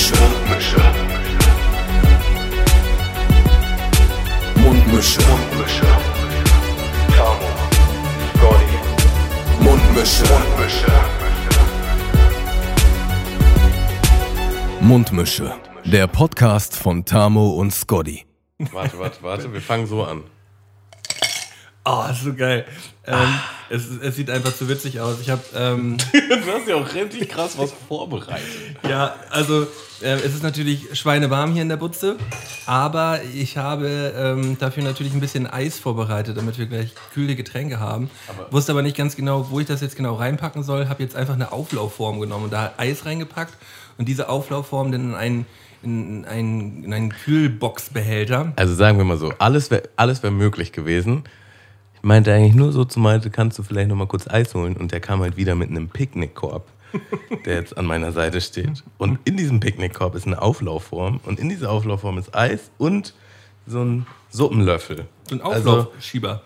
Mundmische. Mundmische. Mundmische. Tamo. Scotty. Mundmische. Mundmische. Mundmische. Der Podcast von Tamo und Scotty. Warte, warte, warte, wir fangen so an. Oh, ist so geil. Ähm, es, es sieht einfach zu witzig aus. Ich habe, ähm, Du hast ja auch richtig krass was vorbereitet. ja, also äh, es ist natürlich schweinewarm hier in der Butze, aber ich habe ähm, dafür natürlich ein bisschen Eis vorbereitet, damit wir gleich kühle Getränke haben. Wusste aber nicht ganz genau, wo ich das jetzt genau reinpacken soll. Habe jetzt einfach eine Auflaufform genommen und da Eis reingepackt und diese Auflaufform dann in einen, in einen, in einen Kühlboxbehälter. Also sagen wir mal so, alles wäre alles wär möglich gewesen. Ich meinte eigentlich nur so zu Malte, kannst du vielleicht noch mal kurz Eis holen? Und der kam halt wieder mit einem Picknickkorb, der jetzt an meiner Seite steht. Und in diesem Picknickkorb ist eine Auflaufform und in dieser Auflaufform ist Eis und so ein Suppenlöffel. So ein Also, Auflaufschieber.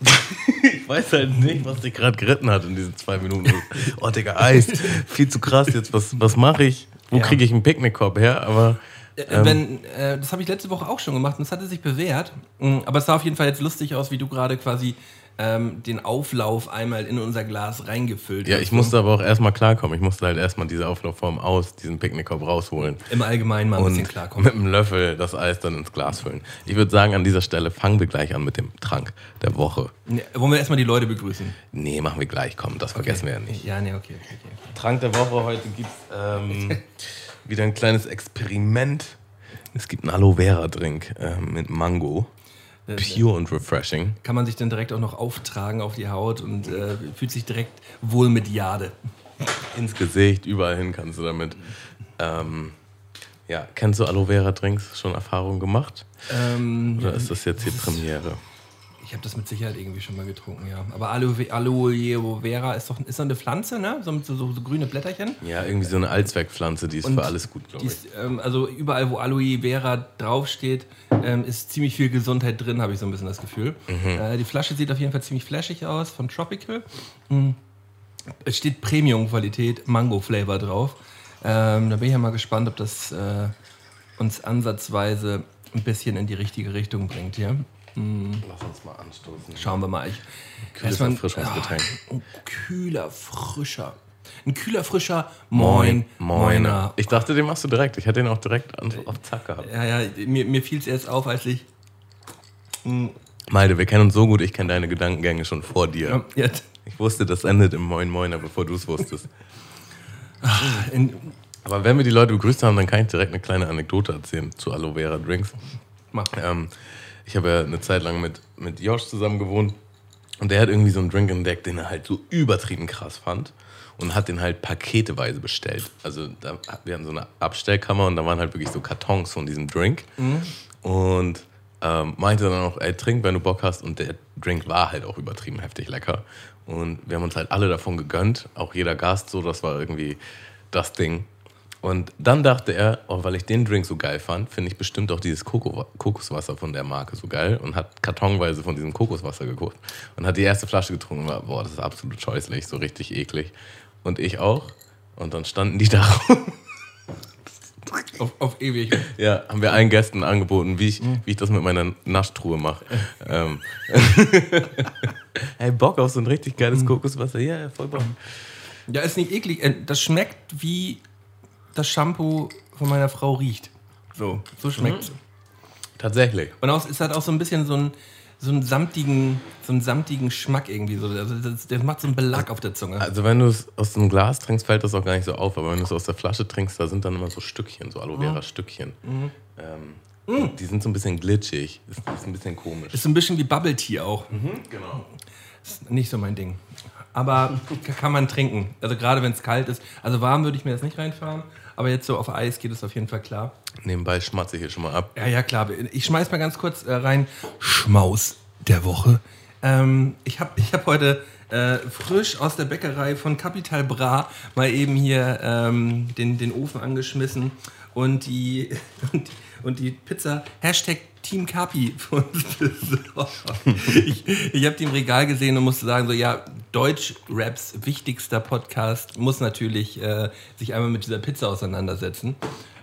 ich weiß halt nicht, was dich gerade geritten hat in diesen zwei Minuten. Oh, Digga, Eis, viel zu krass jetzt. Was, was mache ich? Wo Ja. kriege ich einen Picknickkorb her? Aber Äh, Wenn, äh, das habe ich letzte Woche auch schon gemacht und es hatte sich bewährt. Mm, Aber es sah auf jeden Fall jetzt lustig aus, wie du gerade quasi ähm, den Auflauf einmal in unser Glas reingefüllt Ja, hast. ich musste aber auch erstmal klarkommen. Ich musste halt erstmal diese Auflaufform aus diesem Picknickkorb rausholen. Im Allgemeinen mal ein bisschen klarkommen. mit einem Löffel das Eis dann ins Glas füllen. Ich würde sagen, an dieser Stelle fangen wir gleich an mit dem Trank der Woche. Ne, wollen wir erstmal die Leute begrüßen? Nee, machen wir gleich, komm, das vergessen wir ja nicht. Ja, nee, okay. okay, okay. Trank der Woche, heute gibt es ähm, wieder ein kleines Experiment. Es gibt einen Aloe Vera Drink ähm, mit Mango. Pure und refreshing. Kann man sich dann direkt auch noch auftragen auf die Haut und äh, fühlt sich direkt wohl mit Jade. Ins Gesicht, überall hin kannst du damit. Ähm, ja, kennst du Aloe Vera Drinks? Schon Erfahrung gemacht? Ähm, Oder ist das jetzt hier Premiere? Ich habe das mit Sicherheit irgendwie schon mal getrunken, ja. Aber Aloe, Aloe Vera ist doch, ist doch eine Pflanze, ne? So, so, so, so grüne Blätterchen. Ja, irgendwie so eine Allzweckpflanze, die ist Und für alles gut, glaube ich. ist, ähm, also überall, wo Aloe Vera draufsteht, ähm, ist ziemlich viel Gesundheit drin, habe ich so ein bisschen das Gefühl. Mhm. Äh, die Flasche sieht auf jeden Fall ziemlich flashig aus, von Tropical. Mm. Es steht Premium-Qualität, Mango-Flavor drauf. Ähm, da bin ich ja mal gespannt, ob das äh, uns ansatzweise ein bisschen in die richtige Richtung bringt hier. Lass uns mal anstoßen. Schauen wir mal. Ich, Kühles erstmal- Erfrischungsgetränk. Ah, ein kühler, frischer. Ein kühler, frischer Moin, Moiner. Ich dachte, den machst du direkt. Ich hätte den auch direkt auf Zack gehabt. Ja, ja, mir, mir fiel es erst auf, als ich. Malte, wir kennen uns so gut, ich kenne deine Gedankengänge schon vor dir. Ja, jetzt Ich wusste, das endet im Moin Moiner, bevor du es wusstest. in, Aber wenn wir die Leute begrüßt haben, dann kann ich direkt eine kleine Anekdote erzählen zu Aloe Vera Drinks. mach. Ähm, ich habe ja eine Zeit lang mit, mit Josh zusammen gewohnt und der hat irgendwie so einen Drink entdeckt, den er halt so übertrieben krass fand und hat den halt paketeweise bestellt. Also da, wir hatten so eine Abstellkammer und da waren halt wirklich so Kartons von diesem Drink. Und ähm, meinte dann auch, ey, trink, wenn du Bock hast. Und der Drink war halt auch übertrieben heftig lecker. Und wir haben uns halt alle davon gegönnt, auch jeder Gast so, das war irgendwie das Ding. Und dann dachte er, oh, weil ich den Drink so geil fand, finde ich bestimmt auch dieses Koko Kokoswasser von der Marke so geil und hat kartonweise von diesem Kokoswasser geguckt und hat die erste Flasche getrunken und war, boah, das ist absolut scheußlich, so richtig eklig. Und ich auch. Und dann standen die da rum. Auf, auf ewig. Ja, haben wir allen Gästen angeboten, wie ich, wie ich das mit meiner Naschtruhe mache. ähm. hey, Bock auf so ein richtig geiles Kokoswasser? Ja, ja, voll Bock. Ja, ist nicht eklig. Äh, Das schmeckt wie das Shampoo von meiner Frau riecht. So, so schmeckt Tatsächlich. Und auch, es hat auch so ein bisschen so einen, so einen samtigen, so einen samtigen Schmack irgendwie. So. Also das, das macht so einen Belag auf der Zunge. Also wenn du es aus dem Glas trinkst, fällt das auch gar nicht so auf. Aber wenn du es aus der Flasche trinkst, da sind dann immer so Stückchen, so Aloe Vera Stückchen. Ähm, Die sind so ein bisschen glitschig. Das ist ein bisschen komisch. Ist so ein bisschen wie Bubble Tea auch. Genau. Ist nicht so mein Ding. Aber kann man trinken. Also gerade wenn es kalt ist. Also warm würde ich mir das nicht reinfahren. Aber jetzt so auf Eis geht es auf jeden Fall klar. Nebenbei schmatze ich hier schon mal ab. Ja, ja, klar. Ich schmeiß mal ganz kurz äh, rein. Schmaus der Woche. Ähm, ich habe ich hab heute äh, frisch aus der Bäckerei von Capital Bra mal eben hier ähm, den, den Ofen angeschmissen und die, und, und die Pizza Hashtag Team uns besorgt. Ich, ich habe die im Regal gesehen und musste sagen, so ja, Deutsch-Raps wichtigster Podcast muss natürlich äh, sich einmal mit dieser Pizza auseinandersetzen.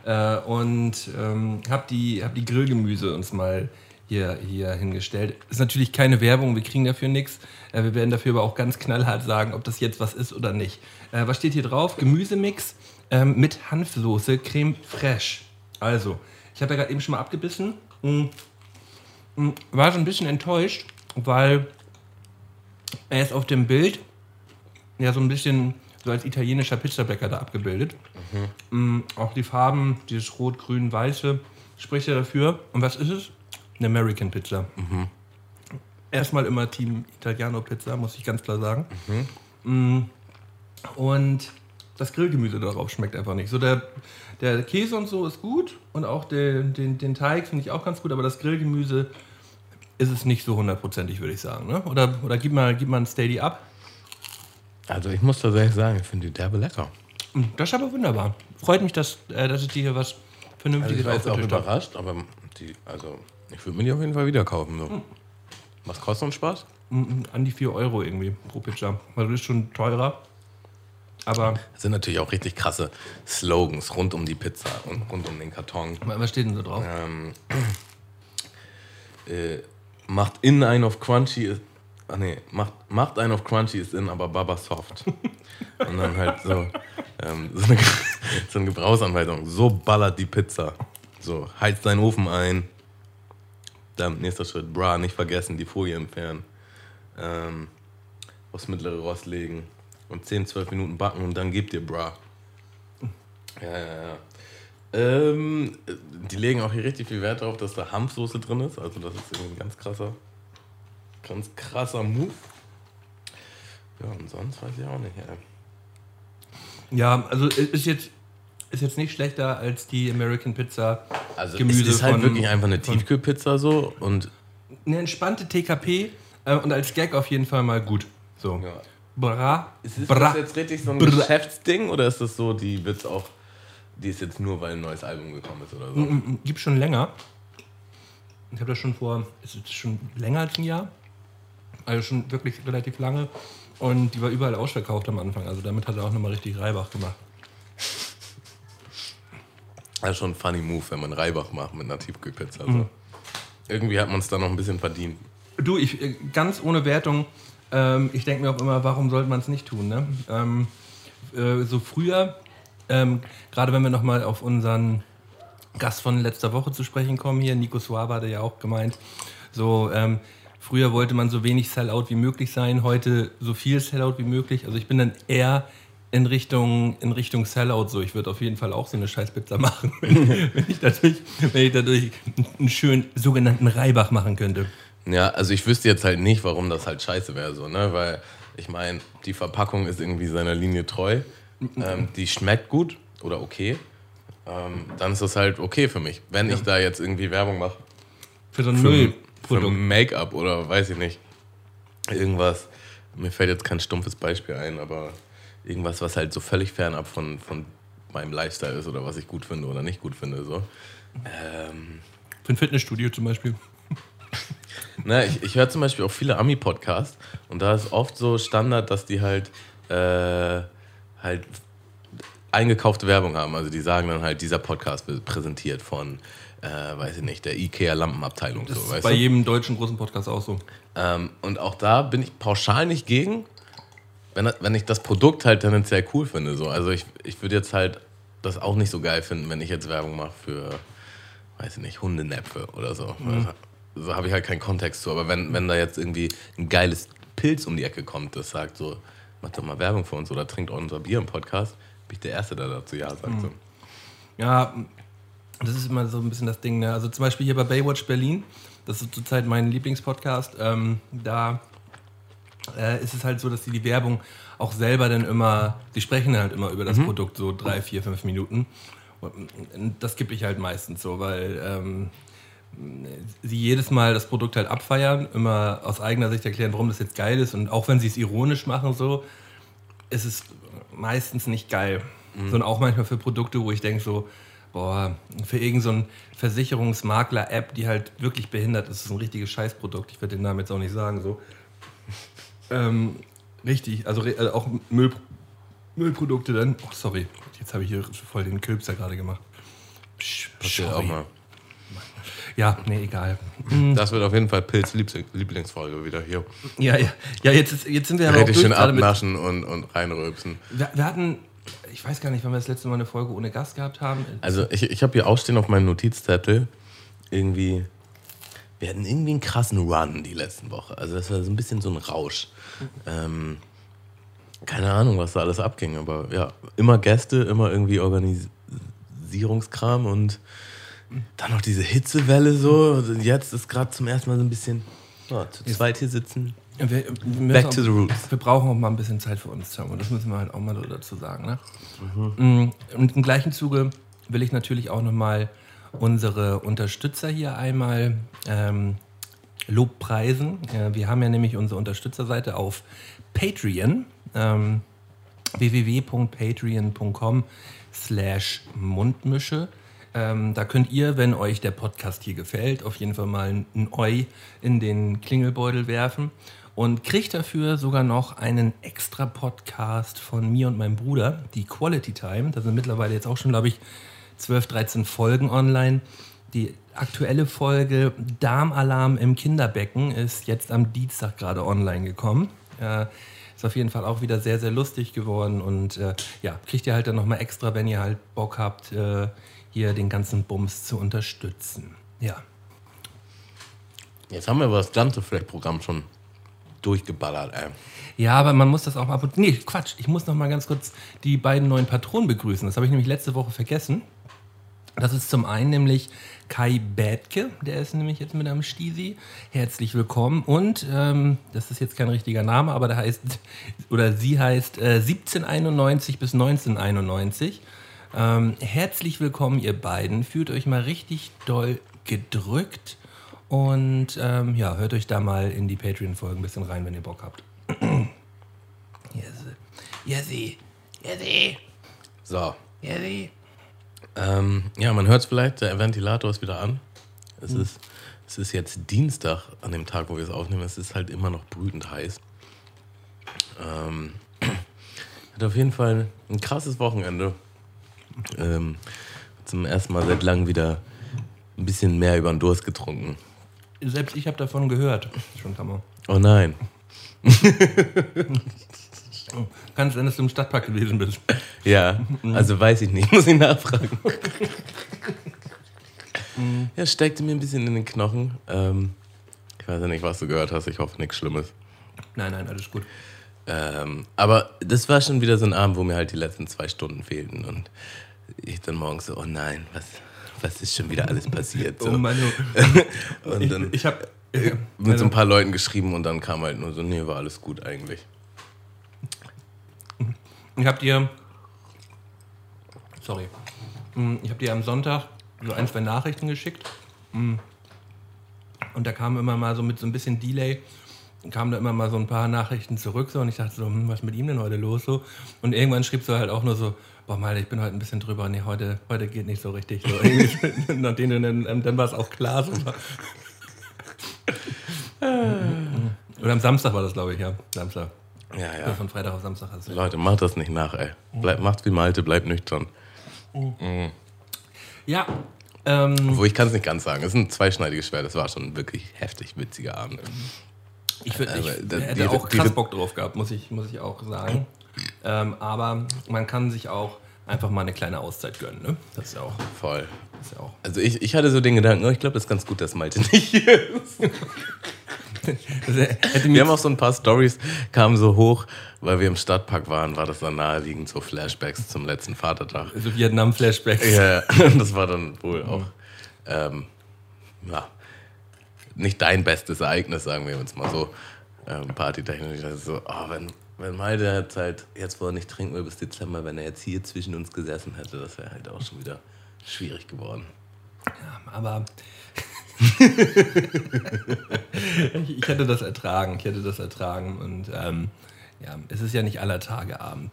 Äh, und ähm, habe die, hab die Grillgemüse uns mal hier, hier hingestellt. Ist natürlich keine Werbung, wir kriegen dafür nichts. Äh, wir werden dafür aber auch ganz knallhart sagen, ob das jetzt was ist oder nicht. Äh, was steht hier drauf? Gemüsemix ähm, mit Hanfsoße, Creme fraiche. Also, ich habe ja gerade eben schon mal abgebissen. Mm, mm, war so ein bisschen enttäuscht, weil er ist auf dem Bild ja so ein bisschen so als italienischer Pizzabäcker da abgebildet. Mm, auch die Farben, dieses Rot, Grün, Weiße, spricht ja dafür. Und was ist es? Eine American Pizza. Erstmal immer Team Italiano Pizza, muss ich ganz klar sagen. Mm, Und das Grillgemüse darauf schmeckt einfach nicht. So der, der Käse und so ist gut und auch den, den, den Teig finde ich auch ganz gut, aber das Grillgemüse ist es nicht so hundertprozentig, würde ich sagen. Ne? Oder, oder gib, mal, gib mal ein Steady ab. Also ich muss tatsächlich sagen, ich finde die derbe lecker. Mm, Das ist aber wunderbar. Freut mich, dass, äh, dass ich dir hier was Also Vernünftiges ich war jetzt auch überrascht, aber die, also ich würde mir die auf jeden Fall wieder kaufen. So. Hm. Was kostet ein Spaß? Mm, An die 4 Euro irgendwie pro Pizza. Also das ist schon teurer. Aber Das sind natürlich auch richtig krasse Slogans rund um die Pizza und rund um den Karton. was steht denn so drauf? Ähm, äh, macht innen einen auf Crunchy ist. Ach nee, macht, macht einen auf Crunchy ist in, aber Baba soft. Und dann halt so, ähm, so, eine, so eine Gebrauchsanweisung. So ballert die Pizza. So, heizt deinen Ofen ein. Dann nächster Schritt, bra, nicht vergessen, die Folie entfernen. Ähm, aufs mittlere Rost legen und 10, 12 Minuten backen und dann gebt ihr bra. Ja, ja, ja. Ähm, die legen auch hier richtig viel Wert darauf, dass da Hanfsoße drin ist. Also das ist irgendwie ein ganz krasser, ganz krasser Move. Ja, und sonst weiß ich auch nicht. Ja. Ja, also ist jetzt, ist jetzt nicht schlechter als die American Pizza. Also Gemüse es ist halt von- wirklich einfach eine Tiefkühlpizza so und Eine entspannte TKP äh, und als Gag auf jeden Fall mal gut. So. ja. Bra. Ist das Bra. jetzt richtig so ein Bra. Geschäftsding oder ist das so, die wird's auch, die ist jetzt nur, weil ein neues Album gekommen ist oder so? Mm, Gibt schon länger. Ich habe das schon vor, ist es schon länger als ein Jahr? Also schon wirklich relativ lange. Und die war überall ausverkauft am Anfang. Also damit hat er auch nochmal richtig Reibach gemacht. Das ist schon ein funny Move, wenn man Reibach macht mit einer Tiefkühlpizza. So. Mhm. Irgendwie hat man es da noch ein bisschen verdient. Du, ich äh, ganz ohne Wertung, ähm, ich denke mir auch immer, warum sollte man es nicht tun? Ne? Ähm, äh, so früher, ähm, gerade wenn wir nochmal auf unseren Gast von letzter Woche zu sprechen kommen hier, Nico Suave hatte ja auch gemeint, so ähm, früher wollte man so wenig Sellout wie möglich sein, heute so viel Sellout wie möglich. Also ich bin dann eher in Richtung, in Richtung Sellout so. Ich würde auf jeden Fall auch so eine Scheißpizza machen, wenn, wenn, ich dadurch, wenn ich dadurch einen schönen sogenannten Reibach machen könnte. Ja, also ich wüsste jetzt halt nicht, warum das halt scheiße wäre, so, ne? Weil ich meine, die Verpackung ist irgendwie seiner Linie treu. Ähm, die schmeckt gut oder okay. Ähm, dann ist das halt okay für mich. Wenn ich da jetzt irgendwie Werbung mache Für so ein Müllprodukt. Make-up oder weiß ich nicht. Irgendwas. Mir fällt jetzt kein stumpfes Beispiel ein, aber irgendwas, was halt so völlig fernab von, von meinem Lifestyle ist oder was ich gut finde oder nicht gut finde. So. Ähm, Für ein Fitnessstudio zum Beispiel. Na, ich, ich höre zum Beispiel auch viele Ami-Podcasts und da ist oft so Standard, dass die halt, äh, halt eingekaufte Werbung haben. Also die sagen dann halt, dieser Podcast wird präsentiert von, äh, weiß ich nicht, der IKEA-Lampenabteilung. Das So, ist bei du? jedem deutschen großen Podcast auch so. Ähm, und auch da bin ich pauschal nicht gegen, wenn, wenn ich das Produkt halt tendenziell cool finde. So. Also ich, ich würde jetzt halt das auch nicht so geil finden, wenn ich jetzt Werbung mache für, weiß ich nicht, Hundenäpfe oder so. So habe ich halt keinen Kontext zu. Aber wenn, wenn da jetzt irgendwie ein geiles Pilz um die Ecke kommt, das sagt so, macht doch mal Werbung für uns oder trinkt unser Bier im Podcast, bin ich der Erste, der dazu Ja sagt. So. Ja, das ist immer so ein bisschen das Ding. Ne? Also zum Beispiel hier bei Baywatch Berlin, das ist zurzeit mein Lieblingspodcast, ähm, da äh, ist es halt so, dass sie die Werbung auch selber dann immer, sie sprechen halt immer über das Produkt so drei, vier, fünf Minuten. Und und das gebe ich halt meistens so, weil ähm, sie jedes Mal das Produkt halt abfeiern, immer aus eigener Sicht erklären, warum das jetzt geil ist und auch wenn sie es ironisch machen so, ist es meistens nicht geil. Sondern auch manchmal für Produkte, wo ich denke so, boah, für irgendein so Versicherungsmakler-App, die halt wirklich behindert ist, ist ein richtiges Scheißprodukt. Ich werde den Namen jetzt auch nicht sagen, so. Ähm, richtig, also äh, auch Müll, Müllprodukte dann. Oh, sorry, jetzt habe ich hier voll den Külpser gerade gemacht. Auch Sorry. mal. Ja, nee, egal. Das wird auf jeden Fall Pilz Liebling- Lieblingsfolge wieder hier. Ja, ja. Ja, jetzt, jetzt sind wir auch Richtig schön abnaschen und, und reinrülpsen. wir, wir hatten, ich weiß gar nicht, wann wir das letzte Mal eine Folge ohne Gast gehabt haben. Also ich, ich habe hier aufstehen auf meinem Notizzettel irgendwie, wir hatten irgendwie einen krassen Run die letzten Woche. Also das war so ein bisschen so ein Rausch. Ähm, keine Ahnung, was da alles abging, aber ja, immer Gäste, immer irgendwie Organisierungskram und dann noch diese Hitzewelle so. Also Jetzt ist gerade zum ersten Mal so ein bisschen ja, zu zweit hier sitzen. Wir, wir, Back to the roots. Wir brauchen auch mal ein bisschen Zeit für uns. Und das müssen wir halt auch mal so dazu sagen. Ne? Mm, Und im gleichen Zuge will ich natürlich auch nochmal unsere Unterstützer hier einmal ähm, Lobpreisen. Äh, wir haben ja nämlich unsere Unterstützerseite auf Patreon. Ähm, www.patreon.com slash Mundmische. Ähm, da könnt ihr, wenn euch der Podcast hier gefällt, auf jeden Fall mal ein, Eu in den Klingelbeutel werfen und kriegt dafür sogar noch einen extra Podcast von mir und meinem Bruder, die Quality Time. Da sind mittlerweile jetzt auch schon, glaube ich, 12, 13 Folgen online. Die aktuelle Folge Darmalarm im Kinderbecken ist jetzt am Dienstag gerade online gekommen. Äh, ist auf jeden Fall auch wieder sehr, sehr lustig geworden und äh, ja, kriegt ihr halt dann nochmal extra, wenn ihr halt Bock habt, äh, hier den ganzen Bums zu unterstützen. Ja. Jetzt haben wir aber das ganze Fleck-Programm schon durchgeballert, ey. Ja, aber man muss das auch mal. ab und- Nee, Quatsch. Ich muss noch mal ganz kurz die beiden neuen Patronen begrüßen. Das habe ich nämlich letzte Woche vergessen. Das ist zum einen nämlich Kai Bädke, der ist nämlich jetzt mit am Stisi. Herzlich willkommen. Und ähm, das ist jetzt kein richtiger Name, aber der heißt, oder sie heißt äh, 1791 bis 1991. Ähm, herzlich willkommen, ihr beiden. Fühlt euch mal richtig doll gedrückt. Und ähm, ja, hört euch da mal in die Patreon-Folgen ein bisschen rein, wenn ihr Bock habt. Ja, sie. Ja, sie. Ja, sie. So, Ja, sie. Ähm, ja, man hört es vielleicht, der Ventilator ist wieder an. Es, ist, es ist jetzt Dienstag, an dem Tag, wo wir es aufnehmen. Es ist halt immer noch brütend heiß. Ähm, hat auf jeden Fall ein krasses Wochenende. Ähm, zum ersten Mal seit langem wieder ein bisschen mehr über den Durst getrunken. Selbst ich habe davon gehört. Schon man. Oh nein. Kann es sein, dass du im Stadtpark gewesen bist? Ja, also weiß ich nicht, muss ich nachfragen. ja, steckte mir ein bisschen in den Knochen. Ähm, ich weiß ja nicht, was du gehört hast. Ich hoffe, nichts Schlimmes. Nein, nein, alles gut. Ähm, aber das war schon wieder so ein Abend, wo mir halt die letzten zwei Stunden fehlten. Und ich dann morgens so, oh nein, was, was ist schon wieder alles passiert? So. Oh Mann, und ich, dann ich habe. mit so ein paar Leuten geschrieben und dann kam halt nur so, nee, war alles gut eigentlich. Ich habe dir. Sorry. Hm, Ich habe dir am Sonntag so ein, zwei Nachrichten geschickt. Hm. Und da kam immer mal so mit so ein bisschen Delay, kamen da immer mal so ein paar Nachrichten zurück. So, und ich dachte so, hm, was ist mit ihm denn heute los? So. Und irgendwann schrieb du halt auch nur so, boah, mal, ich bin heute ein bisschen drüber. Nee, heute, heute geht nicht so richtig. So. Nachdem du dann, ähm, dann war es auch klar. So. Oder am Samstag war das, glaube ich, ja. Samstag. Ja, Ja. Von Freitag auf Samstag du. Leute, macht das nicht nach, ey. Bleib, macht wie Malte, bleibt nüchtern. Ja. Ähm, Wo ich kann es nicht ganz sagen. Es ist ein zweischneidiges Schwert. Das war schon ein wirklich heftig witziger Abend. Ich, würd, ich Aber da- hätte die- auch die- krass Bock drauf gehabt, muss ich, muss ich auch sagen. Ähm, aber man kann sich auch einfach mal eine kleine Auszeit gönnen. Ne? Das ist ja auch. Voll. Das ist ja auch. Also ich, ich hatte so den Gedanken, oh, ich glaube, das ist ganz gut, dass Malte nicht hier ist. Wir haben auch so ein paar Stories, kamen so hoch, weil wir im Stadtpark waren, war das dann naheliegend, so Flashbacks zum letzten Vatertag. so Vietnam-Flashbacks. Ja, das war dann wohl auch, ähm, ja, nicht dein bestes Ereignis, sagen wir uns mal so, ähm, partytechnisch. Dachte so, oh, wenn, wenn Malte jetzt halt, jetzt wo er nicht trinken will bis Dezember, wenn er jetzt hier zwischen uns gesessen hätte, das wäre halt auch schon wieder schwierig geworden. Ja, aber. ich, ich hätte das ertragen. Ich hätte das ertragen. Und ähm, ja, es ist ja nicht aller Tage Abend.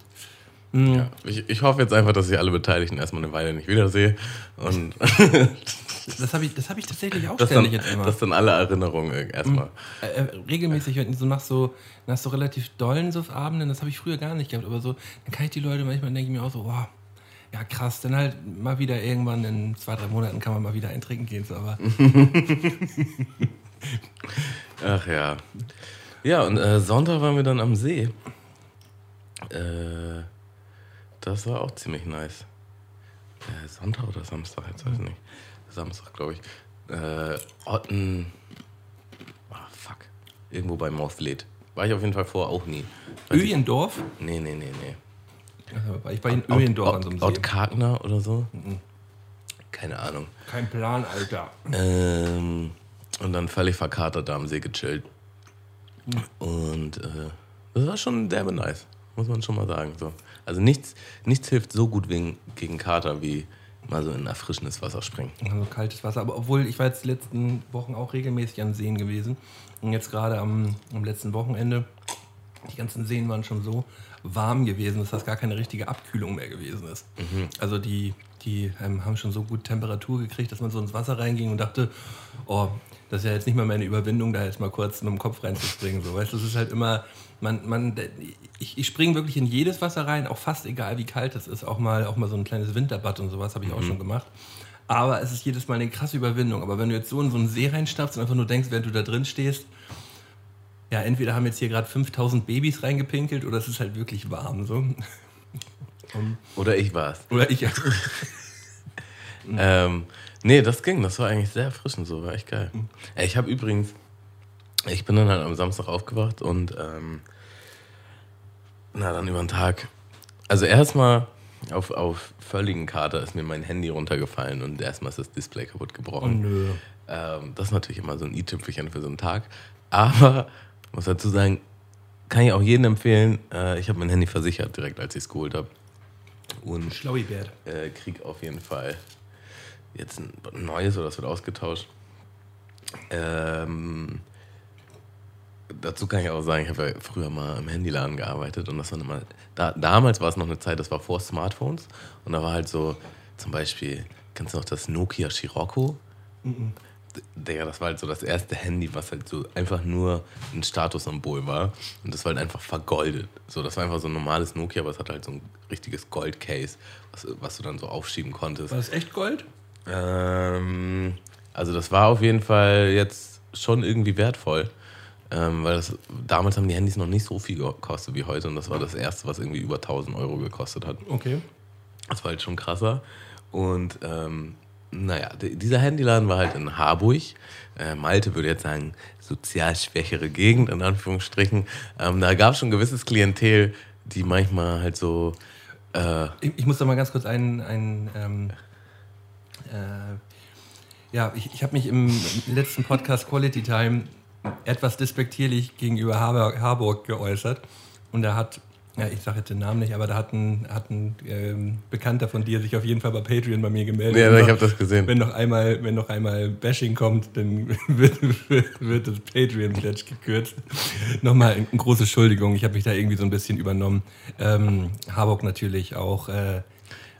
Ja, ich, ich hoffe jetzt einfach, dass ich alle Beteiligten erstmal eine Weile nicht wiedersehe und Das habe ich, das hab ich tatsächlich auch dann, ständig jetzt immer. dass dann alle Erinnerungen erstmal. äh, äh, regelmäßig, wenn so nach so, nach so relativ dollen Suffabenden, das habe ich früher gar nicht gehabt, aber so, dann kann ich die Leute manchmal denke ich mir auch so, wow, ja krass, dann halt mal wieder irgendwann in zwei, drei Monaten kann man mal wieder eintrinken gehen. So, aber Ach ja. Ja, und äh, Sonntag waren wir dann am See. Äh, das war auch ziemlich nice. Äh, Sonntag oder Samstag, jetzt weiß ich nicht. Samstag, glaube ich. Äh, Otten. Ah, fuck. Irgendwo bei Mothlead. War ich auf jeden Fall vor auch nie. Weiß ich- Öjendorf, Nee, nee, nee, nee. war ich bei den Öjendorf an so einem See. Kartner oder so? Keine Ahnung. Kein Plan, Alter. Ähm, und dann völlig verkatert da am See gechillt. Und äh, das war schon derbe nice, muss man schon mal sagen. So. Also nichts, nichts hilft so gut wegen, gegen Kater wie mal so in erfrischendes Wasser springen. Also kaltes Wasser. Aber obwohl, ich war jetzt die letzten Wochen auch regelmäßig an Seen gewesen. Und jetzt gerade am, am letzten Wochenende, die ganzen Seen waren schon so warm gewesen, dass das gar keine richtige Abkühlung mehr gewesen ist. Also die, die ähm, haben schon so gut Temperatur gekriegt, dass man so ins Wasser reinging und dachte, oh, das ist ja jetzt nicht mal meine Überwindung, da jetzt mal kurz mit dem Kopf reinzuspringen. So, weißt du, das ist halt immer, man, man, ich, ich springe wirklich in jedes Wasser rein, auch fast egal wie kalt es ist. Auch mal, auch mal so ein kleines Winterbad und sowas habe ich auch schon gemacht. Aber es ist jedes Mal eine krasse Überwindung. Aber wenn du jetzt so in so einen See reinstapfst und einfach nur denkst, während du da drin stehst, ja, entweder haben jetzt hier gerade 5000 Babys reingepinkelt oder es ist halt wirklich warm. So. Oder ich war's. Oder ich. Ähm, nee, das ging. Das war eigentlich sehr erfrischend so. War echt geil. Ey, Ich habe übrigens, ich bin dann halt am Samstag aufgewacht und ähm, na dann über den Tag. Also erstmal auf, auf völligen Kater ist mir mein Handy runtergefallen und erstmal ist das Display kaputt Oh gebrochen. nö. Ähm, das ist natürlich immer so ein i-Tüpfelchen für so einen Tag. Aber, muss dazu sagen, kann ich auch jedem empfehlen. Äh, ich habe mein Handy versichert, direkt als ich es geholt habe. Und Schlauibert. äh, krieg auf jeden Fall jetzt ein neues oder das wird ausgetauscht. Ähm, dazu kann ich auch sagen, ich habe ja früher mal im Handyladen gearbeitet und das war immer, da, damals war es noch eine Zeit, das war vor Smartphones und da war halt so, zum Beispiel, kennst du noch das Nokia Scirocco? D- Digga, das war halt so das erste Handy, was halt so einfach nur ein Statussymbol war. Und das war halt einfach vergoldet. So, das war einfach so ein normales Nokia, aber es hatte halt so ein richtiges Goldcase, was, was du dann so aufschieben konntest. War das echt Gold? Ähm, also das war auf jeden Fall jetzt schon irgendwie wertvoll. Ähm, weil das, damals haben die Handys noch nicht so viel gekostet wie heute und das war das erste, was irgendwie über 1000 Euro gekostet hat. Okay. Das war halt schon krasser. Und ähm, naja, dieser Handyladen war halt in Harburg. Äh, Malte würde jetzt sagen, sozial schwächere Gegend, in Anführungsstrichen. Ähm, da gab es schon ein gewisses Klientel, die manchmal halt so. Äh, Ich, ich muss da mal ganz kurz einen. einen ähm, äh, ja, ich, ich habe mich im letzten Podcast Quality Time etwas despektierlich gegenüber Harburg, Harburg geäußert. Und da hat, ja, ich sage jetzt den Namen nicht, aber da hat ein, hat ein ähm, Bekannter von dir sich auf jeden Fall bei Patreon bei mir gemeldet. ja, ich habe das gesehen. Wenn noch einmal, wenn noch einmal Bashing kommt, dann wird, wird, wird das Patreon-Pledge gekürzt. Nochmal eine große Entschuldigung, ich habe mich da irgendwie so ein bisschen übernommen. Ähm, Harburg natürlich auch. Äh,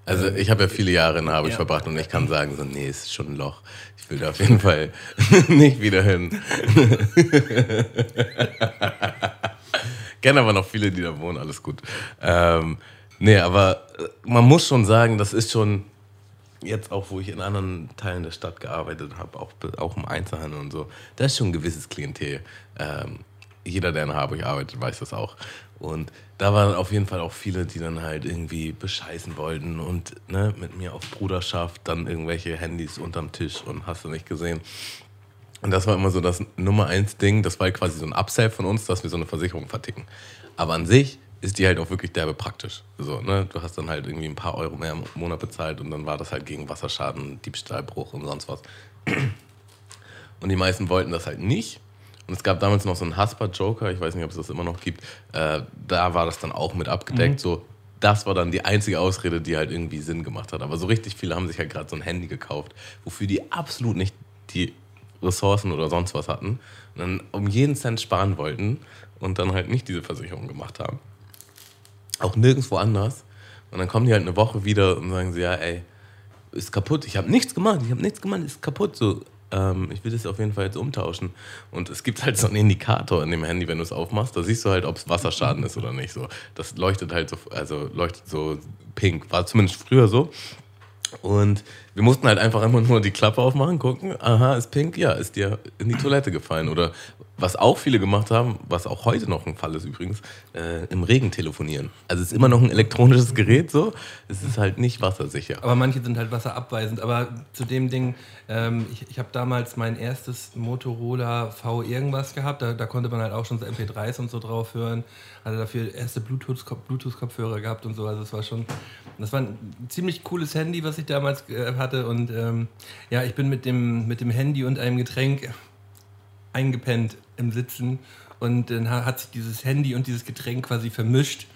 Also ich habe ja viele Jahre in Harburg Ja. verbracht und ich kann sagen, so, nee, es ist schon ein Loch. Ich will da auf jeden Fall nicht wieder hin. Kenne aber noch viele, die da wohnen, alles gut. Ähm, nee, aber äh, man muss schon sagen, das ist schon jetzt auch, wo ich in anderen Teilen der Stadt gearbeitet habe, auch, auch im Einzelhandel und so, da ist schon ein gewisses Klientel. Ähm, jeder, der in Harburg arbeitet, weiß das auch. Und da waren auf jeden Fall auch viele, die dann halt irgendwie bescheißen wollten und ne, mit mir auf Bruderschaft dann irgendwelche Handys unterm Tisch und hast du nicht gesehen. Und das war immer so das Nummer eins Ding. Das war halt quasi so ein Upsell von uns, dass wir so eine Versicherung verticken. Aber an sich ist die halt auch wirklich derbe praktisch. So, ne? Du hast dann halt irgendwie ein paar Euro mehr im Monat bezahlt und dann war das halt gegen Wasserschaden, Diebstahlbruch und sonst was. Und die meisten wollten das halt nicht. Und es gab damals noch so einen Hasper-Joker, ich weiß nicht, ob es das immer noch gibt. Äh, da war das dann auch mit abgedeckt. So, das war dann die einzige Ausrede, die halt irgendwie Sinn gemacht hat. Aber so richtig viele haben sich halt gerade so ein Handy gekauft, wofür die absolut nicht die Ressourcen oder sonst was hatten. Und dann um jeden Cent sparen wollten und dann halt nicht diese Versicherung gemacht haben. Auch nirgendwo anders. Und dann kommen die halt eine Woche wieder und sagen sie, ja, ey, ist kaputt, ich habe nichts gemacht, ich habe nichts gemacht, ist kaputt. So, ähm, ich will das auf jeden Fall jetzt umtauschen. Und es gibt halt so einen Indikator in dem Handy, wenn du es aufmachst, da siehst du halt, ob es Wasserschaden ist oder nicht. So, das leuchtet halt so, also leuchtet so pink. War zumindest früher so. Und wir mussten halt einfach immer nur die Klappe aufmachen, gucken, aha, ist pink, ja, ist dir in die Toilette gefallen. Oder was auch viele gemacht haben, was auch heute noch ein Fall ist übrigens, äh, im Regen telefonieren. Also es ist immer noch ein elektronisches Gerät so, es ist halt nicht wassersicher. Aber manche sind halt wasserabweisend. Aber zu dem Ding, ähm, ich, ich habe damals mein erstes Motorola V irgendwas gehabt. Da, da konnte man halt auch schon so MP3s und so drauf hören. Hatte dafür erste Bluetooth-Kopfhörer Bluetooth gehabt und so. Also es war schon, das war ein ziemlich cooles Handy, was ich damals äh, hatte. Und ähm, ja, ich bin mit dem, mit dem Handy und einem Getränk eingepennt im Sitzen. Und dann ha- hat sich dieses Handy und dieses Getränk quasi vermischt.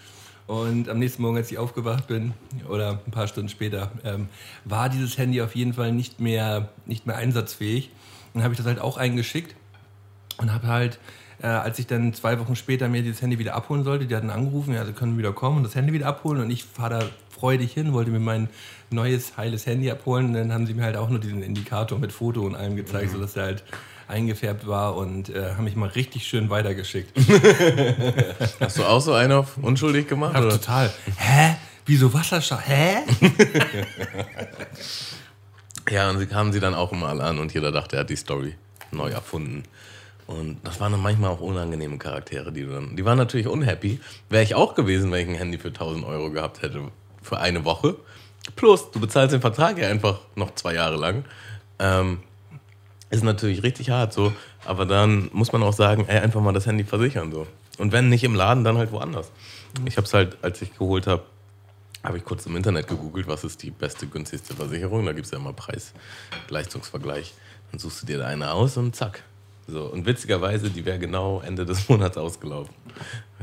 Und am nächsten Morgen, als ich aufgewacht bin, oder ein paar Stunden später, ähm, war dieses Handy auf jeden Fall nicht mehr, nicht mehr einsatzfähig. Und dann habe ich das halt auch eingeschickt und habe halt, äh, als ich dann zwei Wochen später mir dieses Handy wieder abholen sollte, die hatten angerufen, ja, sie können wieder kommen und das Handy wieder abholen. Und ich fahre da freudig hin, wollte mir mein neues, heiles Handy abholen. Und dann haben sie mir halt auch nur diesen Indikator mit Foto und allem gezeigt, sodass er halt eingefärbt war und äh, haben mich mal richtig schön weitergeschickt. Hast du auch so einen auf unschuldig gemacht? Hab Oder? total. Hä? Wieso Wasserschaden? Hä? Ja, und sie kamen sie dann auch immer alle an und jeder dachte, er hat die Story neu erfunden. Und das waren dann manchmal auch unangenehme Charaktere, die du dann. Die waren natürlich unhappy. Wäre ich auch gewesen, wenn ich ein Handy für 1000 Euro gehabt hätte für eine Woche. Plus, du bezahlst den Vertrag ja einfach noch zwei Jahre lang. Ähm, ist natürlich richtig hart so, aber dann muss man auch sagen, ey, einfach mal das Handy versichern so. Und wenn nicht im Laden, dann halt woanders. Ich habe es halt, als ich geholt habe, habe ich kurz im Internet gegoogelt, was ist die beste, günstigste Versicherung. Da gibt es ja immer Preis-Leistungsvergleich. Dann suchst du dir da eine aus und zack. So, und witzigerweise, die wäre genau Ende des Monats ausgelaufen.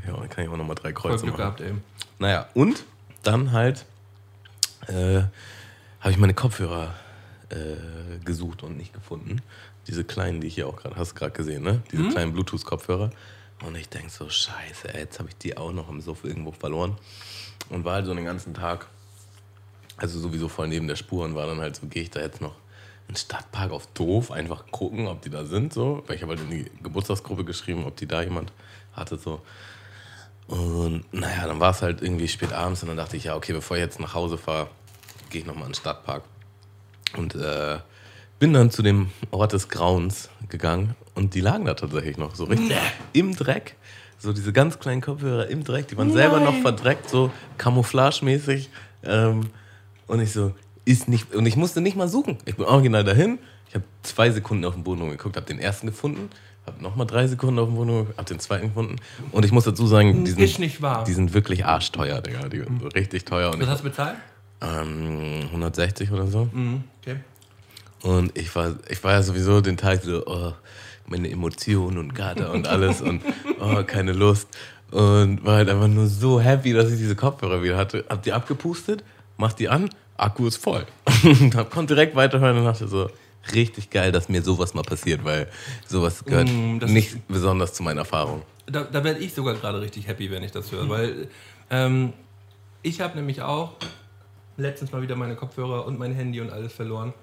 Ja, dann kann ich auch nochmal drei Kreuze machen. gehabt, ey. Naja, und dann halt äh, habe ich meine Kopfhörer äh, gesucht und nicht gefunden. Diese kleinen, die ich hier auch gerade, hast du gerade gesehen, ne? Diese kleinen Bluetooth-Kopfhörer. Und ich denke so, scheiße, ey, jetzt habe ich die auch noch im Suff irgendwo verloren. Und war halt so den ganzen Tag, also sowieso voll neben der Spur und war dann halt so, gehe ich da jetzt noch in den Stadtpark auf doof, einfach gucken, ob die da sind, so. Weil ich habe halt in die Geburtstagsgruppe geschrieben, ob die da jemand hatte, so. Und naja, dann war es halt irgendwie spät abends und dann dachte ich, ja, okay, bevor ich jetzt nach Hause fahre, gehe ich nochmal in den Stadtpark. Und äh, bin dann zu dem Ort des Grauens gegangen und die lagen da tatsächlich noch so richtig im Dreck. So diese ganz kleinen Kopfhörer im Dreck, die waren selber noch verdreckt, so camouflagemäßig. Ähm, und ich so, ist nicht, und ich musste nicht mal suchen. Ich bin original dahin. Ich habe zwei Sekunden auf den Boden geguckt, habe den ersten gefunden, habe nochmal drei Sekunden auf den Boden geguckt, habe den zweiten gefunden. Und ich muss dazu sagen, die sind, die sind wirklich arschteuer, Digga. Die sind so richtig teuer. Und Was hast du bezahlt? Ähm, 160 oder so. Mhm, okay. Und ich war, ich war ja sowieso den Tag so, oh, meine Emotionen und Kater und alles und oh, keine Lust. Und war halt einfach nur so happy, dass ich diese Kopfhörer wieder hatte. Hab die abgepustet, mach die an, Akku ist voll. Und hab, konnte direkt weiterhören und dachte so, richtig geil, dass mir sowas mal passiert, weil sowas gehört Mm, nicht besonders zu meiner Erfahrung. Da, da werde ich sogar gerade richtig happy, wenn ich das höre, weil ähm, ich habe nämlich auch letztens mal wieder meine Kopfhörer und mein Handy und alles verloren.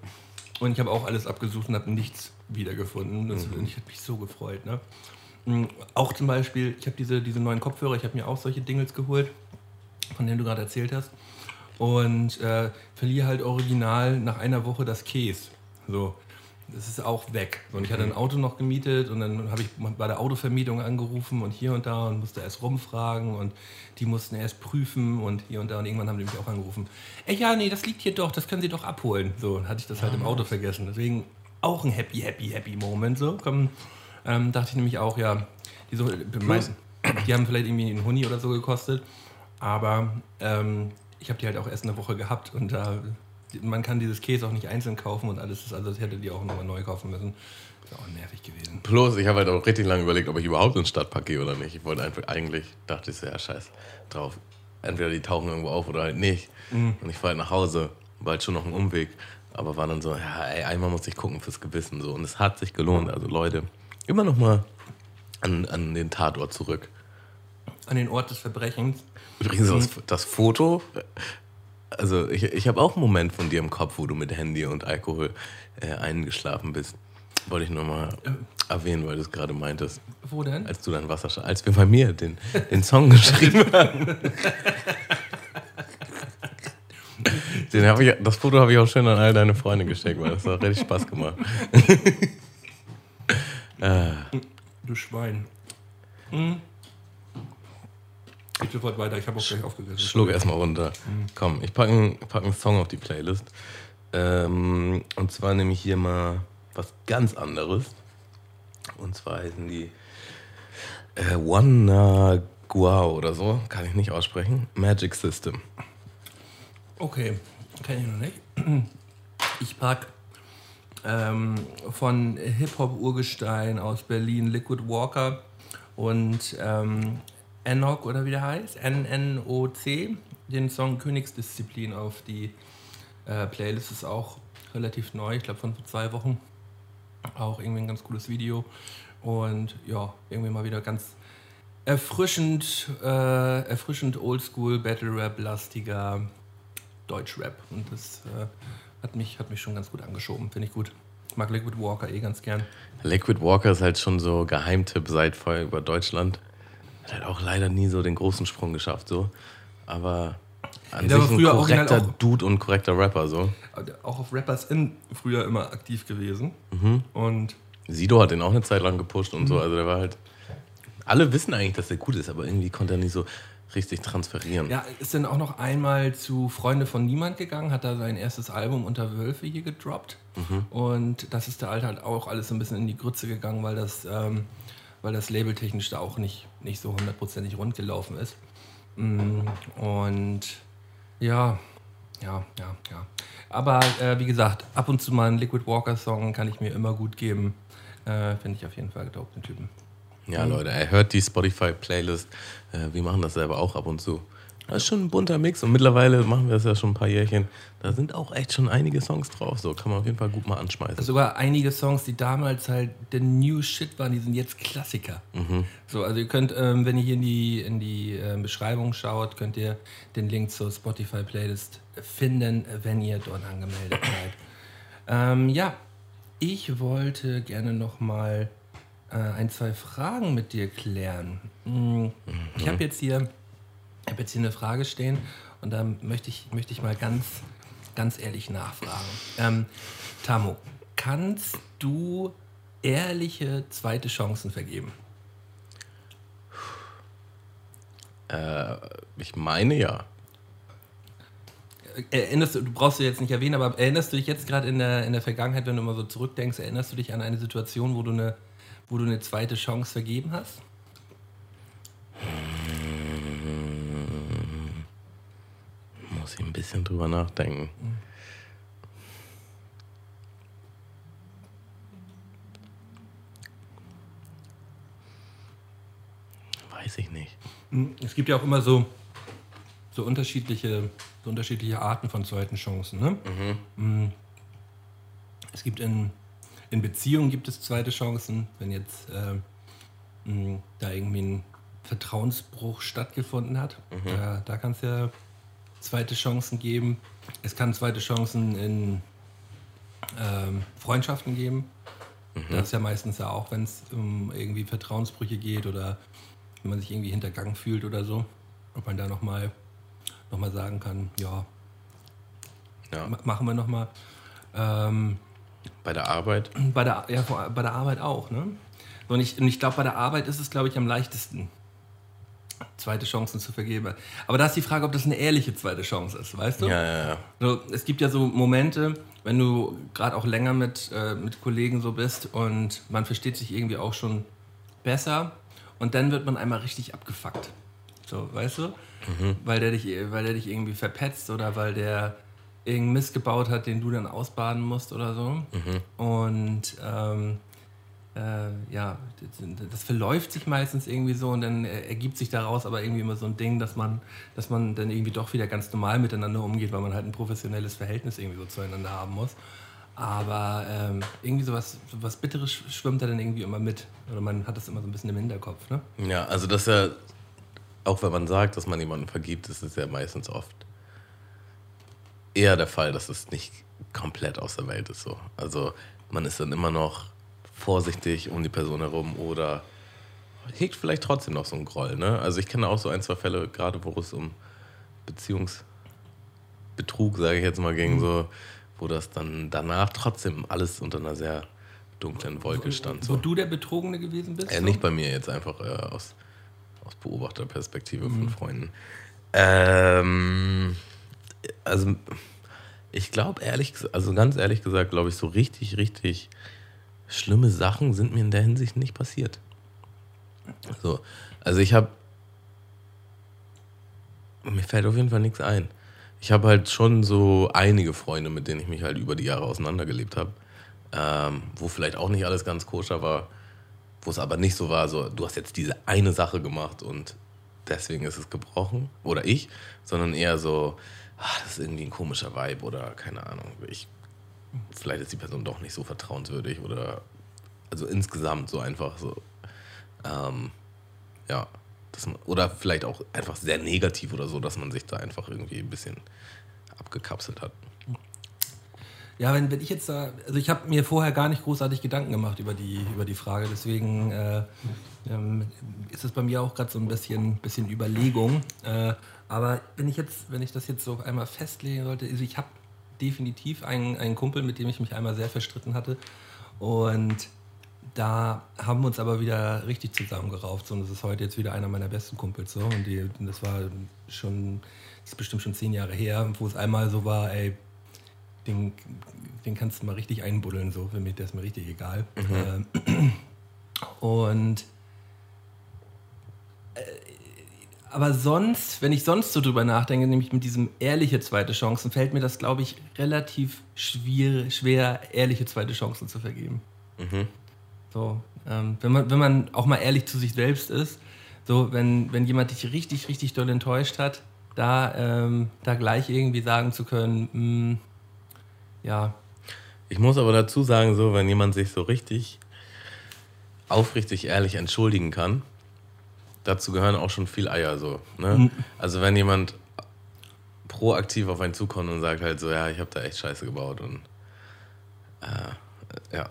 Und ich habe auch alles abgesucht und habe nichts wiedergefunden. Das, Mhm. Ich habe mich so gefreut. Ne? Mm, Auch zum Beispiel, ich habe diese, diese neuen Kopfhörer, ich habe mir auch solche Dingles geholt, von denen du gerade erzählt hast. Und äh, verliere halt original nach einer Woche das Case. So. Das ist auch weg. Und ich hatte ein Auto noch gemietet und dann habe ich bei der Autovermietung angerufen und hier und da und musste erst rumfragen und die mussten erst prüfen und hier und da und irgendwann haben die mich auch angerufen. Ey, ja, nee, das liegt hier doch, das können Sie doch abholen. So, dann hatte ich das halt im Auto vergessen. Deswegen auch ein happy, happy, happy Moment. So, komm, ähm, dachte ich nämlich auch, ja, die, so, die haben vielleicht irgendwie einen Huni oder so gekostet, aber ähm, ich habe die halt auch erst eine Woche gehabt und da man kann dieses Käse auch nicht einzeln kaufen und alles ist, also das hätte die auch nochmal neu kaufen müssen. Ist auch nervig gewesen. Plus, ich habe halt auch richtig lange überlegt, ob ich überhaupt in den Stadtpark gehe oder nicht. Ich wollte einfach, eigentlich, dachte ich so, ja, scheiß drauf. Entweder die tauchen irgendwo auf oder halt nicht. Und ich fahre halt nach Hause, war halt schon noch ein Umweg. Aber war dann so, ja, ey, einmal muss ich gucken fürs Gewissen. So. Und es hat sich gelohnt. Also Leute, immer noch mal an, an den Tatort zurück. An den Ort des Verbrechens. Übrigens, das, das Foto, also ich, ich habe auch einen Moment von dir im Kopf, wo du mit Handy und Alkohol äh, eingeschlafen bist. Wollte ich nur mal Äh. erwähnen, weil du es gerade meintest. Wo denn? Als du dann Wasser, als wir bei mir den, den Song geschrieben haben. Den hab ich, das Foto habe ich auch schön an all deine Freunde geschickt, weil das hat richtig Spaß gemacht. Du Schwein. Hm. Ich sofort weiter, ich habe auch gleich aufgegessen. Schluck erstmal runter. Komm, ich packe einen, pack einen Song auf die Playlist. Ähm, und zwar nehme ich hier mal was ganz anderes. Und zwar heißen die äh, Wanagua oder so, kann ich nicht aussprechen. Magic System. Okay, kenne ich noch nicht. Ich pack ähm, von Hip-Hop-Urgestein aus Berlin Liquid Walker und ähm, Enoch oder wie der heißt, N-N-O-C, den Song Königsdisziplin auf die äh, Playlist. Ist auch relativ neu, ich glaube von vor zwei Wochen. Auch irgendwie ein ganz cooles Video. Und ja, irgendwie mal wieder ganz erfrischend, äh, erfrischend Oldschool, Battle Rap, lastiger Deutschrap. Und das äh, hat, mich, hat mich schon ganz gut angeschoben, finde ich gut. Ich mag Liquid Walker eh ganz gern. Liquid Walker ist halt schon so Geheimtipp seit vorher über Deutschland. Hat halt auch leider nie so den großen Sprung geschafft, so. Aber an der war sich ein korrekter auch- Dude und korrekter Rapper, so. Der- Auch auf Rappers in früher immer aktiv gewesen. Und Sido hat den auch eine Zeit lang gepusht und so. Also der war halt. Alle wissen eigentlich, dass der gut ist, aber irgendwie konnte er nicht so richtig transferieren. ja, ist dann auch noch einmal zu Freunde von Niemand gegangen, hat da sein erstes Album unter Wölfe hier gedroppt. Und das ist da halt, halt auch alles so ein bisschen in die Grütze gegangen, weil das, ähm, weil das labeltechnisch da auch nicht, nicht so hundertprozentig rund gelaufen ist. Mm, Und ja, ja, ja, ja. Aber äh, wie gesagt, ab und zu mal einen Liquid Walker Song kann ich mir immer gut geben. Äh, Finde ich auf jeden Fall dope, den Typen. Ja, Leute, er hört die Spotify-Playlist. Äh, wir machen das selber auch ab und zu. Das ist schon ein bunter Mix und mittlerweile machen wir das ja schon ein paar Jährchen. Da sind auch echt schon einige Songs drauf. So kann man auf jeden Fall gut mal anschmeißen. Sogar einige Songs, die damals halt der New Shit waren, die sind jetzt Klassiker. So, also ihr könnt, ähm, wenn ihr hier in die, in die ähm, Beschreibung schaut, könnt ihr den Link zur Spotify-Playlist finden, wenn ihr dort angemeldet seid. Ähm, ja, ich wollte gerne noch mal äh, ein, zwei Fragen mit dir klären. Hm, Ich habe jetzt hier ich habe jetzt hier eine Frage stehen und da möchte ich, möchte ich mal ganz, ganz ehrlich nachfragen. Ähm, Tamo, kannst du ehrliche zweite Chancen vergeben? Äh, ich meine ja. Erinnerst du, du brauchst du jetzt nicht erwähnen, aber erinnerst du dich jetzt gerade in der, in der Vergangenheit, wenn du mal so zurückdenkst, erinnerst du dich an eine Situation, wo du eine, wo du eine zweite Chance vergeben hast? Muss ich ein bisschen drüber nachdenken. Weiß ich nicht. Es gibt ja auch immer so, so, unterschiedliche, so unterschiedliche Arten von zweiten Chancen. Ne? Mm. Es gibt in, in Beziehungen gibt es zweite Chancen, wenn jetzt äh, da irgendwie ein Vertrauensbruch stattgefunden hat. Da, da kann es ja zweite Chancen geben. Es kann zweite Chancen in ähm, Freundschaften geben. Das ist ja meistens ja auch, wenn es um irgendwie Vertrauensbrüche geht oder wenn man sich irgendwie hintergangen fühlt oder so, ob man da nochmal noch mal sagen kann, ja, Ja. ma- machen wir nochmal. Ähm, Bei der Arbeit. bei, der, ja, bei der Arbeit auch, ne? Und ich, und ich glaube, bei der Arbeit ist es, glaube ich, am leichtesten, zweite Chancen zu vergeben. Aber da ist die Frage, ob das eine ehrliche zweite Chance ist, weißt du? Ja, ja, ja. So, es gibt ja so Momente, wenn du gerade auch länger mit, äh, mit Kollegen so bist und man versteht sich irgendwie auch schon besser und dann wird man einmal richtig abgefuckt. So, weißt du? Weil, der dich, weil der dich irgendwie verpetzt oder weil der irgendeinen Mist gebaut hat, den du dann ausbaden musst oder so. Und ähm, äh, ja, das, verläuft sich meistens irgendwie so und dann äh, ergibt sich daraus aber irgendwie immer so ein Ding, dass man, dass man dann irgendwie doch wieder ganz normal miteinander umgeht, weil man halt ein professionelles Verhältnis irgendwie so zueinander haben muss. Aber ähm, irgendwie sowas, sowas Bitteres sch- schwimmt da dann irgendwie immer mit. Oder man hat das immer so ein bisschen im Hinterkopf, ne? Ja, also das ist ja, auch wenn man sagt, dass man jemanden vergibt, ist es ja meistens oft eher der Fall, dass es nicht komplett aus der Welt ist so. Also man ist dann immer noch vorsichtig um die Person herum oder hegt vielleicht trotzdem noch so einen Groll. Ne? Also ich kenne auch so ein, zwei Fälle, gerade wo es um Beziehungsbetrug, sage ich jetzt mal, ging, so, wo das dann danach trotzdem alles unter einer sehr dunklen Wolke stand. Wo So. du der Betrogene gewesen bist? Äh, nicht bei mir jetzt einfach äh, aus, aus Beobachterperspektive von Freunden. Ähm, also ich glaube ehrlich, also ganz ehrlich gesagt, glaube ich, so richtig, richtig schlimme Sachen sind mir in der Hinsicht nicht passiert. So, also ich habe, mir fällt auf jeden Fall nichts ein. Ich habe halt schon so einige Freunde, mit denen ich mich halt über die Jahre auseinandergelebt habe, ähm, wo vielleicht auch nicht alles ganz koscher war, wo es aber nicht so war, so du hast jetzt diese eine Sache gemacht und deswegen ist es gebrochen oder ich, sondern eher so, ah, das ist irgendwie ein komischer Vibe oder keine Ahnung, ich, vielleicht ist die Person doch nicht so vertrauenswürdig oder also insgesamt so einfach so, ähm, ja, dass man, oder vielleicht auch einfach sehr negativ oder so, dass man sich da einfach irgendwie ein bisschen abgekapselt hat. Ja, wenn, wenn ich jetzt da, also ich habe mir vorher gar nicht großartig Gedanken gemacht über die, über die Frage, deswegen äh, ähm, ist es bei mir auch gerade so ein bisschen, bisschen Überlegung. Äh, aber wenn ich jetzt, wenn ich das jetzt so einmal festlegen sollte, also ich habe definitiv einen, einen Kumpel, mit dem ich mich einmal sehr verstritten hatte. Und da haben wir uns aber wieder richtig zusammengerauft. Und das ist heute jetzt wieder einer meiner besten Kumpels. So. Und die, das war schon, das ist bestimmt schon zehn Jahre her, wo es einmal so war, ey, den, den kannst du mal richtig einbuddeln, so, für mich, der ist mir richtig egal. Ähm, und äh, aber sonst, wenn ich sonst so drüber nachdenke, nämlich mit diesem ehrliche zweite Chancen, fällt mir das, glaube ich, relativ schwer, schwer, ehrliche zweite Chancen zu vergeben. So, ähm, wenn, man, wenn man auch mal ehrlich zu sich selbst ist, so, wenn, wenn jemand dich richtig, richtig doll enttäuscht hat, da, ähm, da gleich irgendwie sagen zu können, mh, ja, Ich muss aber dazu sagen, so, wenn jemand sich so richtig aufrichtig ehrlich entschuldigen kann, dazu gehören auch schon viel Eier so. Ne? Also wenn jemand proaktiv auf einen zukommt und sagt halt so, ja, ich habe da echt Scheiße gebaut und äh, ja,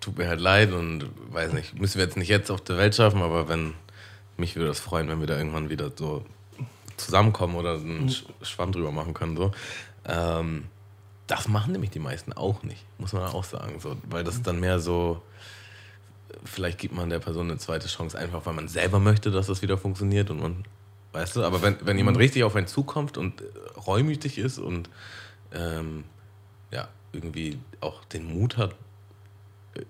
tut mir halt leid und weiß nicht, müssen wir jetzt nicht jetzt auf der Welt schaffen, aber wenn mich würde das freuen, wenn wir da irgendwann wieder so zusammenkommen oder einen Sch- Schwamm drüber machen können. So. Ähm, das machen nämlich die meisten auch nicht, muss man auch sagen. So, weil das ist dann mehr so, vielleicht gibt man der Person eine zweite Chance, einfach weil man selber möchte, dass das wieder funktioniert und man, weißt du, aber wenn, wenn jemand richtig auf einen zukommt und äh, reumütig ist und ähm, ja, irgendwie auch den Mut hat, äh,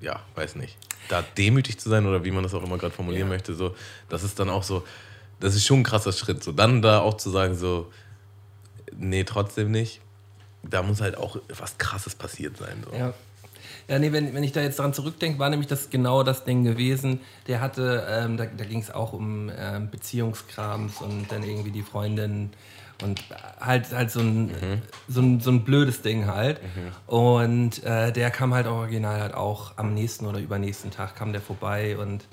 ja, weiß nicht, da demütig zu sein oder wie man das auch immer gerade formulieren Ja. möchte, so, das ist dann auch so, das ist schon ein krasser Schritt. So, dann da auch zu sagen, so, nee, trotzdem nicht. Da muss halt auch was krasses passiert sein. So. Ja. Ja, nee, wenn, wenn ich da jetzt dran zurückdenke, war nämlich das genau das Ding gewesen. Der hatte, ähm, da, da ging es auch um ähm, Beziehungskrams und dann irgendwie die Freundin und halt, halt so, ein, so, ein, so ein blödes Ding halt. Und äh, der kam halt original halt auch am nächsten oder übernächsten Tag kam der vorbei und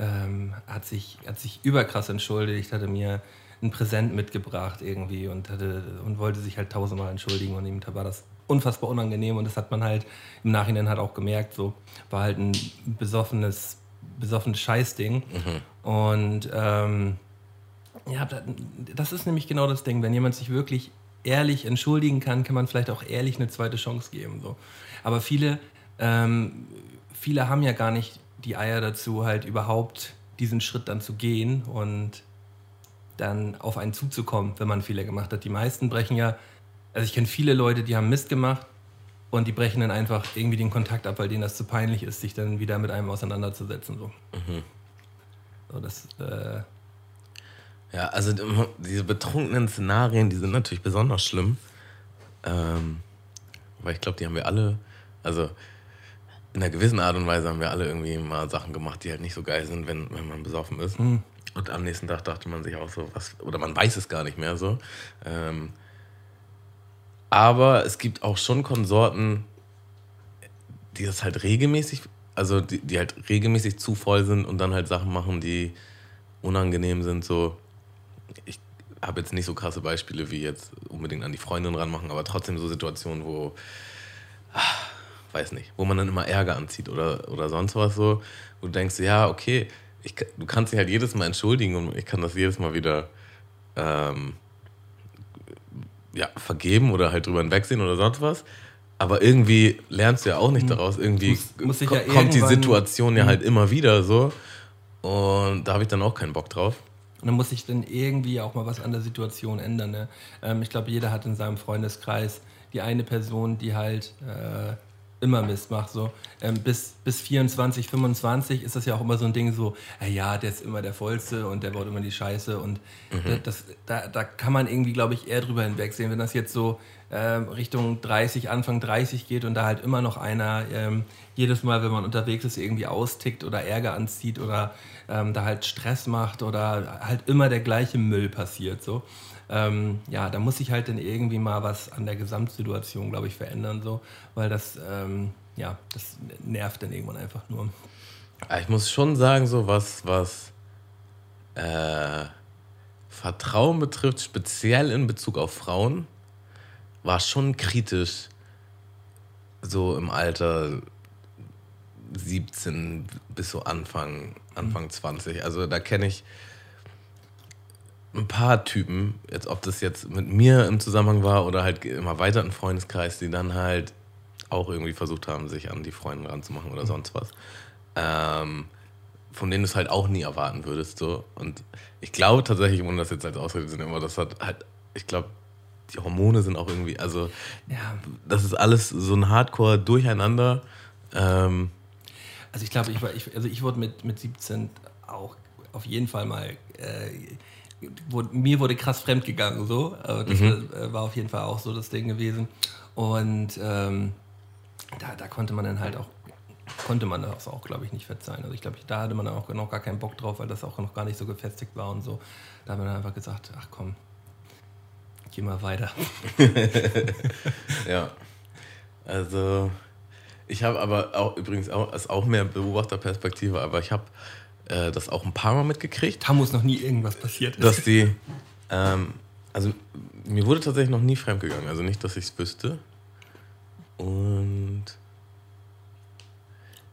ähm, hat, sich, hat sich überkrass entschuldigt, hatte mir ein Präsent mitgebracht irgendwie und, hatte, und wollte sich halt tausendmal entschuldigen und ihm war das unfassbar unangenehm und das hat man halt im Nachhinein halt auch gemerkt, so war halt ein besoffenes, besoffenes Scheißding und ähm, ja, da- das ist nämlich genau das Ding, wenn jemand sich wirklich ehrlich entschuldigen kann, kann man vielleicht auch ehrlich eine zweite Chance geben. So. Aber viele, ähm, viele haben ja gar nicht die Eier dazu, halt überhaupt diesen Schritt dann zu gehen und dann auf einen zuzukommen, wenn man Fehler gemacht hat. Die meisten brechen ja, also ich kenne viele Leute, die haben Mist gemacht und die brechen dann einfach irgendwie den Kontakt ab, weil denen das zu peinlich ist, sich dann wieder mit einem auseinanderzusetzen. So, so das, äh, Ja, also die- diese betrunkenen Szenarien, die sind natürlich besonders schlimm. Ähm, weil ich glaube, die haben wir alle, also in einer gewissen Art und Weise haben wir alle irgendwie mal Sachen gemacht, die halt nicht so geil sind, wenn, wenn man besoffen ist. Und am nächsten Tag dachte man sich auch so, was, oder man weiß es gar nicht mehr so. Ähm, aber es gibt auch schon Konsorten, die das halt regelmäßig, also die, die halt regelmäßig zu voll sind und dann halt Sachen machen, die unangenehm sind, so. Ich habe jetzt nicht so krasse Beispiele wie jetzt unbedingt an die Freundin ranmachen, aber trotzdem so Situationen, wo, ah, weiß nicht, wo man dann immer Ärger anzieht oder, oder sonst was so, wo du denkst, ja, okay, ich, du kannst dich halt jedes Mal entschuldigen und ich kann das jedes Mal wieder ähm, ja, vergeben oder halt drüber hinwegsehen oder sonst was. Aber irgendwie lernst du ja auch nicht daraus. Irgendwie Muss- muss ja kommt die Situation ja halt immer wieder so. Und da habe ich dann auch keinen Bock drauf. Und dann muss sich dann irgendwie auch mal was an der Situation ändern. Ne? Ähm, ich glaube, jeder hat in seinem Freundeskreis die eine Person, die halt äh, immer Mist macht. So. Ähm, bis, bis 24, 25 ist das ja auch immer so ein Ding so, äh, ja, der ist immer der Vollste und der baut immer die Scheiße. Und Mhm. das, da, da kann man irgendwie, glaube ich, eher drüber hinwegsehen. Wenn das jetzt so ähm, Richtung 30, Anfang 30 geht und da halt immer noch einer ähm, jedes Mal, wenn man unterwegs ist, irgendwie austickt oder Ärger anzieht oder ähm, da halt Stress macht oder halt immer der gleiche Müll passiert. So. Ähm, ja, da muss sich halt dann irgendwie mal was an der Gesamtsituation, glaube ich, verändern, so, weil das, ähm, ja, das nervt dann irgendwann einfach nur. Aber Ich muss schon sagen, so was, was äh, Vertrauen betrifft, speziell in Bezug auf Frauen, war schon kritisch, so im Alter 17 bis so Anfang, Anfang 20. Also da kenne ich ein paar Typen, jetzt ob das jetzt mit mir im Zusammenhang war oder halt im erweiterten Freundeskreis, die dann halt auch irgendwie versucht haben, sich an die Freundin ranzumachen oder sonst was. Ähm, von denen du es halt auch nie erwarten würdest. So. Und ich glaube tatsächlich, ohne das jetzt als Ausrede nehmen, aber das hat halt, ich glaube, die Hormone sind auch irgendwie, also Ja, das ist alles so ein Hardcore-Durcheinander. Ähm, Also ich glaube, ich, war- ich, also ich wurde mit, mit 17 auch auf jeden Fall mal, äh, wurde, mir wurde krass fremdgegangen so. Äh, das war, war auf jeden Fall auch so das Ding gewesen. Und ähm, da, da konnte man dann halt auch, konnte man das auch, glaube ich, nicht verzeihen. Also ich glaube, da hatte man dann auch noch gar keinen Bock drauf, weil das auch noch gar nicht so gefestigt war und so. Da haben wir dann einfach gesagt, ach komm, geh mal weiter. ja. Also, ich habe aber auch übrigens auch, ist auch mehr Beobachterperspektive, aber ich habe äh, das auch ein paar Mal mitgekriegt. Da muss noch nie irgendwas passiert ist. dass die, ähm, also mir wurde tatsächlich noch nie fremdgegangen, also nicht, dass ich es wüsste. Und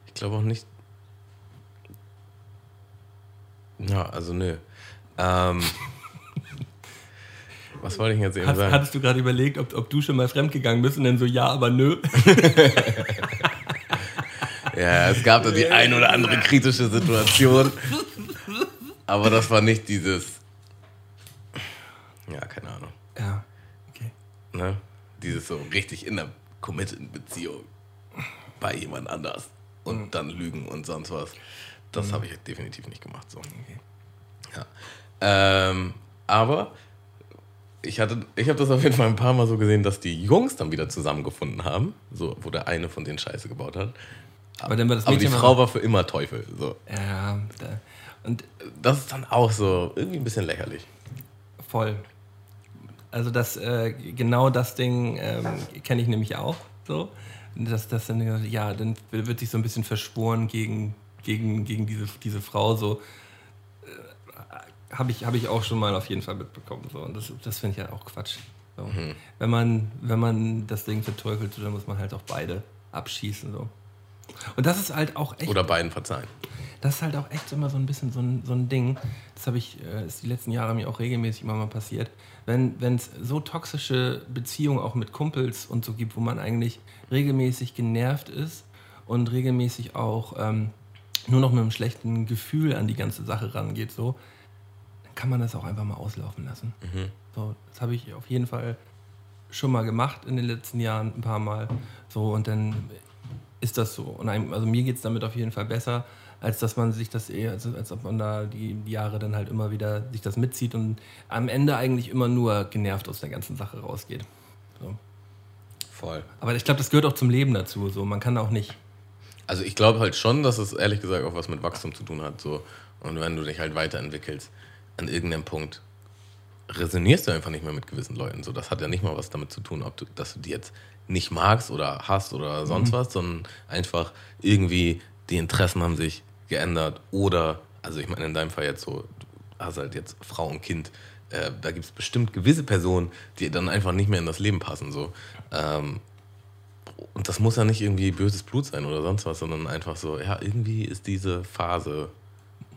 ich glaube auch nicht. Ja, also nö. Ähm, was wollte ich denn jetzt eben Hast, sagen? hattest du gerade überlegt, ob, ob du schon mal fremdgegangen bist und dann so, ja, aber nö? Ja, es gab da die ein oder andere kritische Situation. Aber das war nicht dieses. Ja, keine Ahnung. Ja, okay. Ne? Dieses so richtig in einer committed Beziehung bei jemand anders und dann lügen und sonst was. Das habe ich definitiv nicht gemacht. So. Ja. Ähm, aber ich, hatte, ich habe das auf jeden Fall ein paar Mal so gesehen, dass die Jungs dann wieder zusammengefunden haben, so, wo der eine von denen Scheiße gebaut hat. Aber dann war das Aber die Frau war für immer Teufel. So. Ja, und Das ist dann auch so irgendwie ein bisschen lächerlich. voll. Also das, äh, genau das Ding ähm, kenne ich nämlich auch so. Das, das dann, ja, dann wird sich so ein bisschen verschworen gegen, gegen, gegen diese, diese Frau so. Äh, Habe ich, hab ich auch schon mal auf jeden Fall mitbekommen. So. Und das, das finde ich ja auch Quatsch. So. Wenn, man, wenn man das Ding verteufelt, dann muss man halt auch beide abschießen. So. Und das ist halt auch echt Oder beiden verzeihen. das ist halt auch echt immer so ein bisschen so ein, so ein Ding. Das habe ich, äh, ist die letzten Jahre mir auch regelmäßig immer mal passiert. Wenn es so toxische Beziehungen auch mit Kumpels und so gibt, wo man eigentlich regelmäßig genervt ist und regelmäßig auch ähm, nur noch mit einem schlechten Gefühl an die ganze Sache rangeht, so, dann kann man das auch einfach mal auslaufen lassen. So, das habe ich auf jeden Fall schon mal gemacht in den letzten Jahren, ein paar Mal. So, und dann ist das so. Und einem, also mir geht es damit auf jeden Fall besser, als dass man sich das eher, als, als ob man da die, die Jahre dann halt immer wieder sich das mitzieht und am Ende eigentlich immer nur genervt aus der ganzen Sache rausgeht. So. Voll. Aber ich glaube, das gehört auch zum Leben dazu. So. Man kann auch nicht. Also ich glaube halt schon, dass es ehrlich gesagt auch was mit Wachstum zu tun hat. So. Und wenn du dich halt weiterentwickelst, an irgendeinem Punkt resonierst du einfach nicht mehr mit gewissen Leuten. So, das hat ja nicht mal was damit zu tun, ob du, dass du die jetzt nicht magst oder hast oder sonst was, sondern einfach irgendwie die Interessen haben sich geändert. Oder, also ich meine in deinem Fall jetzt so, du hast halt jetzt Frau und Kind. Äh, da gibt es bestimmt gewisse Personen, die dann einfach nicht mehr in das Leben passen. So. Ähm, und das muss ja nicht irgendwie böses Blut sein oder sonst was, sondern einfach so, ja, irgendwie ist diese Phase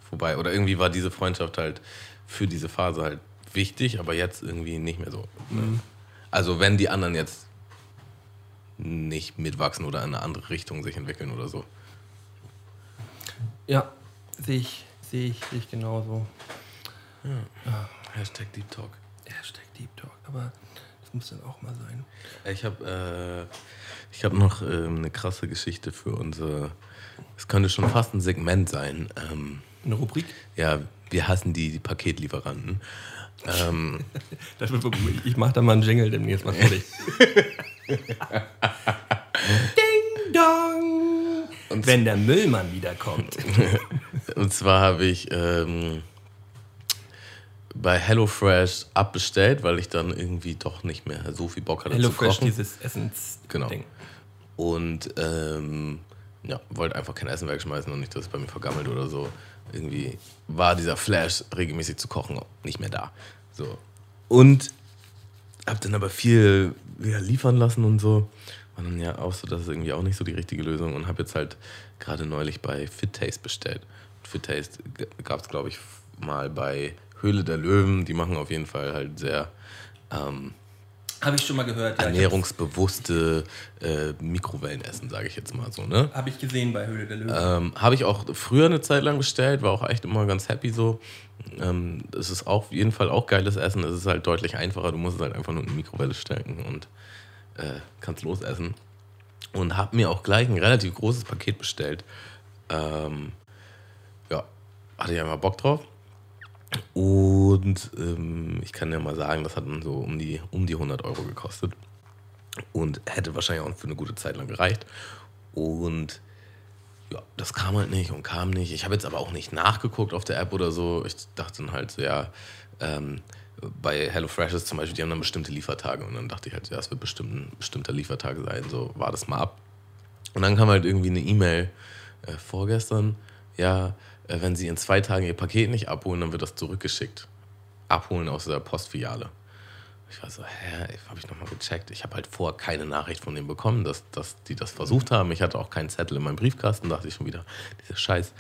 vorbei. Oder irgendwie war diese Freundschaft halt für diese Phase halt wichtig, aber jetzt irgendwie nicht mehr so. Also wenn die anderen jetzt nicht mitwachsen oder in eine andere Richtung sich entwickeln oder so. Ja, sehe ich, sehe ich, sehe ich genauso. Hashtag Deep Talk. Hashtag Deep Talk, aber das muss dann auch mal sein. Ich habe äh, ich hab noch ähm, eine krasse Geschichte für unser. Es könnte schon fast ein Segment sein. Ähm, Eine Rubrik? ja, wir hassen die, die Paketlieferanten. Ähm, ich mache da mal einen Jingle demnächst mal fertig. Ding dong! Und- Wenn der Müllmann wiederkommt. und zwar habe ich ähm, bei HelloFresh abbestellt, weil ich dann irgendwie doch nicht mehr so viel Bock hatte Hello zu kochen. dieses Essens Genau. Und ähm, ja, wollte einfach kein Essen wegschmeißen und nicht, dass es bei mir vergammelt oder so. Irgendwie war dieser Flash, regelmäßig zu kochen, nicht mehr da. So. Und hab dann aber viel wieder liefern lassen und so. Und dann ja auch so, das ist irgendwie auch nicht so die richtige Lösung. Und habe jetzt halt gerade neulich bei Fit Taste bestellt. Fit Taste gab es, glaube ich, mal bei Höhle der Löwen. Die machen auf jeden Fall halt sehr ähm, Habe ich schon mal gehört. Ja, ernährungsbewusste äh, Mikrowellenessen, sage ich jetzt mal so. Ne? Habe ich gesehen bei Höhle der Löwen. Ähm, Habe ich auch früher eine Zeit lang bestellt, war auch echt immer ganz happy so. Ähm, es ist auf jeden Fall auch geiles Essen. Es ist halt deutlich einfacher. Du musst es halt einfach nur in die Mikrowelle stecken und äh, kannst losessen. Und habe mir auch gleich ein relativ großes Paket bestellt. Ähm, ja, hatte ich einfach Bock drauf. Und ähm, ich kann ja mal sagen, das hat dann so um die, um die 100 Euro gekostet. Und hätte wahrscheinlich auch für eine gute Zeit lang gereicht. Und ja, das kam halt nicht und kam nicht. Ich habe jetzt aber auch nicht nachgeguckt auf der App oder so. Ich dachte dann halt so, ja, ähm, bei HelloFresh ist zum Beispiel, die haben dann bestimmte Liefertage. Und dann dachte ich halt, ja, es wird bestimmt ein bestimmter Liefertag sein. So, war das mal ab. Und dann kam halt irgendwie eine E-Mail äh, vorgestern, ja, wenn Sie in zwei Tagen Ihr Paket nicht abholen, dann wird das zurückgeschickt. Abholen aus der Postfiliale. Ich war so, hä, habe ich nochmal gecheckt. Ich habe halt vorher keine Nachricht von denen bekommen, dass, dass die das versucht haben. Ich hatte auch keinen Zettel in meinem Briefkasten, dachte ich schon wieder, diese scheiß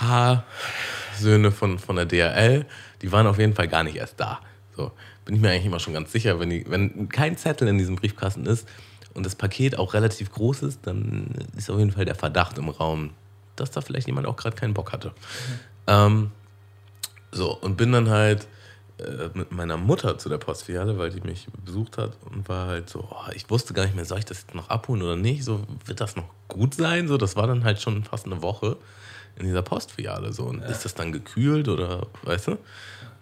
H-Söhne von, von der DRL, die waren auf jeden Fall gar nicht erst da. So, bin ich mir eigentlich immer schon ganz sicher, wenn, die, wenn kein Zettel in diesem Briefkasten ist und das Paket auch relativ groß ist, dann ist auf jeden Fall der Verdacht im Raum, dass da vielleicht jemand auch gerade keinen Bock hatte. Ähm, so, und bin dann halt äh, mit meiner Mutter zu der Postfiliale, weil die mich besucht hat und war halt so, oh, ich wusste gar nicht mehr, soll ich das jetzt noch abholen oder nicht? So, wird das noch gut sein? So, das war dann halt schon fast eine Woche in dieser Postfiliale. So, und ist das dann gekühlt oder, weißt du?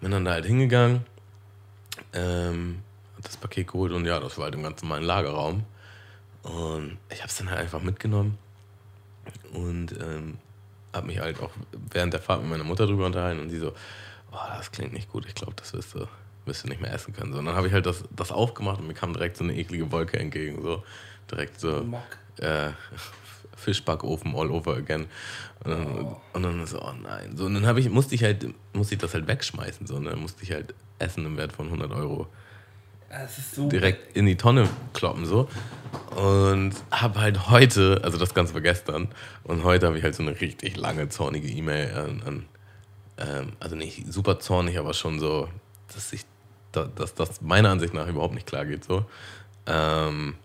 Bin dann da halt hingegangen, ähm, hab das Paket geholt und ja, das war halt im ganz normalen Lagerraum. Und ich habe es dann halt einfach mitgenommen und ähm, habe mich halt auch während der Fahrt mit meiner Mutter drüber unterhalten und sie so, oh, das klingt nicht gut, ich glaube, das wirst du, wirst du nicht mehr essen können. So, und dann habe ich halt das, das aufgemacht und mir kam direkt so eine eklige Wolke entgegen, so direkt so äh, Fischbackofen all over again. Und dann, und dann so, oh nein. So, und dann ich, musste ich halt, musste ich das halt wegschmeißen, so, und dann musste ich halt Essen im Wert von 100 Euro so. direkt in die Tonne kloppen so und habe halt heute, also das Ganze war gestern und heute habe ich halt so eine richtig lange zornige E-Mail an, an ähm, also nicht super zornig, aber schon so, dass ich da- dass das meiner Ansicht nach überhaupt nicht klar geht so. Ähm,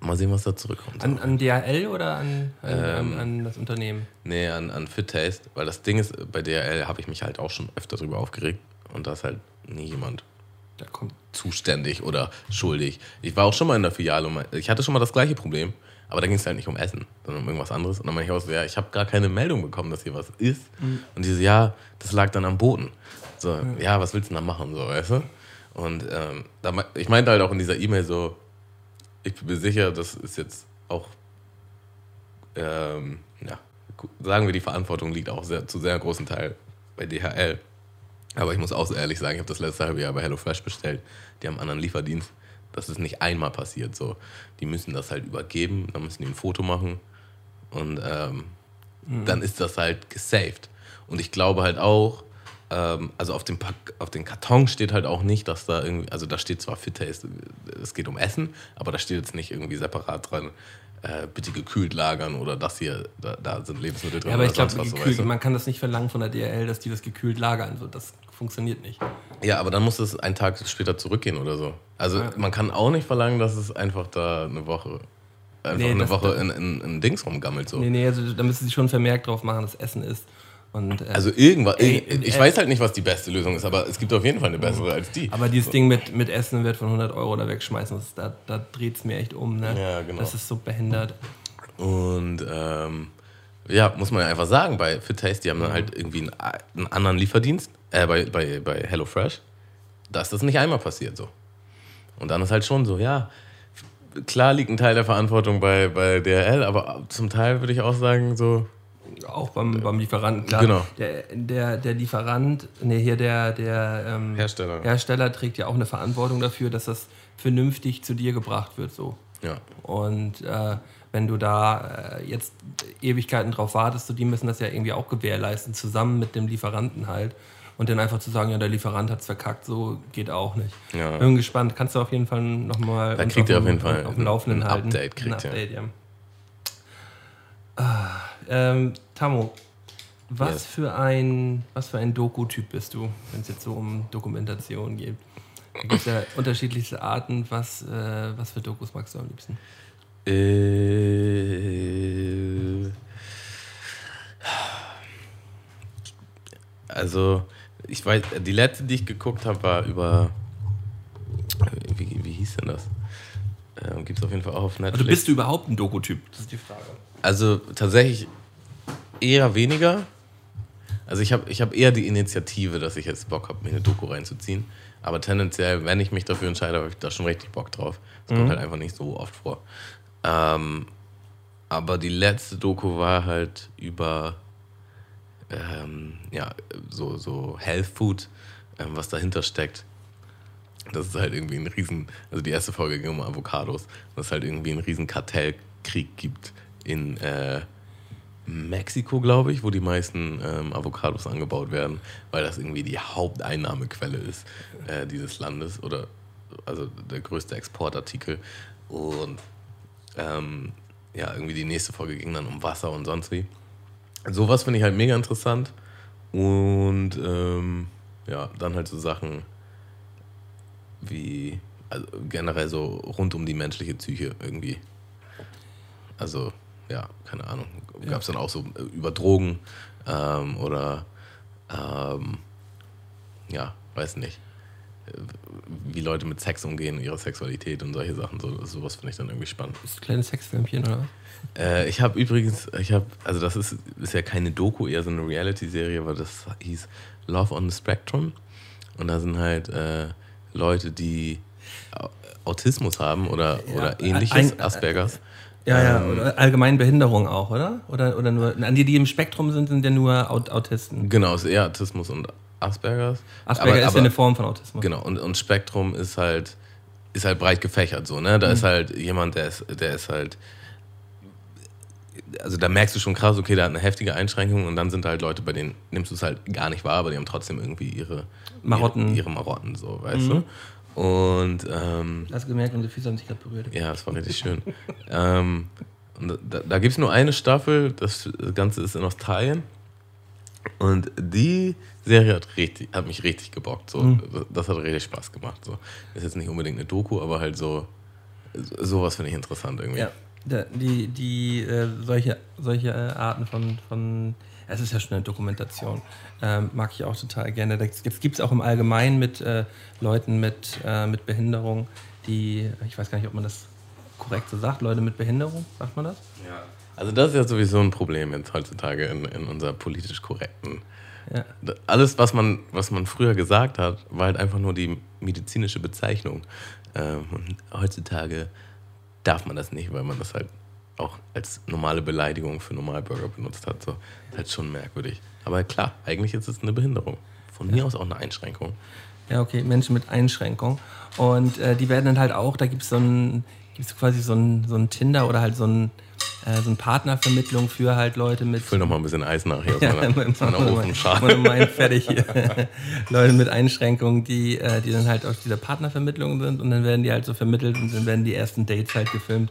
mal sehen, was da zurückkommt. An, an DHL oder an, Ähm. an, an das Unternehmen? Nee, an, an Fit Taste, weil das Ding ist, bei DRL habe ich mich halt auch schon öfter drüber aufgeregt und da ist halt nie jemand Da kommt. zuständig oder schuldig. Ich war auch schon mal in der Filiale und ich hatte schon mal das gleiche Problem, aber da ging es halt nicht um Essen, sondern um irgendwas anderes. Und dann meine ich auch so, ja, ich habe gar keine Meldung bekommen, dass hier was ist. Und diese, ja, das lag dann am Boden. So, ja, was willst du denn da machen, so, weißt du? Und ähm, da, ich meinte halt auch in dieser E-Mail so, ich bin mir sicher, das ist jetzt auch, ähm, ja, sagen wir, die Verantwortung liegt auch sehr, zu sehr großen Teil bei DHL. Aber ich muss auch so ehrlich sagen, ich habe das letzte halbe Jahr bei HelloFresh bestellt. Die haben einen anderen Lieferdienst. Das ist nicht einmal passiert. So. Die müssen das halt übergeben, dann müssen die ein Foto machen und ähm, dann ist das halt gesaved. Und ich glaube halt auch, ähm, also auf dem, Pack, auf dem Karton steht halt auch nicht, dass da irgendwie, also da steht zwar Fit Taste, es geht um Essen, aber da steht jetzt nicht irgendwie separat dran, äh, bitte gekühlt lagern oder das hier, da, da sind Lebensmittel drin. Ja, aber oder ich glaube, so, gekühlt, weißt du? man kann das nicht verlangen von der DRL, dass die das gekühlt lagern. So, das funktioniert nicht. Ja, aber dann muss es einen Tag später zurückgehen oder so. Also Ja. man kann auch nicht verlangen, dass es einfach da eine Woche, einfach Nee, eine Woche in, in, in Dings rumgammelt so. Nee, nee, also da müssen sie schon vermerkt drauf machen, dass Essen ist. Und, äh, Also irgendwas, Ey, ich äh, weiß halt nicht, was die beste Lösung ist, aber es gibt auf jeden Fall eine bessere als die. aber dieses Ding mit, mit Essen wird von 100 Euro da wegschmeißen, das, da, da dreht es mir echt um. Ne? Ja, genau. Das ist so behindert. Und ähm, ja, muss man ja einfach sagen, bei Fit Taste, die haben dann halt irgendwie einen, einen anderen Lieferdienst, äh, bei, bei, bei HelloFresh, da ist das nicht einmal passiert so. Und dann ist halt schon so, ja, klar liegt ein Teil der Verantwortung bei, bei DRL, aber zum Teil würde ich auch sagen, so, Auch beim, beim Lieferanten, klar. Genau. Der, der, der Lieferant, nee, hier der, der ähm, Hersteller. Hersteller trägt ja auch eine Verantwortung dafür, dass das vernünftig zu dir gebracht wird. So. ja. Und äh, wenn du da äh, jetzt Ewigkeiten drauf wartest, so die müssen das ja irgendwie auch gewährleisten, zusammen mit dem Lieferanten halt. Und dann einfach zu sagen, ja, der Lieferant hat es verkackt, so geht auch nicht. Ja. Bin gespannt. Kannst du auf jeden Fall nochmal Da kriegt ihr auf jeden Fall auf dem Laufenden ein halten. Update kriegt ein. Update, ja. Ah, ähm, Tammo, was Yes. für ein, was für ein Doku-Typ bist du, wenn es jetzt so um Dokumentation geht? Da gibt es ja unterschiedlichste Arten. Was, äh, was für Dokus magst du am liebsten? Äh, also, ich weiß, die letzte, die ich geguckt habe, war über. Wie, wie hieß denn das? Ähm, Gibt es auf jeden Fall auch auf Netflix. Also bist du überhaupt ein Doku-Typ? Das ist die Frage. Also tatsächlich eher weniger. Also ich habe ich hab eher die Initiative, dass ich jetzt Bock habe, mir eine Doku reinzuziehen. Aber tendenziell, wenn ich mich dafür entscheide, habe ich da schon richtig Bock drauf. Das kommt halt einfach nicht so oft vor. Ähm, aber die letzte Doku war halt über ähm, ja, so, so Health Food, ähm, was dahinter steckt. Das ist halt irgendwie ein riesen, also die erste Folge ging um Avocados, dass es halt irgendwie einen riesen Kartellkrieg gibt in äh, Mexiko, glaube ich, wo die meisten ähm, Avocados angebaut werden, weil das irgendwie die Haupteinnahmequelle ist äh, dieses Landes oder also der größte Exportartikel. Und ähm, ja, irgendwie die nächste Folge ging dann um Wasser und sonst wie. Sowas finde ich halt mega interessant. Und ähm, ja, dann halt so Sachen wie also generell so rund um die menschliche Psyche irgendwie. Also, ja, keine Ahnung. Gab es dann auch so äh, über Drogen ähm, oder ähm, ja, weiß nicht. Äh, Wie Leute mit Sex umgehen, ihre Sexualität und solche Sachen. So, sowas finde ich dann irgendwie spannend. Ein kleines Sexfilmchen, oder? Äh, ich habe übrigens, ich habe, also das ist, ist ja keine Doku, eher so eine Reality-Serie, aber das hieß Love on the Spectrum. Und da sind halt äh, Leute, die Au- Autismus haben oder, oder ähnliches, ein- Aspergers. Ja, ja, Ähm, oder allgemein Behinderung auch, oder? Oder, oder nur, an die, die im Spektrum sind, sind ja nur Aut Autisten. Genau, es ist eher Autismus und Aspergers. Asperger aber, ist aber, ja eine Form von Autismus. Genau, und, und Spektrum ist halt, ist halt breit gefächert so, ne? Da ist Mhm. halt jemand, der ist, der ist halt. Also da merkst du schon krass, okay, der hat eine heftige Einschränkung und dann sind da halt Leute, bei denen nimmst du es halt gar nicht wahr, aber die haben trotzdem irgendwie ihre Marotten. Ihre, ihre Marotten, so, weißt Mhm. du? Und ähm, Hast du gemerkt, unsere Füße haben sich gerade berührt. ja, das war richtig schön. ähm, und da da gibt es nur eine Staffel, das Ganze ist in Australien. Und die Serie hat, richtig, hat mich richtig gebockt. So. Mhm. Das hat richtig Spaß gemacht. So. Ist jetzt nicht unbedingt eine Doku, aber halt so, so- sowas finde ich interessant irgendwie. Ja, die, die äh, solche, solche äh, Arten von, von, es ist ja schon eine Dokumentation, ähm, mag ich auch total gerne. Das gibt es auch im Allgemeinen mit äh, Leuten mit, äh, mit Behinderung, die, ich weiß gar nicht, ob man das korrekt so sagt, Leute mit Behinderung, sagt man das? Also das ist ja sowieso ein Problem jetzt heutzutage in, in unserer politisch korrekten. Ja. Alles, was man, was man früher gesagt hat, war halt einfach nur die medizinische Bezeichnung. Ähm, und heutzutage darf man das nicht, weil man das halt auch als normale Beleidigung für Normalbürger benutzt hat. So. Das ist halt schon merkwürdig. Aber klar, eigentlich ist es eine Behinderung. Von mir aus auch eine Einschränkung. Ja, okay, Menschen mit Einschränkung. Und äh, die werden dann halt auch, da gibt es so ein, gibt's quasi so ein, so ein Tinder oder halt so ein, äh, so eine Partnervermittlung für halt Leute mit. Füll noch mal ein bisschen Eis nach hier aus Ja, meiner, aus meiner Ofenschale. mein fertig hier. Leute mit Einschränkungen, die, äh, die dann halt aus dieser Partnervermittlung sind und dann werden die halt so vermittelt und dann werden die ersten Dates halt gefilmt.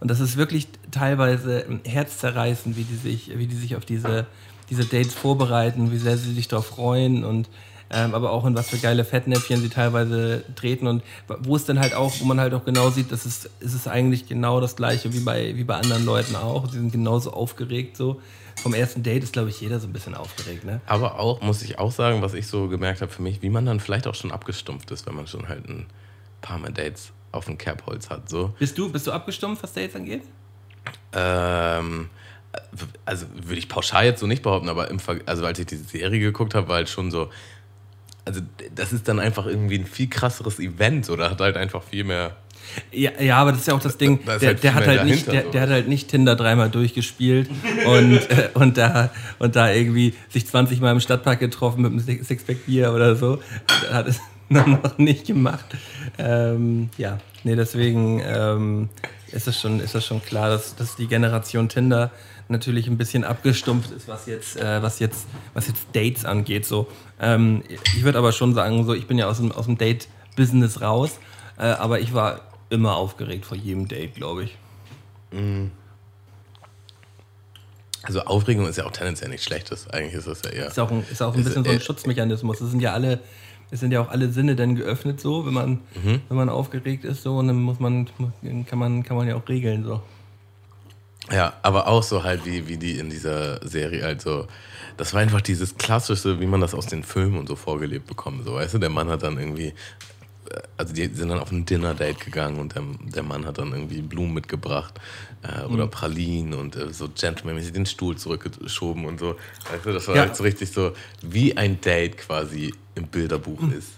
Und das ist wirklich teilweise herzzerreißend, wie die sich, wie die sich auf diese, diese Dates vorbereiten, wie sehr sie sich darauf freuen und ähm, aber auch in was für geile Fettnäpfchen sie teilweise treten und wo es dann halt auch, wo man halt auch genau sieht, dass es, es ist eigentlich genau das gleiche wie bei, wie bei anderen Leuten auch. Sie sind genauso aufgeregt so. Vom ersten Date ist, glaube ich, jeder so ein bisschen aufgeregt, ne? Aber auch, muss ich auch sagen, was ich so gemerkt habe für mich, wie man dann vielleicht auch schon abgestumpft ist, wenn man schon halt ein paar Mal Dates auf dem Kerbholz hat. So. Bist du, bist du abgestumpft, was Dates angeht? Ähm, also würde ich pauschal jetzt so nicht behaupten, aber im Ver also als ich diese Serie geguckt habe, war halt schon so, also das ist dann einfach irgendwie ein viel krasseres Event oder hat halt einfach viel mehr. Ja, ja, aber das ist ja auch das Ding, Da der, halt der, hat halt nicht, der, der hat halt nicht Tinder dreimal durchgespielt und, äh, und, da, und da irgendwie sich 20 Mal im Stadtpark getroffen mit einem Six- Sixpack Bier oder so. Er hat es noch nicht gemacht. Ähm, ja, nee, deswegen ähm, ist, es schon, ist das schon klar, dass, dass die Generation Tinder natürlich ein bisschen abgestumpft ist, was jetzt, äh, was jetzt, was jetzt Dates angeht. So. Ähm, ich würde aber schon sagen, so, ich bin ja aus dem, aus dem Date-Business raus, äh, aber ich war immer aufgeregt vor jedem Date, glaube ich. Also Aufregung ist ja auch tendenziell nichts Schlechtes. Eigentlich ist das ja eher. Ist auch ein, ist auch ein Ist, bisschen so ein äh, Schutzmechanismus. Es sind ja alle, es sind ja auch alle Sinne dann geöffnet so, wenn man, Mhm. wenn man aufgeregt ist so und dann muss man, kann man, kann man ja auch regeln so. Ja, aber auch so halt wie, wie die in dieser Serie halt so. Das war einfach dieses klassische, wie man das aus den Filmen und so vorgelebt bekommt. So, weißt du, der Mann hat dann irgendwie. äh, Also die sind dann auf ein Dinner-Date gegangen und der, der Mann hat dann irgendwie Blumen mitgebracht äh, oder Pralinen und äh, so gentlemanmäßig den Stuhl zurückgeschoben und so. Weißt du, das war Ja. halt so richtig so, wie ein Date quasi im Bilderbuch ist.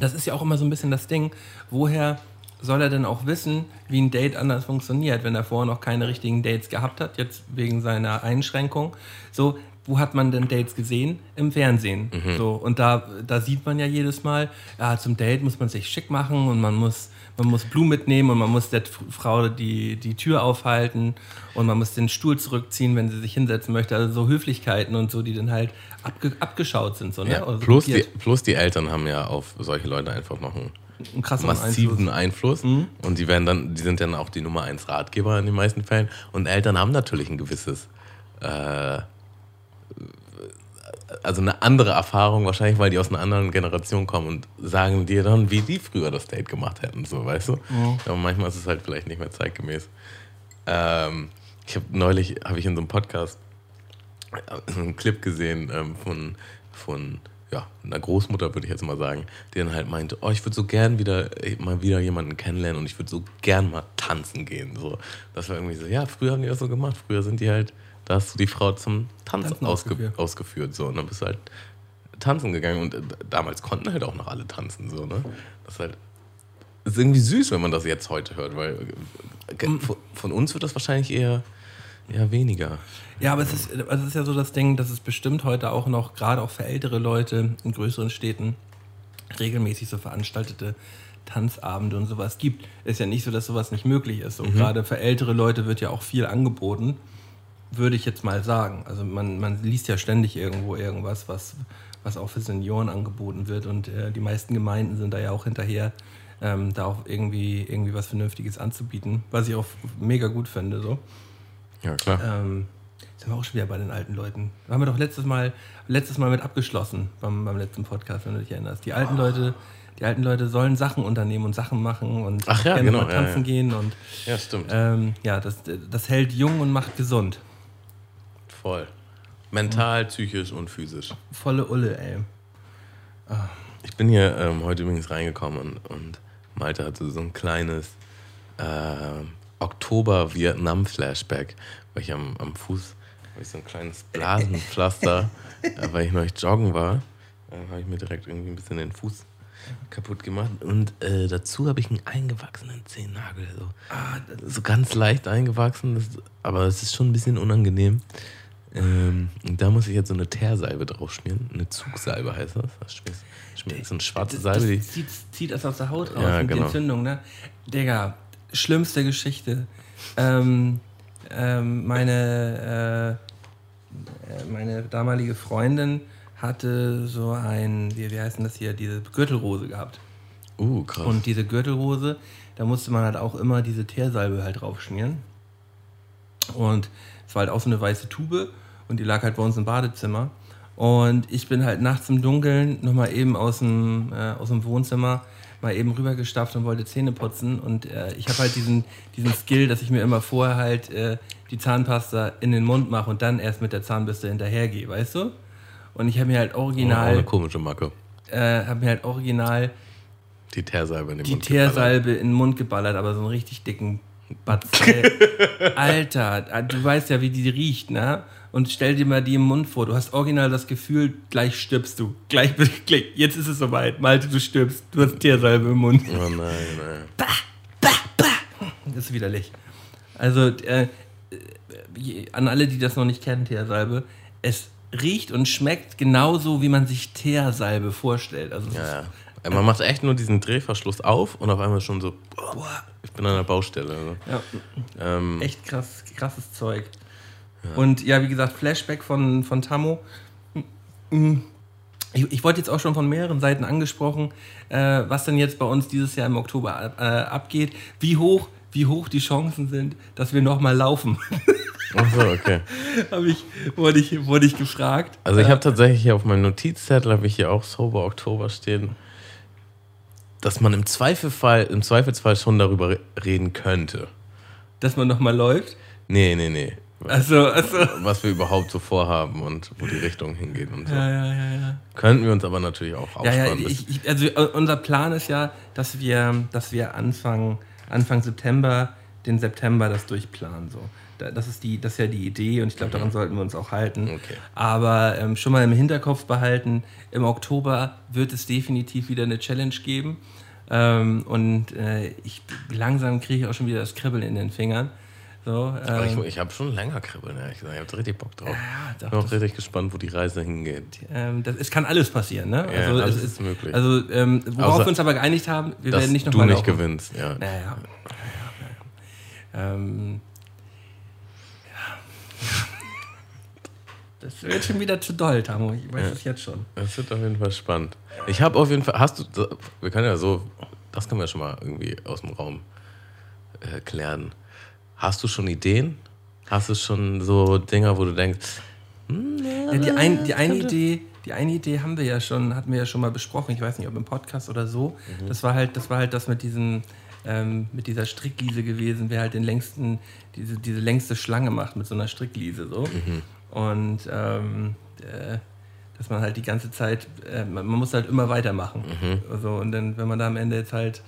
Das ist ja auch immer so ein bisschen das Ding, woher soll er denn auch wissen, wie ein Date anders funktioniert, wenn er vorher noch keine richtigen Dates gehabt hat, jetzt wegen seiner Einschränkung. So, wo hat man denn Dates gesehen? Im Fernsehen. So, und da, da sieht man ja jedes Mal, ja, zum Date muss man sich schick machen und man muss, man muss Blumen mitnehmen und man muss der Frau die, die Tür aufhalten und man muss den Stuhl zurückziehen, wenn sie sich hinsetzen möchte. Also so Höflichkeiten und so, die dann halt abge, abgeschaut sind. So, ne? Ja, Also plus, die, plus die Eltern haben ja auf solche Leute einfach noch einen einen krassen massiven Einfluss. Mhm. Und die werden dann, die sind dann auch die Nummer eins Ratgeber in den meisten Fällen. Und Eltern haben natürlich ein gewisses, äh, also eine andere Erfahrung, wahrscheinlich, weil die aus einer anderen Generation kommen und sagen dir dann, wie die früher das Date gemacht hätten, so, weißt du? Aber manchmal ist es halt vielleicht nicht mehr zeitgemäß. Ähm, ich habe neulich, habe ich in so einem Podcast so einen Clip gesehen ähm, von, von ja, einer Großmutter, würde ich jetzt mal sagen, die dann halt meinte, oh, ich würde so gern wieder äh, mal wieder jemanden kennenlernen und ich würde so gern mal tanzen gehen. So. Das war irgendwie so, ja, früher haben die das so gemacht. Früher sind die halt, da hast du die Frau zum Tanz Tanzen ausge ausgeführt. ausgeführt. So. Und dann bist du halt tanzen gegangen und äh, damals konnten halt auch noch alle tanzen. So, ne? Das ist halt ist irgendwie süß, wenn man das jetzt heute hört, weil äh, von, von uns wird das wahrscheinlich eher, eher weniger. Ja, aber es ist, es ist ja so das Ding, dass es bestimmt heute auch noch, gerade auch für ältere Leute in größeren Städten, regelmäßig so veranstaltete Tanzabende und sowas gibt. Ist ja nicht so, dass sowas nicht möglich ist. Und gerade für ältere Leute wird ja auch viel angeboten, würde ich jetzt mal sagen. Also man, man liest ja ständig irgendwo irgendwas, was, was auch für Senioren angeboten wird. Und äh, die meisten Gemeinden sind da ja auch hinterher, ähm, da auch irgendwie, irgendwie was Vernünftiges anzubieten, was ich auch mega gut finde. So. Ja, klar. Ähm, sind wir auch schon wieder bei den alten Leuten. Da haben wir doch letztes Mal, letztes Mal mit abgeschlossen beim, beim letzten Podcast, wenn du dich erinnerst. Die alten Leute, die alten Leute sollen Sachen unternehmen und Sachen machen und Ach ja, gerne genau, mal ja, tanzen ja. gehen und ja, stimmt. ähm, ja, das, das hält jung und macht gesund. Voll. Mental, psychisch und physisch. Volle Ulle, ey. Ich bin hier ähm, heute übrigens reingekommen und, und Malte hatte so ein kleines äh, Oktober-Vietnam-Flashback, weil ich am, am Fuß habe ich so ein kleines Blasenpflaster, äh, weil ich noch nicht joggen war. Dann habe ich mir direkt irgendwie ein bisschen den Fuß kaputt gemacht. Und äh, dazu habe ich einen eingewachsenen Zehennagel. So, so ganz leicht eingewachsen, das, aber es ist schon ein bisschen unangenehm. Ähm, und da muss ich jetzt so eine Teersalbe drauf schmieren. Eine Zugsalbe heißt das. Das schmierst, schmierst so eine schwarze Das, Salbe. das Die, zieht, zieht das aus der Haut raus Ja, und die genau. Entzündung, ne? Digga, schlimmste Geschichte. Ähm, ähm, meine, äh, äh, meine damalige Freundin hatte so ein, wie, wie heißt denn das hier, diese Gürtelrose gehabt. Uh, krass. Und diese Gürtelrose, da musste man halt auch immer diese Teersalbe halt drauf schmieren. Und es war halt auch so eine weiße Tube und die lag halt bei uns im Badezimmer. Und ich bin halt nachts im Dunkeln nochmal eben aus dem, äh, aus dem Wohnzimmer mal eben rübergestapft und wollte Zähne putzen. Und äh, ich habe halt diesen, diesen Skill, dass ich mir immer vorher halt äh, die Zahnpasta in den Mund mache und dann erst mit der Zahnbürste hinterhergehe, weißt du? Und ich habe mir halt Oh, original, eine komische Macke. äh, habe mir halt original Die Teersalbe in den die Mund geballert. Teersalbe in den Mund geballert, aber so einen richtig dicken Batzen. Alter, du weißt ja, wie die riecht, ne? Und stell dir mal die im Mund vor. Du hast original das Gefühl, gleich stirbst du. Gleich, gleich jetzt ist es soweit. Malte, du stirbst. Du hast Teersalbe im Mund. Oh nein, nein. Das ist widerlich. Also, äh, an alle, die das noch nicht kennen, Teersalbe, es riecht und schmeckt genauso, wie man sich Teersalbe vorstellt. Also, es ist- Ja, ja. Man macht echt nur diesen Drehverschluss auf und auf einmal schon so, boah, ich bin an der Baustelle. Ne? ja. Ähm, echt krass, krasses Zeug. Und ja, wie gesagt, Flashback von, von Tammo. Ich, ich wollte jetzt auch schon von mehreren Seiten angesprochen, äh, was denn jetzt bei uns dieses Jahr im Oktober äh, abgeht. Wie hoch, wie hoch die Chancen sind, dass wir nochmal laufen, ach so, okay. Ich, wurde, ich, wurde ich gefragt. Also ich Äh, habe tatsächlich hier auf meinem Notizzettel, habe ich hier auch Sober Oktober stehen, dass man im Zweifelsfall, im Zweifelsfall schon darüber re- reden könnte. dass man nochmal läuft. Nee, nee, nee. Also, also. Was wir überhaupt so vorhaben und wo die Richtung hingeht und so. Ja, ja, ja, ja. Könnten wir uns aber natürlich auch Ja, aufsparen. ja, bis- ich, ich, also äh, unser Plan ist ja, dass wir, dass wir Anfang, Anfang September, den September das durchplanen. So. Da- Das ist, die, das ist ja die Idee und ich glaube, daran sollten wir uns auch halten. Okay. Aber ähm, schon mal im Hinterkopf behalten, im Oktober wird es definitiv wieder eine Challenge geben. Ähm, und äh, ich, langsam kriege ich auch schon wieder das Kribbeln in den Fingern. So, ähm, ich, ich habe schon länger kribbeln, ehrlich gesagt. Ich habe richtig Bock drauf. ja, ich doch, bin auch richtig gespannt, wo die Reise hingeht. ähm, das, es kann alles passieren, ne? Ja, alles ist möglich. Also, ähm, worauf Außer- wir uns aber geeinigt haben, wir werden nicht du nochmal nicht laufen. gewinnst, ja. Naja. Ja, ja. Ähm, Das wird schon wieder zu doll, Tamo. Ich weiß es jetzt schon. Das wird auf jeden Fall spannend. Ich habe auf jeden Fall, hast du, wir können ja so, das können wir schon mal irgendwie aus dem Raum äh, klären. Hast du schon Ideen? Hast du schon so Dinger, wo du denkst, Ja, die, ein, die, eine Idee, die eine Idee haben wir ja schon, hatten wir ja schon mal besprochen. Ich weiß nicht, ob im Podcast oder so. Das war halt, das war halt das mit diesem, ähm, mit dieser Strickliese gewesen, wer halt den längsten, diese, diese längste Schlange macht mit so einer Strickliese so. Und ähm, äh, dass man halt die ganze Zeit, äh, man, man muss halt immer weitermachen. Also, und dann, wenn man da am Ende jetzt halt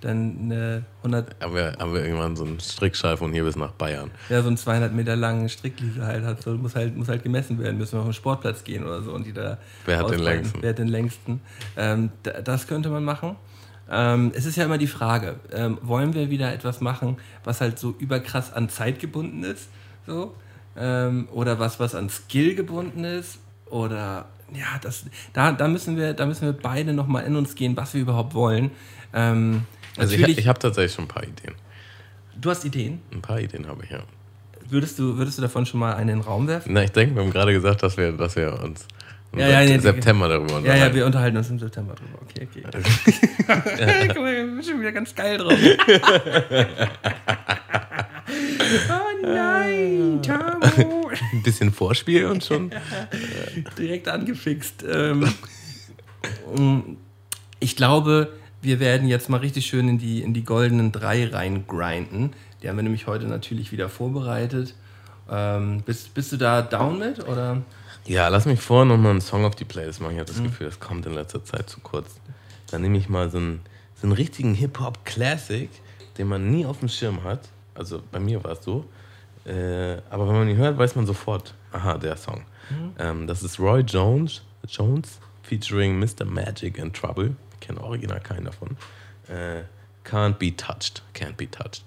dann eine 100, haben wir, haben wir irgendwann so einen Strickschall von hier bis nach Bayern? ja, so einen 200 Meter langen Strickliese halt hat, so, muss halt, muss halt gemessen werden, müssen wir auf den Sportplatz gehen oder so und die da Wer hat den längsten? Wer hat den längsten? Ähm, da- das könnte man machen. Ähm, es ist ja immer die Frage, ähm, wollen wir wieder etwas machen, was halt so überkrass an Zeit gebunden ist, so? Ähm, oder was, was an Skill gebunden ist? Oder ja, das, da, da müssen wir, da müssen wir beide nochmal in uns gehen, was wir überhaupt wollen. Ähm, Also ich, ich habe tatsächlich schon ein paar Ideen. du hast Ideen. Ein paar Ideen habe ich, ja. Würdest du, würdest du davon schon mal einen in den Raum werfen? Na, ich denke, wir haben gerade gesagt, dass wir, dass wir uns im Ja, ja, Sept- nee, September darüber Ja, unterhalten. ja, wir unterhalten uns im September drüber. Okay, okay. Guck mal, ich bin schon wieder ganz geil drauf. oh nein, Tamo. ein bisschen Vorspiel und schon. Direkt angefixt. Ähm, ich glaube, wir werden jetzt mal richtig schön in die, in die goldenen drei reingrinden. Die haben wir nämlich heute natürlich wieder vorbereitet. Ähm, bist, bist du da down mit? Oder? Ja, lass mich vorher noch mal einen Song auf die Playlist machen. Ich habe das Mhm. Gefühl, das kommt in letzter Zeit zu kurz. Dann nehme ich mal so einen, so einen richtigen Hip-Hop-Classic, den man nie auf dem Schirm hat. Also bei mir war es so. Äh, aber wenn man ihn hört, weiß man sofort, aha, der Song. Mhm. Ähm, das ist Roy Jones, Jones featuring Mr. Magic and Trouble. Ich kenne original keinen davon. Äh, can't be touched. Can't be touched.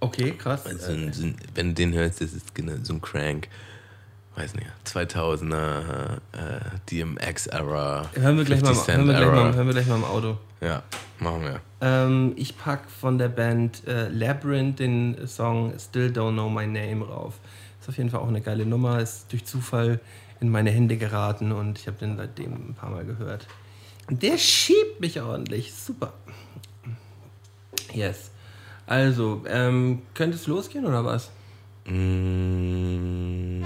Okay, krass. So ein, so ein, wenn du den hörst, das ist genau so ein Crank. Weiß nicht, 2000er, äh, DMX-Era. Hören wir, gleich mal, 50 hören, wir gleich Era. mal, hören wir gleich mal im Auto. Ja, Machen wir. Ähm, ich pack von der Band äh, Labyrinth den Song Still Don't Know My Name rauf. Ist auf jeden Fall auch eine geile Nummer. Ist durch Zufall in meine Hände geraten und ich habe den seitdem ein paar Mal gehört. Der schiebt mich ordentlich. Super. Yes. Also, ähm, könnte es losgehen oder was? Mm.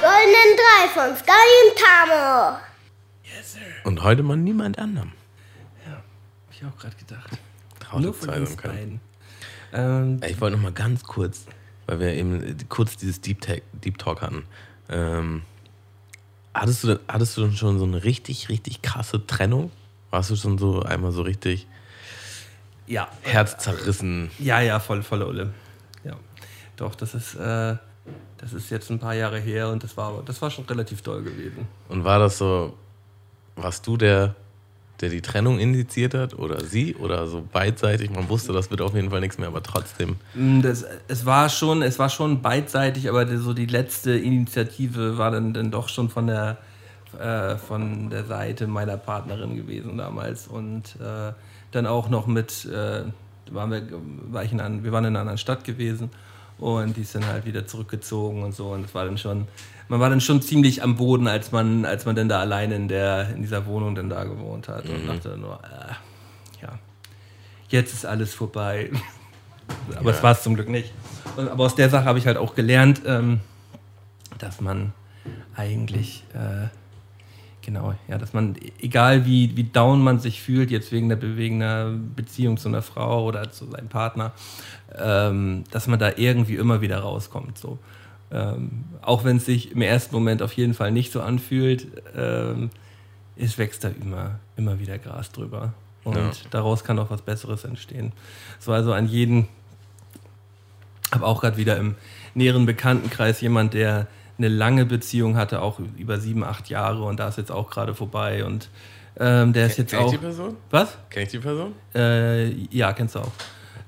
Goldenen Drei von Sky und Tamo. Yes, sir. Und heute mal niemand anderem. Ja, hab ich auch gerade gedacht. Traute Nur von uns beiden. Ähm, Ich wollte noch mal ganz kurz, weil wir eben kurz dieses Deep, Tech, Deep Talk hatten. Ähm, hattest, du, denn- hattest du denn schon so eine richtig, richtig krasse Trennung? Warst du schon so einmal so richtig ja. herzzerrissen? Ja, ja, voll, volle Ulle. Ja. Doch, das ist, äh, das ist jetzt ein paar Jahre her und das war das war schon relativ doll gewesen. Und war das so, warst du der, der die Trennung initiiert hat oder sie oder so beidseitig? Man wusste, das wird auf jeden Fall nichts mehr, aber trotzdem. Mm, Das, es, war schon, es war schon beidseitig, aber die, so die letzte Initiative war dann, dann doch schon von der, äh, von der Seite meiner Partnerin gewesen damals. Und äh, dann auch noch mit, äh, waren wir, war ich in einer, wir waren in einer anderen Stadt gewesen und die ist dann halt wieder zurückgezogen und so. Und es war dann schon, man war dann schon ziemlich am Boden, als man, als man dann da alleine in, der, in dieser Wohnung dann da gewohnt hat. Und dachte nur, äh, ja, jetzt ist alles vorbei. Aber es war es zum Glück nicht. Und, aber aus der Sache habe ich halt auch gelernt, ähm, dass man eigentlich, äh, genau, ja, dass man, egal wie, wie down man sich fühlt, jetzt wegen der wegen einer Beziehung zu einer Frau oder zu seinem Partner, ähm, dass man da irgendwie immer wieder rauskommt. So. Ähm, auch wenn es sich im ersten Moment auf jeden Fall nicht so anfühlt, ähm, es wächst da immer, immer wieder Gras drüber. Und Ja. daraus kann auch was Besseres entstehen. So also an jeden, habe auch gerade wieder im näheren Bekanntenkreis jemand, der eine lange Beziehung hatte, auch über sieben, acht Jahre und da ist jetzt auch gerade vorbei und ähm, der ist jetzt Kenn ich auch. die Person? Was? Kenn ich die Person? Äh, ja, kennst du auch.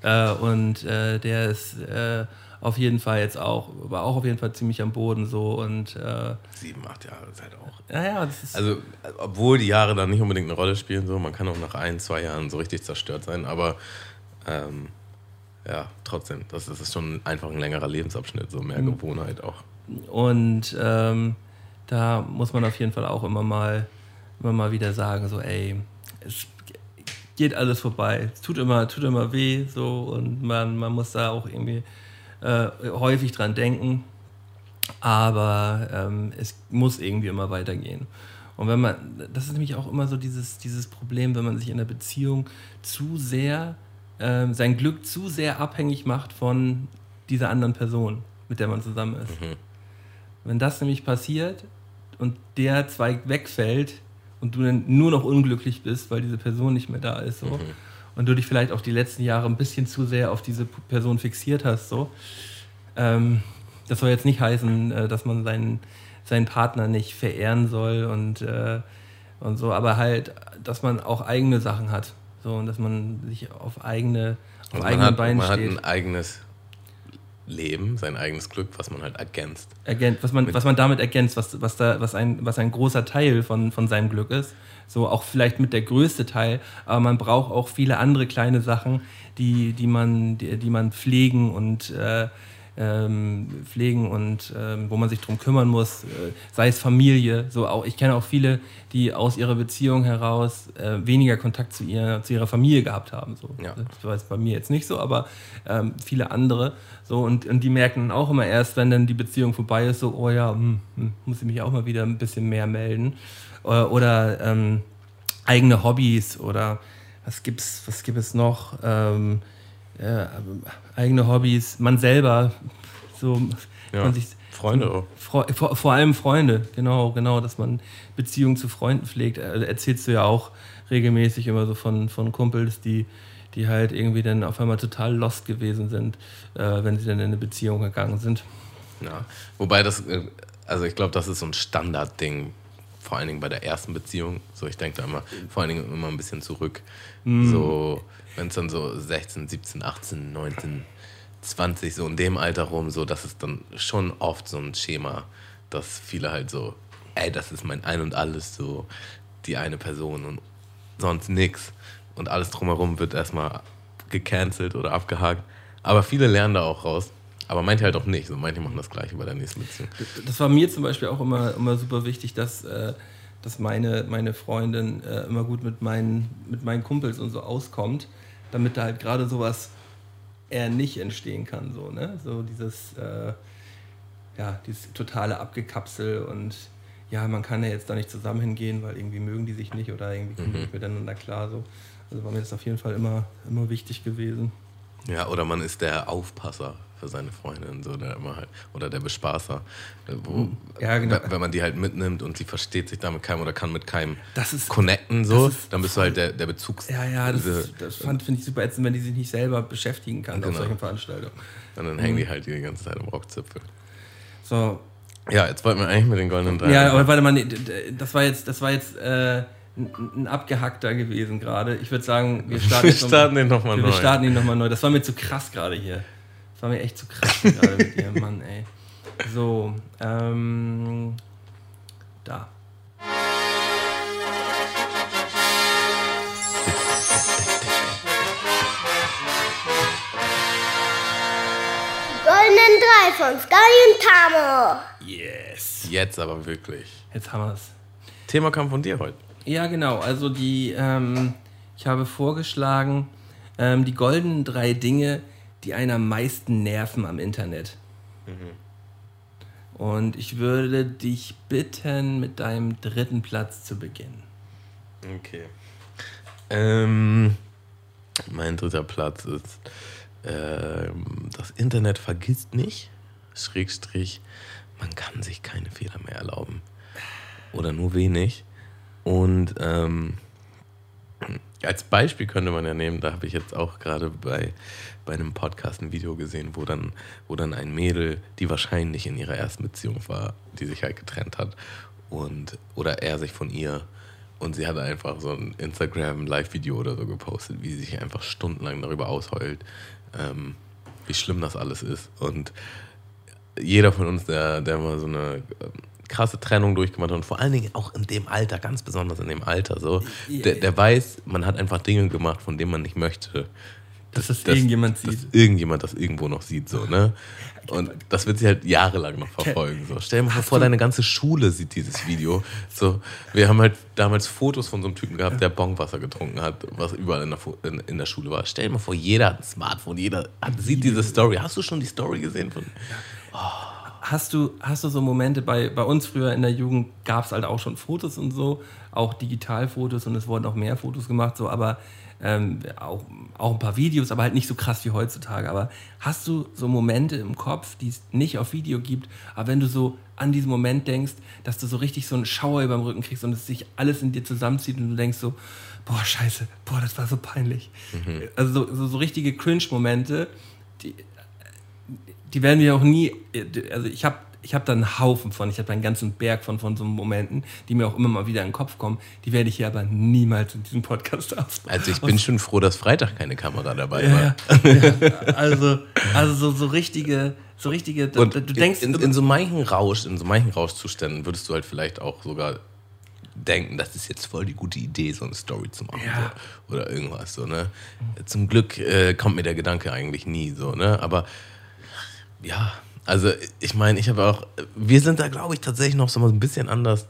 Äh, und äh, der ist äh, auf jeden Fall jetzt auch, war auch auf jeden Fall ziemlich am Boden so und äh, Sieben, acht Jahre ist halt auch. ja, ja, das ist. Also, obwohl die Jahre dann nicht unbedingt eine Rolle spielen, so, man kann auch nach ein, zwei Jahren so richtig zerstört sein, aber ähm, ja, trotzdem, das ist schon einfach ein längerer Lebensabschnitt, so mehr Gewohnheit auch. Und ähm, da muss man auf jeden Fall auch immer mal, immer mal wieder sagen, so, ey, es geht alles vorbei. Es tut immer, tut immer weh, so, und man, man muss da auch irgendwie äh, häufig dran denken. Aber ähm, es muss irgendwie immer weitergehen. Und wenn man, das ist nämlich auch immer so dieses, dieses Problem, wenn man sich in der Beziehung zu sehr, ähm, sein Glück zu sehr abhängig macht von dieser anderen Person, mit der man zusammen ist. Wenn das nämlich passiert und der Zweig wegfällt und du dann nur noch unglücklich bist, weil diese Person nicht mehr da ist, so, und du dich vielleicht auch die letzten Jahre ein bisschen zu sehr auf diese Person fixiert hast, so, ähm, das soll jetzt nicht heißen, äh, dass man seinen, seinen Partner nicht verehren soll und, äh, und so, aber halt, dass man auch eigene Sachen hat. So, und dass man sich auf eigene, auf Also man eigenen hat, Beinen man hat steht. ein eigenes Leben, sein eigenes Glück, was man halt ergänzt. ergänzt, was man, was man damit ergänzt, was, was, da, was, ein, was ein großer Teil von, von seinem Glück ist. So auch vielleicht mit der größte Teil, aber man braucht auch viele andere kleine Sachen, die, die, man, die, die man pflegen und äh, ähm, pflegen und ähm, wo man sich drum kümmern muss, äh, sei es Familie. So auch, ich kenne auch viele, die aus ihrer Beziehung heraus äh, weniger Kontakt zu, ihr, zu ihrer Familie gehabt haben. So. Ja. Das war jetzt bei mir jetzt nicht so, aber ähm, viele andere. So, und, und die merken dann auch immer erst, wenn dann die Beziehung vorbei ist, so, oh ja, hm, hm, muss ich mich auch mal wieder ein bisschen mehr melden. Oder, oder ähm, eigene Hobbys oder was gibt's, was gibt es noch? Ähm, ja, eigene Hobbys, man selber, so Ja. man sich Freunde auch. Fre vor, vor allem Freunde, genau, genau, dass man Beziehungen zu Freunden pflegt. Äh, Erzählst du ja auch regelmäßig immer so von, von Kumpels, die, die halt irgendwie dann auf einmal total lost gewesen sind, äh, wenn sie dann in eine Beziehung gegangen sind. Ja. Wobei das, äh, also ich glaube, das ist so ein Standardding, vor allen Dingen bei der ersten Beziehung. So, ich denke da immer, vor allen Dingen immer ein bisschen zurück. So, wenn es dann so 16, 17, 18, 19, 20, so in dem Alter rum, so, das ist dann schon oft so ein Schema, dass viele halt so, ey, das ist mein Ein und Alles, so die eine Person und sonst nix. Und alles drumherum wird erstmal gecancelt oder abgehakt. Aber viele lernen da auch raus. Aber manche halt auch nicht. So manche machen das gleiche bei der nächsten Beziehung. Das war mir zum Beispiel auch immer, immer super wichtig, dass, äh, dass meine, meine Freundin äh, immer gut mit meinen, mit meinen Kumpels und so auskommt, damit da halt gerade sowas eher nicht entstehen kann. So, ne? so dieses, äh, ja, dieses totale Abgekapsel und ja, man kann ja jetzt da nicht zusammen hingehen, weil irgendwie mögen die sich nicht oder irgendwie kommen die nicht miteinander klar. So. Also war mir das auf jeden Fall immer, immer wichtig gewesen. Ja, oder man ist der Aufpasser für seine Freundin, so der immer halt, oder der Bespaßer. äh, Wo, Ja, genau. wenn- man die halt mitnimmt und sie versteht sich da mit keinem oder kann mit keinem ist- connecten, so, ist dann bist du halt der, der Bezugs... Ja, ja, das, diese- ist- das fand- finde ich super ätzend, wenn die sich nicht selber beschäftigen kann auf Genau. solchen Veranstaltungen. Und dann hängen die halt die ganze Zeit am Rockzipfel. So, Ja, jetzt wollten wir eigentlich mit den goldenen Dreien. Ja, aber warte mal, nee, das war jetzt, das war jetzt äh, ein, abgehackter gewesen gerade. Ich würde sagen, wir starten, Wir jetzt noch- starten den nochmal neu. wir starten ihn nochmal neu. Das war mir zu krass gerade hier. War mir echt zu krass gerade mit dir, Mann, ey. So, ähm, da. Goldenen Drei von Sky und Tamo. Yes. Jetzt aber wirklich. Jetzt haben wir es. Thema kam von dir heute. Ja, genau. Also die, ähm, ich habe vorgeschlagen, ähm, die goldenen drei Dinge, die einen am meisten nerven am Internet. Und ich würde dich bitten, mit deinem dritten Platz zu beginnen. Okay. Ähm, mein dritter Platz ist, ähm, das Internet vergisst nicht, Schrägstrich, man kann sich keine Fehler mehr erlauben. Oder nur wenig. Und ähm, als Beispiel könnte man ja nehmen, da habe ich jetzt auch gerade bei, bei einem Podcast ein Video gesehen, wo dann, wo dann ein Mädel, die wahrscheinlich in ihrer ersten Beziehung war, die sich halt getrennt hat und oder er sich von ihr und sie hat einfach so ein Instagram-Live-Video oder so gepostet, wie sie sich einfach stundenlang darüber ausheult, ähm, wie schlimm das alles ist. Und jeder von uns, der, der mal so eine krasse Trennung durchgemacht hat und vor allen Dingen auch in dem Alter, ganz besonders in dem Alter, so, der, der weiß, man hat einfach Dinge gemacht, von denen man nicht möchte. Dass das irgendjemand dass sieht. irgendjemand das irgendwo noch sieht, so, ne? Und das wird sie halt jahrelang noch verfolgen. So. Stell dir mal vor, deine ganze Schule sieht dieses Video. So, wir haben halt damals Fotos von so einem Typen gehabt, der Bonkwasser getrunken hat, was überall in der, in, in der Schule war. Stell dir mal vor, jeder hat ein Smartphone, jeder hat, sieht diese Story. Hast du schon die Story gesehen von? Hast du, hast du so Momente, bei, bei uns früher in der Jugend gab es halt auch schon Fotos und so, auch Digitalfotos und es wurden auch mehr Fotos gemacht, so, aber ähm, auch, auch ein paar Videos, aber halt nicht so krass wie heutzutage. Aber hast du so Momente im Kopf, die es nicht auf Video gibt, aber wenn du so an diesen Moment denkst, dass du so richtig so einen Schauer über dem Rücken kriegst und es sich alles in dir zusammenzieht und du denkst so, boah, scheiße, boah, das war so peinlich. Also so, so, so richtige Cringe-Momente, die, die werden wir auch nie, also ich habe ich hab da einen Haufen von, ich habe da einen ganzen Berg von, von so Momenten, die mir auch immer mal wieder in den Kopf kommen, die werde ich hier aber niemals in diesem Podcast aus. Also ich bin schon froh, dass Freitag keine Kamera dabei war. ja, ja, also, also so, so richtige, so richtige, du, Und du denkst, in, in so manchen Rausch, in so manchen Rauschzuständen würdest du halt vielleicht auch sogar denken, das ist jetzt voll die gute Idee, so eine Story zu machen. Ja. So, oder irgendwas so, ne? Zum Glück äh, kommt mir der Gedanke eigentlich nie so, ne? Aber ja, also ich meine, ich habe auch, wir sind da glaube ich tatsächlich noch so ein bisschen anders,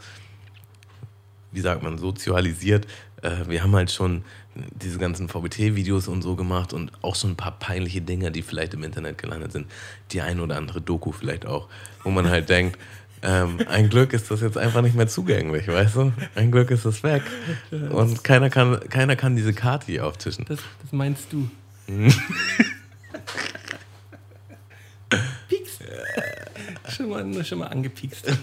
wie sagt man, sozialisiert. Äh, wir haben halt schon diese ganzen VBT-Videos und so gemacht und auch schon ein paar peinliche Dinge, die vielleicht im Internet gelandet sind. Die ein oder andere Doku vielleicht auch, wo man halt denkt, ähm, ein Glück ist das jetzt einfach nicht mehr zugänglich, weißt du? Ein Glück ist das weg. Und keiner kann, keiner kann diese Karte hier auftischen. das, das meinst du. Pieks. Schon mal, schon mal angepiekst.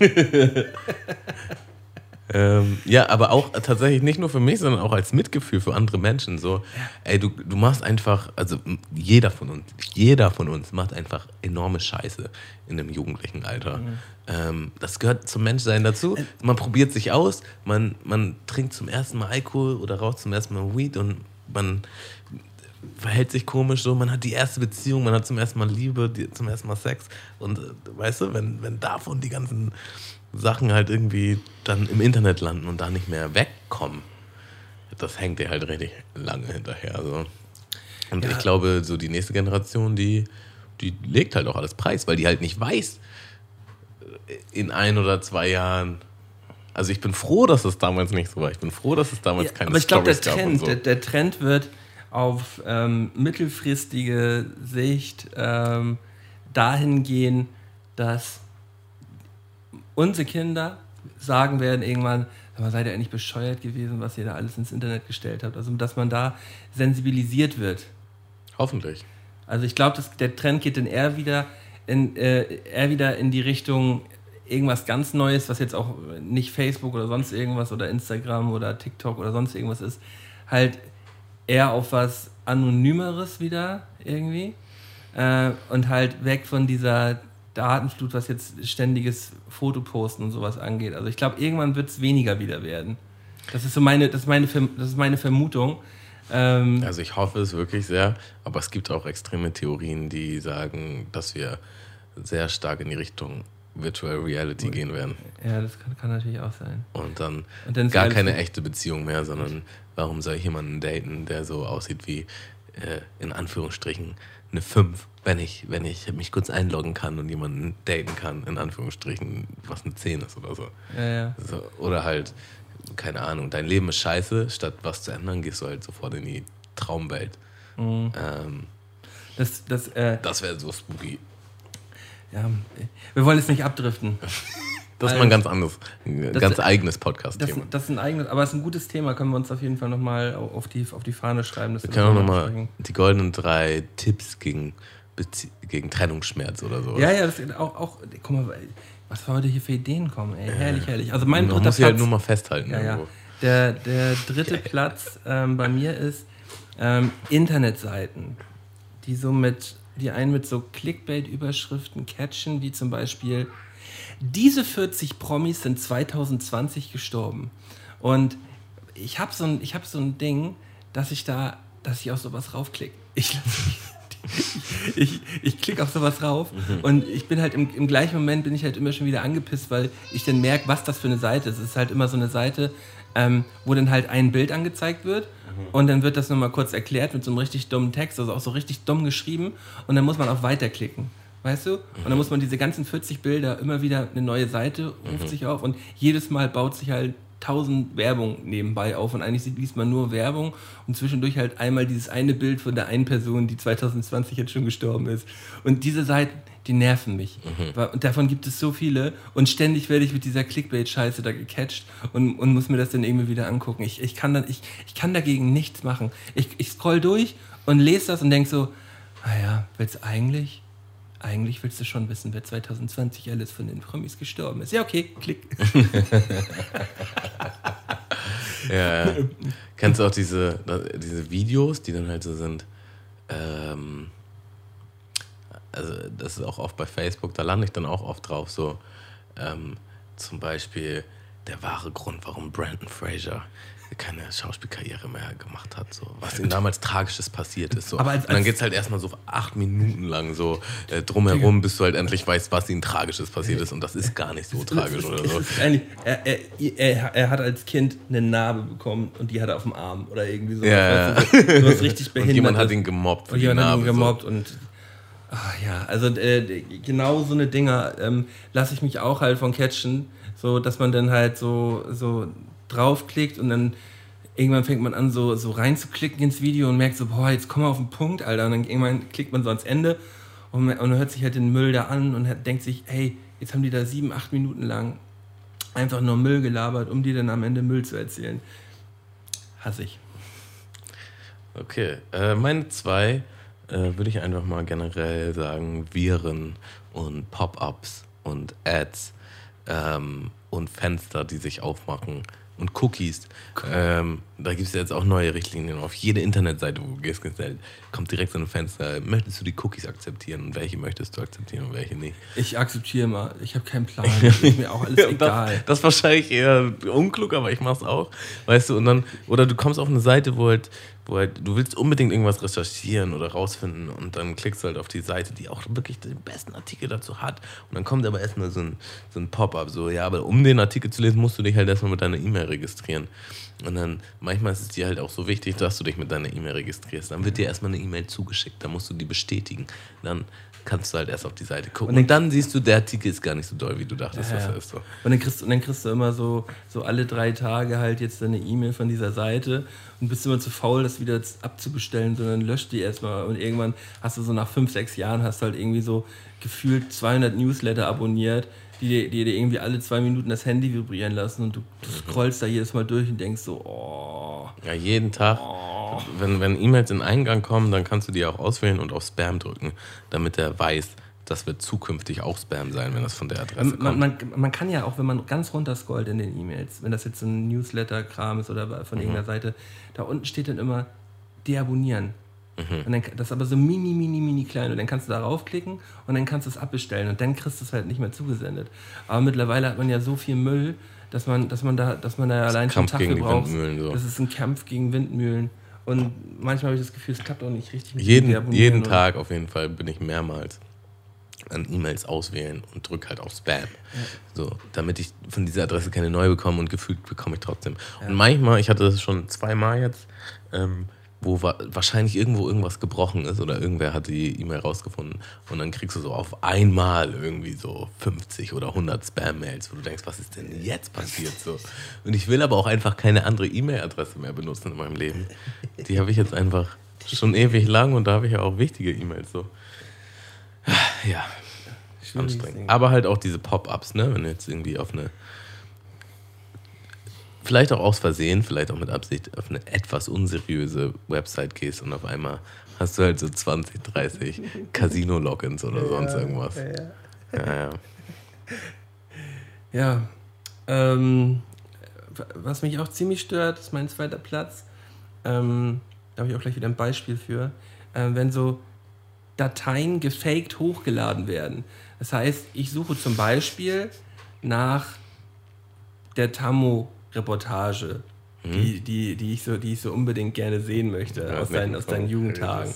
Ähm, ja, aber auch tatsächlich nicht nur für mich, sondern auch als Mitgefühl für andere Menschen. So, ey, du, du machst einfach, also jeder von uns, jeder von uns macht einfach enorme Scheiße in dem jugendlichen Alter. Ähm, das gehört zum Menschsein dazu. Man probiert sich aus, man, man trinkt zum ersten Mal Alkohol oder raucht zum ersten Mal Weed und man verhält sich komisch so, man hat die erste Beziehung, man hat zum ersten Mal Liebe, die, zum ersten Mal Sex und äh, weißt du, wenn, wenn davon die ganzen Sachen halt irgendwie dann im Internet landen und da nicht mehr wegkommen, das hängt dir halt richtig lange hinterher. So. Und Ja. ich glaube, so die nächste Generation, die, die legt halt auch alles preis, weil die halt nicht weiß, äh, in ein oder zwei Jahren. Also ich bin froh, dass es damals nicht so war. Ich bin froh, dass es damals Ja, keine aber ich glaube, der gab und so. der, der Trend wird auf ähm, mittelfristige Sicht ähm, dahin gehen, dass unsere Kinder sagen werden irgendwann, mal, seid ihr eigentlich bescheuert gewesen, was ihr da alles ins Internet gestellt habt. Also dass man da sensibilisiert wird. Hoffentlich. Also ich glaube, der Trend geht dann eher wieder in, äh, eher wieder in die Richtung irgendwas ganz Neues, was jetzt auch nicht Facebook oder sonst irgendwas oder Instagram oder TikTok oder sonst irgendwas ist, halt eher auf was Anonymeres wieder irgendwie äh, und halt weg von dieser Datenflut, was jetzt ständiges Fotoposten und sowas angeht. Also ich glaube, irgendwann wird es weniger wieder werden. Das ist so meine, das ist meine, das ist meine Vermutung. Ähm, Also ich hoffe es wirklich sehr, aber es gibt auch extreme Theorien, die sagen, dass wir sehr stark in die Richtung Virtual Reality gehen werden. ja, das kann, kann natürlich auch sein. Und dann, Und dann gar keine echte Beziehung mehr, sondern warum soll ich jemanden daten, der so aussieht wie äh, in Anführungsstrichen eine 5, wenn ich, wenn ich mich kurz einloggen kann und jemanden daten kann, in Anführungsstrichen, was eine 10 ist oder so. Ja, ja. so oder halt, keine Ahnung, dein Leben ist scheiße, statt was zu ändern, gehst du halt sofort in die Traumwelt. Mhm. Ähm, Das, das, äh, das wäre so spooky. ja, wir wollen jetzt nicht abdriften. Das ist mal Also, ein ganz anderes, ein das- ganz eigenes Das, Podcast-Thema. das ist ein eigenes, aber es ist ein gutes Thema, können wir uns auf jeden Fall nochmal auf die, auf die Fahne schreiben. Wir das können auch noch mal nochmal die goldenen drei Tipps gegen, gegen Trennungsschmerz oder so. Ja, ja, das ist auch, auch, guck mal, was wir heute hier für Ideen kommen, ey. Herrlich, herrlich. Also mein Man dritter muss halt Platz, nur mal festhalten. ja, ja. Der, der dritte Platz ähm, bei mir ist ähm, Internetseiten, die so mit, die einen mit so Clickbait-Überschriften catchen, wie zum Beispiel diese 40 Promis sind 2020 gestorben. Und ich habe so, ein- ich hab so ein Ding, dass ich da, dass ich auf sowas raufklicke. Ich, ich, ich klicke auf sowas rauf und ich bin halt im, im gleichen Moment bin ich halt immer schon wieder angepisst, weil ich dann merke, was das für eine Seite ist. Es ist halt immer so eine Seite, ähm, wo dann halt ein Bild angezeigt wird und dann wird das nochmal kurz erklärt mit so einem richtig dummen Text, also auch so richtig dumm geschrieben und dann muss man auf Weiterklicken. Weißt du? Und dann muss man diese ganzen 40 Bilder immer wieder eine neue Seite ruft sich auf und jedes Mal baut sich halt tausend Werbung nebenbei auf und eigentlich liest man nur Werbung und zwischendurch halt einmal dieses eine Bild von der einen Person, die 2020 jetzt schon gestorben ist. Und diese Seiten, die nerven mich. Weil- Und davon gibt es so viele und ständig werde ich mit dieser Clickbait-Scheiße da gecatcht und, und muss mir das dann irgendwie wieder angucken. Ich, ich, kann, dann, ich, ich kann dagegen nichts machen. Ich, ich scroll durch und lese das und denke so, naja, willst du eigentlich? Eigentlich willst du schon wissen, wer 2020 alles von den Promis gestorben ist. Ja, okay, klick. Ja. Kennst du auch diese, diese Videos, die dann halt so sind? Ähm, also, das ist auch oft bei Facebook, da lande ich dann auch oft drauf. So, ähm, zum Beispiel der wahre Grund, warum Brandon Fraser keine Schauspielkarriere mehr gemacht hat. So. Was ihm damals Tragisches passiert ist. So. Aber als- Und dann als- geht es halt erstmal so acht Minuten lang so äh, drumherum, bis du halt endlich weißt, was ihm Tragisches passiert ist. Und das ist gar nicht so tragisch oder so. er, er, er, er hat als Kind eine Narbe bekommen und die hat er auf dem Arm oder irgendwie so. Ja, Weißt du, so, so was richtig Und behindert. jemand hat ihn gemobbt und jemand hat ihn Narbe. gemobbt und ach ja, also äh, genau so eine Dinger ähm, lasse ich mich auch halt von catchen, so dass man dann halt so, so draufklickt und dann irgendwann fängt man an, so, so reinzuklicken ins Video und merkt so, boah, jetzt komm auf den Punkt, Alter. Und dann irgendwann klickt man so ans Ende und, und hört sich halt den Müll da an und hat, denkt sich, hey, jetzt haben die da sieben, acht Minuten lang einfach nur Müll gelabert, um dir dann am Ende Müll zu erzählen. Hasse ich. Okay, äh, meine zwei äh, würde ich einfach mal generell sagen: Viren und Pop-ups und Ads ähm, und Fenster, die sich aufmachen und Cookies. Ähm, da gibt es jetzt auch neue Richtlinien. Auf jede Internetseite, wo du gehst, gestellt, kommt direkt so ein Fenster. Möchtest du die Cookies akzeptieren und welche möchtest du akzeptieren und welche nicht? Ich akzeptiere mal. Ich habe keinen Plan. Das ist mir auch alles egal. Das, das ist wahrscheinlich eher unklug, aber ich mach's auch. Weißt du, und dann, oder du kommst auf eine Seite, wo halt, wo halt, du willst unbedingt irgendwas recherchieren oder rausfinden und dann klickst du halt auf die Seite, die auch wirklich den besten Artikel dazu hat. Und dann kommt aber erstmal so ein, so ein Pop-up, so, ja, aber um den Artikel zu lesen, musst du dich halt erstmal mit deiner E-Mail registrieren. Und dann, manchmal ist es dir halt auch so wichtig, dass du dich mit deiner E-Mail registrierst. Dann wird dir erstmal eine E-Mail zugeschickt, dann musst du die bestätigen. Dann kannst du halt erst auf die Seite gucken. Und dann siehst du, der Artikel ist gar nicht so doll, wie du dachtest, Ja. er ist. So. Und dann kriegst, und dann kriegst du immer so, so alle drei Tage halt jetzt eine E-Mail von dieser Seite und bist immer zu faul, das wieder abzubestellen, sondern löscht die erstmal. Und irgendwann hast du so nach fünf, sechs Jahren hast du halt irgendwie so gefühlt 200 Newsletter abonniert, die dir, irgendwie alle zwei Minuten das Handy vibrieren lassen und du scrollst da jedes Mal durch und denkst so, oh. Ja, jeden Tag. Wenn, wenn E-Mails in Eingang kommen, dann kannst du die auch auswählen und auf Spam drücken, damit er weiß, das wird zukünftig auch Spam sein, wenn das von der Adresse Man, kommt. man, man kann ja auch, wenn man ganz runter scrollt in den E-Mails, wenn das jetzt ein Newsletter-Kram ist oder von Mhm. irgendeiner Seite, da unten steht dann immer deabonnieren. Mhm. Und dann, das ist aber so mini, mini, mini klein. Und dann kannst du darauf klicken und dann kannst du es abbestellen. Und dann kriegst du es halt nicht mehr zugesendet. Aber mittlerweile hat man ja so viel Müll, dass man, dass man da, dass man da allein schon gegen die braucht. Windmühlen, so. Das ist ein Kampf gegen Windmühlen. Und manchmal habe ich das Gefühl, es klappt auch nicht richtig. mit jeden, jeden Tag auf jeden Fall bin ich mehrmals an E-Mails auswählen und drücke halt auf Spam. So, damit ich von dieser Adresse keine neue bekomme und gefühlt bekomme ich trotzdem. Und manchmal, ich hatte das schon zweimal jetzt, ähm, wo wa wahrscheinlich irgendwo irgendwas gebrochen ist oder irgendwer hat die E-Mail rausgefunden und dann kriegst du so auf einmal irgendwie so 50 oder 100 Spam-Mails, wo du denkst, was ist denn jetzt passiert so? Und ich will aber auch einfach keine andere E-Mail-Adresse mehr benutzen in meinem Leben. Die habe ich jetzt einfach schon ewig lang und da habe ich ja auch wichtige E-Mails so. Ja, anstrengend. Aber halt auch diese Pop-ups, ne? Wenn du jetzt irgendwie auf eine, vielleicht auch aus Versehen, vielleicht auch mit Absicht, auf eine etwas unseriöse Website gehst und auf einmal hast du halt so 20, 30 Casino-Logins oder sonst irgendwas. Ja, ja. Ja, ähm, was mich auch ziemlich stört, ist mein zweiter Platz. Ähm, da habe ich auch gleich wieder ein Beispiel für. Ähm, wenn so Dateien gefaked hochgeladen werden. Das heißt, ich suche zum Beispiel nach der Tammo-Reportage, die, die, die, ich so, die ich so unbedingt gerne sehen möchte Ja, aus, deinen, aus deinen. Jugendtagen.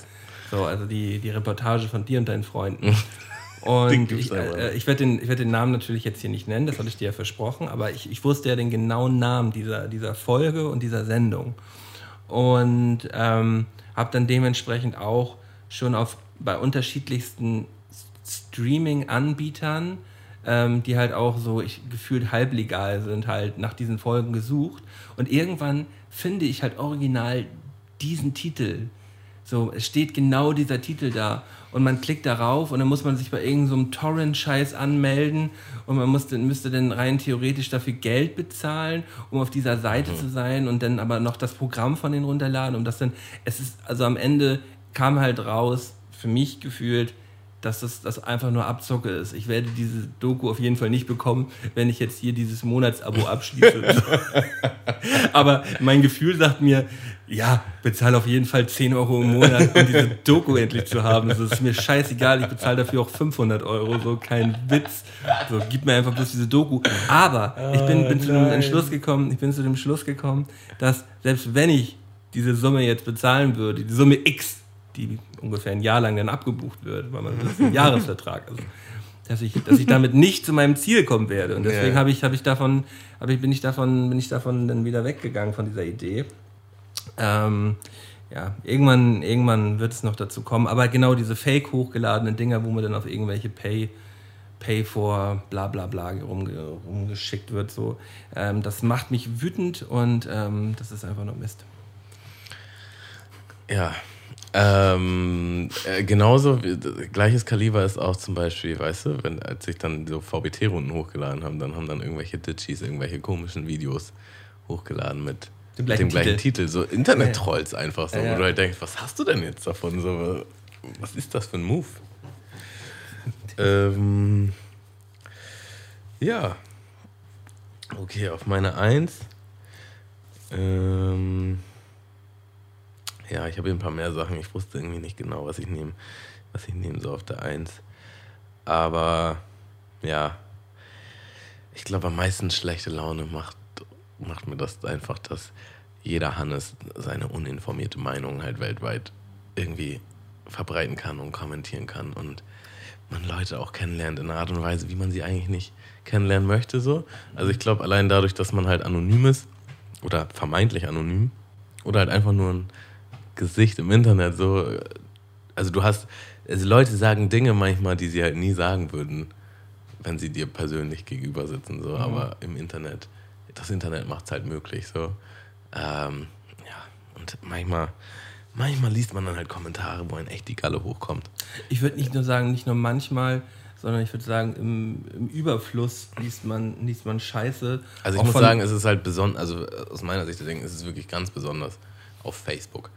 So, also die, die Reportage von dir und deinen Freunden. Und Den gibt's ich, äh, ich werde den, ich werd den Namen natürlich jetzt hier nicht nennen, das hatte ich dir ja versprochen, aber ich, ich wusste ja den genauen Namen dieser, dieser Folge und dieser Sendung. Und ähm, habe dann dementsprechend auch schon auf bei unterschiedlichsten Streaming-Anbietern, ähm, die halt auch so ich, gefühlt halblegal sind, halt nach diesen Folgen gesucht. Und irgendwann finde ich halt original diesen Titel. So, es steht genau dieser Titel da. Und man klickt darauf und dann muss man sich bei irgendeinem so Torrent-Scheiß anmelden und man muss, müsste dann rein theoretisch dafür Geld bezahlen, um auf dieser Seite zu sein und dann aber noch das Programm von denen runterladen, um das dann, es ist, also am Ende kam halt raus, für mich gefühlt, dass das, das einfach nur Abzocke ist. Ich werde diese Doku auf jeden Fall nicht bekommen, wenn ich jetzt hier dieses Monatsabo abschließe. Aber mein Gefühl sagt mir, ja, bezahle auf jeden Fall 10 Euro im Monat, um diese Doku endlich zu haben. Das ist mir scheißegal, ich bezahle dafür auch 500 Euro, so kein Witz. So, gib mir einfach bloß diese Doku. Aber ich bin, bin zu dem Entschluss gekommen, ich bin zu dem Schluss gekommen, dass selbst wenn ich diese Summe jetzt bezahlen würde, die Summe X, die ungefähr ein Jahr lang dann abgebucht wird, weil man das ist ein Jahresvertrag, also dass ich, dass ich damit nicht zu meinem Ziel kommen werde. Und deswegen Ja. habe ich, habe ich davon, habe ich, bin ich davon, bin ich davon dann wieder weggegangen von dieser Idee. Ähm, ja, irgendwann, irgendwann wird es noch dazu kommen. Aber genau diese fake hochgeladenen Dinger, wo man dann auf irgendwelche Pay, Pay for bla bla bla rumge, rumgeschickt wird, so, ähm, das macht mich wütend und ähm, das ist einfach nur Mist. Ja. Ähm, äh, genauso, wie, gleiches Kaliber ist auch zum Beispiel, weißt du, wenn, als sich dann so VBT-Runden hochgeladen haben, dann haben dann irgendwelche Ditchies irgendwelche komischen Videos hochgeladen mit Dem dem gleichen gleichen, Titel. Titel. So Internet-Trolls einfach so, Ja, ja. wo du halt denkst, was hast du denn jetzt davon? So, was ist das für ein Move? ähm, ja. Okay, auf meine Eins. Ähm, ja, ich habe hier ein paar mehr Sachen. Ich wusste irgendwie nicht genau, was ich nehme, was ich nehme so auf der Eins. Aber ja, ich glaube, am meisten schlechte Laune macht, macht mir das einfach, dass jeder Hannes seine uninformierte Meinung halt weltweit irgendwie verbreiten kann und kommentieren kann und man Leute auch kennenlernt in einer Art und Weise, wie man sie eigentlich nicht kennenlernen möchte. So. Also ich glaube, allein dadurch, dass man halt anonym ist oder vermeintlich anonym oder halt einfach nur ein Gesicht im Internet, so, also du hast, also Leute sagen Dinge manchmal, die sie halt nie sagen würden, wenn sie dir persönlich gegenüber sitzen, so, aber im Internet, das Internet macht es halt möglich, so. Ähm, ja, und manchmal, manchmal liest man dann halt Kommentare, wo einem echt die Galle hochkommt. Ich würde nicht nur sagen, nicht nur manchmal, sondern ich würde sagen, im, im Überfluss liest man, liest man Scheiße. Also ich muss sagen, es ist halt besonders, also aus meiner Sicht Dinge, ist es wirklich ganz besonders auf Facebook.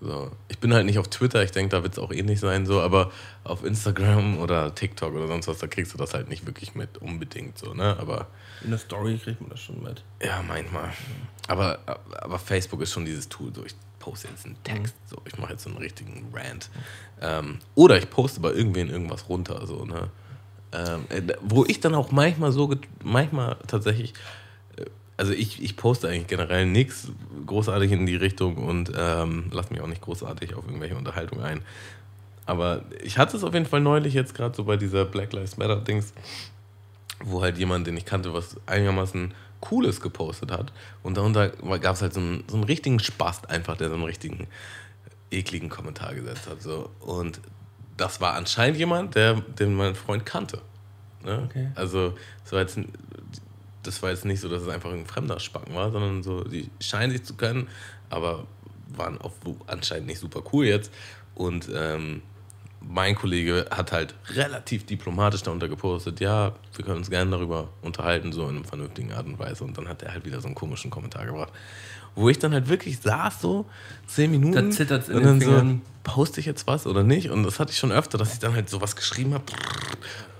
So. Ich bin halt nicht auf Twitter, ich denke, da wird es auch ähnlich sein, so, aber auf Instagram oder TikTok oder sonst was, da kriegst du das halt nicht wirklich mit, unbedingt so, ne? Aber in der Story kriegt man das schon mit. ja, manchmal. Aber, aber Facebook ist schon dieses Tool, so ich poste jetzt einen Text, so ich mache jetzt so einen richtigen Rant. Ähm, oder ich poste bei irgendwen irgendwas runter, so, ne? Ähm, äh, wo ich dann auch manchmal so, manchmal tatsächlich, also ich, ich poste eigentlich generell nichts großartig in die Richtung und ähm, lass mich auch nicht großartig auf irgendwelche Unterhaltungen ein. Aber ich hatte es auf jeden Fall neulich jetzt gerade so bei dieser Black Lives Matter Dings, wo halt jemand, den ich kannte, was einigermaßen Cooles gepostet hat. Und darunter gab es halt so einen, so einen richtigen Spast einfach, der so einen richtigen ekligen Kommentar gesetzt hat. So. Und das war anscheinend jemand, der, den mein Freund kannte. Ne? Okay. Also war, jetzt, das war jetzt nicht so, dass es einfach ein fremder Spacken war, sondern so, die scheinen sich zu kennen, aber waren auch anscheinend nicht super cool jetzt. Und ähm, mein Kollege hat halt relativ diplomatisch darunter gepostet, ja, wir können uns gerne darüber unterhalten, so in einer vernünftigen Art und Weise. Und dann hat er halt wieder so einen komischen Kommentar gebracht, wo ich dann halt wirklich saß, so zehn Minuten. Da zittert's in und den dann Fingern. so, poste ich jetzt was oder nicht? Und das hatte ich schon öfter, dass ich dann halt sowas geschrieben habe.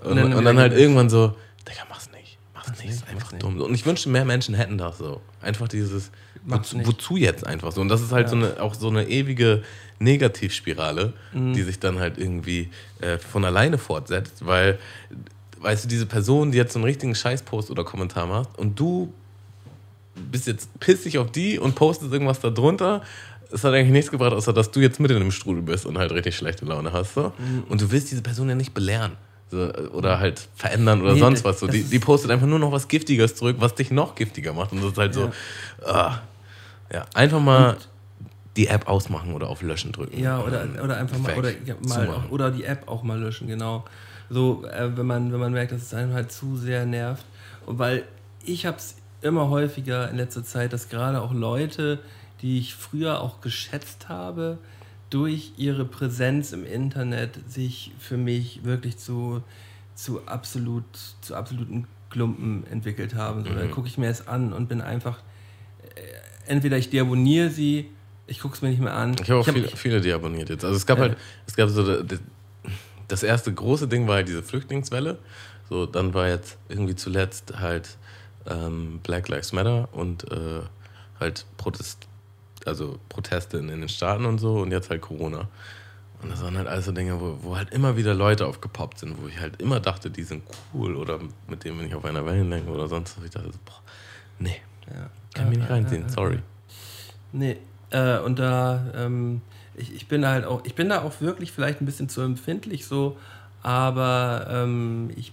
Und, Und dann und dann halt irgendwann so, Digga, mach's nicht. Ist einfach nicht. dumm. Und ich wünschte, mehr Menschen hätten das so. Einfach dieses, wozu, wozu jetzt einfach so? Und das ist halt so eine, auch so eine ewige Negativspirale, Mhm. die sich dann halt irgendwie äh, von alleine fortsetzt, weil, weißt du, diese Person, die jetzt so einen richtigen Scheißpost oder Kommentar macht und du bist jetzt pissig auf die und postest irgendwas da drunter. Es hat eigentlich nichts gebracht, außer dass du jetzt mit in dem Strudel bist und halt richtig schlechte Laune hast. So. Mhm. Und du willst diese Person ja nicht belehren. So, oder halt verändern oder Nee, sonst was. So. Die, die postet einfach nur noch was Giftiges zurück, was dich noch giftiger macht. Und das ist halt so, ah, ja, einfach mal die App ausmachen oder auf Löschen drücken. Ja, oder, Und oder einfach mal, oder, ja, mal auch, oder die App auch mal löschen, genau. So, äh, wenn, man, wenn man merkt, dass es einem halt zu sehr nervt. Und weil ich habe es immer häufiger in letzter Zeit, dass gerade auch Leute, die ich früher auch geschätzt habe, durch ihre Präsenz im Internet sich für mich wirklich zu, zu, absolut, zu absoluten Klumpen entwickelt haben. So, Mhm. Dann gucke ich mir es an und bin einfach, äh, entweder ich deabonniere sie, ich gucke es mir nicht mehr an. Ich habe auch hab- viele, viele deabonniert jetzt. Also es gab Ja. halt, es gab so, das erste große Ding war halt diese Flüchtlingswelle. So, dann war jetzt irgendwie zuletzt halt ähm, Black Lives Matter und äh, halt Protest, also Proteste in, in den Staaten und so und jetzt halt Corona. Und das waren halt alles so Dinge, wo, wo halt immer wieder Leute aufgepoppt sind, wo ich halt immer dachte, die sind cool oder mit denen bin ich auf einer Wellenlänge oder sonst was. Ich dachte, so, boah, nee, Ja. kann mich nicht Ja, reinziehen, ja, ja, sorry. Nee, äh, und da, ähm, ich, ich bin da halt auch, ich bin da auch wirklich vielleicht ein bisschen zu empfindlich so, aber ähm, ich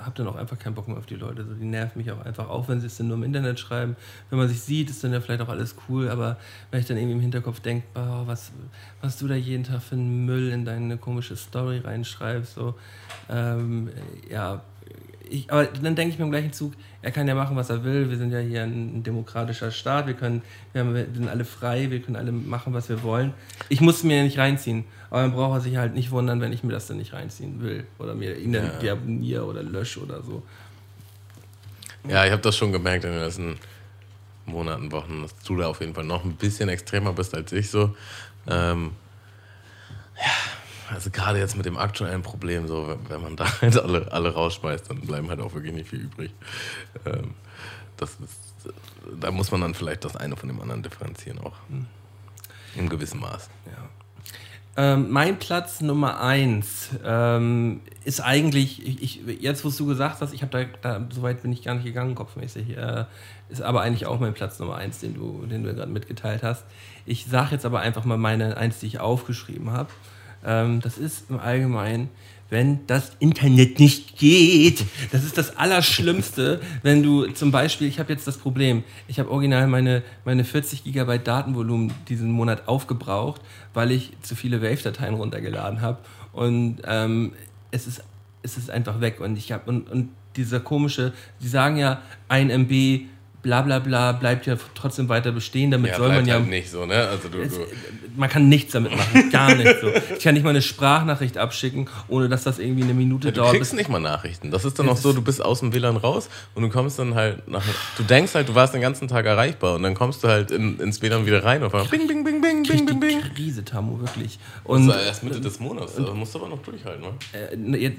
habe dann auch einfach keinen Bock mehr auf die Leute. So, die nerven mich auch einfach, auch wenn sie es dann nur im Internet schreiben. Wenn man sich sieht, ist dann ja vielleicht auch alles cool, aber wenn ich dann irgendwie im Hinterkopf denke, boah, was, was du da jeden Tag für einen Müll in deine komische Story reinschreibst, so, ähm, ja, ich, aber dann denke ich mir im gleichen Zug, er kann ja machen, was er will. Wir sind ja hier ein, demokratischer Staat. Wir, können, wir, haben, wir sind alle frei. Wir können alle machen, was wir wollen. Ich muss es mir ja nicht reinziehen. Aber dann braucht er sich halt nicht wundern, wenn ich mir das dann nicht reinziehen will. Oder mir ihn dann Ja. deabonniere oder lösche oder so. Ja, ich habe das schon gemerkt in den letzten Monaten, Wochen, dass du da auf jeden Fall noch ein bisschen extremer bist als ich so. Ähm, ja, also gerade jetzt mit dem aktuellen Problem, so wenn- wenn man da halt alle, alle rausschmeißt, dann bleiben halt auch wirklich nicht viel übrig. Ähm, das ist, da muss man dann vielleicht das eine von dem anderen differenzieren auch. Im gewissen Maß. Ähm, mein Platz Nummer eins ähm, ist eigentlich, ich, ich, jetzt wo du gesagt hast, ich habe da, da, so weit bin ich gar nicht gegangen, kopfmäßig, äh, ist aber eigentlich auch mein Platz Nummer eins, den du, den du gerade mitgeteilt hast. Ich sage jetzt aber einfach mal meine eins, die ich aufgeschrieben habe. Ähm, das ist im Allgemeinen, wenn das Internet nicht geht. Das ist das Allerschlimmste, wenn du zum Beispiel, ich habe jetzt das Problem, ich habe original meine, meine 40 Gigabyte Datenvolumen diesen Monat aufgebraucht, weil ich zu viele Wave-Dateien runtergeladen habe. Und ähm, es, ist, es ist einfach weg. Und ich habe und, und dieser komische, die sagen ja, ein MB bla bla bla bleibt ja trotzdem weiter bestehen. Damit soll man ja. halt nicht so, ne? Also du, du, man kann nichts damit machen, gar nichts. So. Ich kann nicht mal eine Sprachnachricht abschicken, ohne dass das irgendwie eine Minute du dauert. kriegst nicht mal Nachrichten. Das ist dann auch so, du bist aus dem WLAN raus und du kommst dann halt nach. Du denkst halt, du warst den ganzen Tag erreichbar und dann kommst du halt in, ins WLAN wieder rein und bing, bing, bing, bing, bing, bing, bing. Krise, Tamu, wirklich. Das Und war erst Mitte des Monats. Da musst du aber noch durchhalten, ne? äh, ne,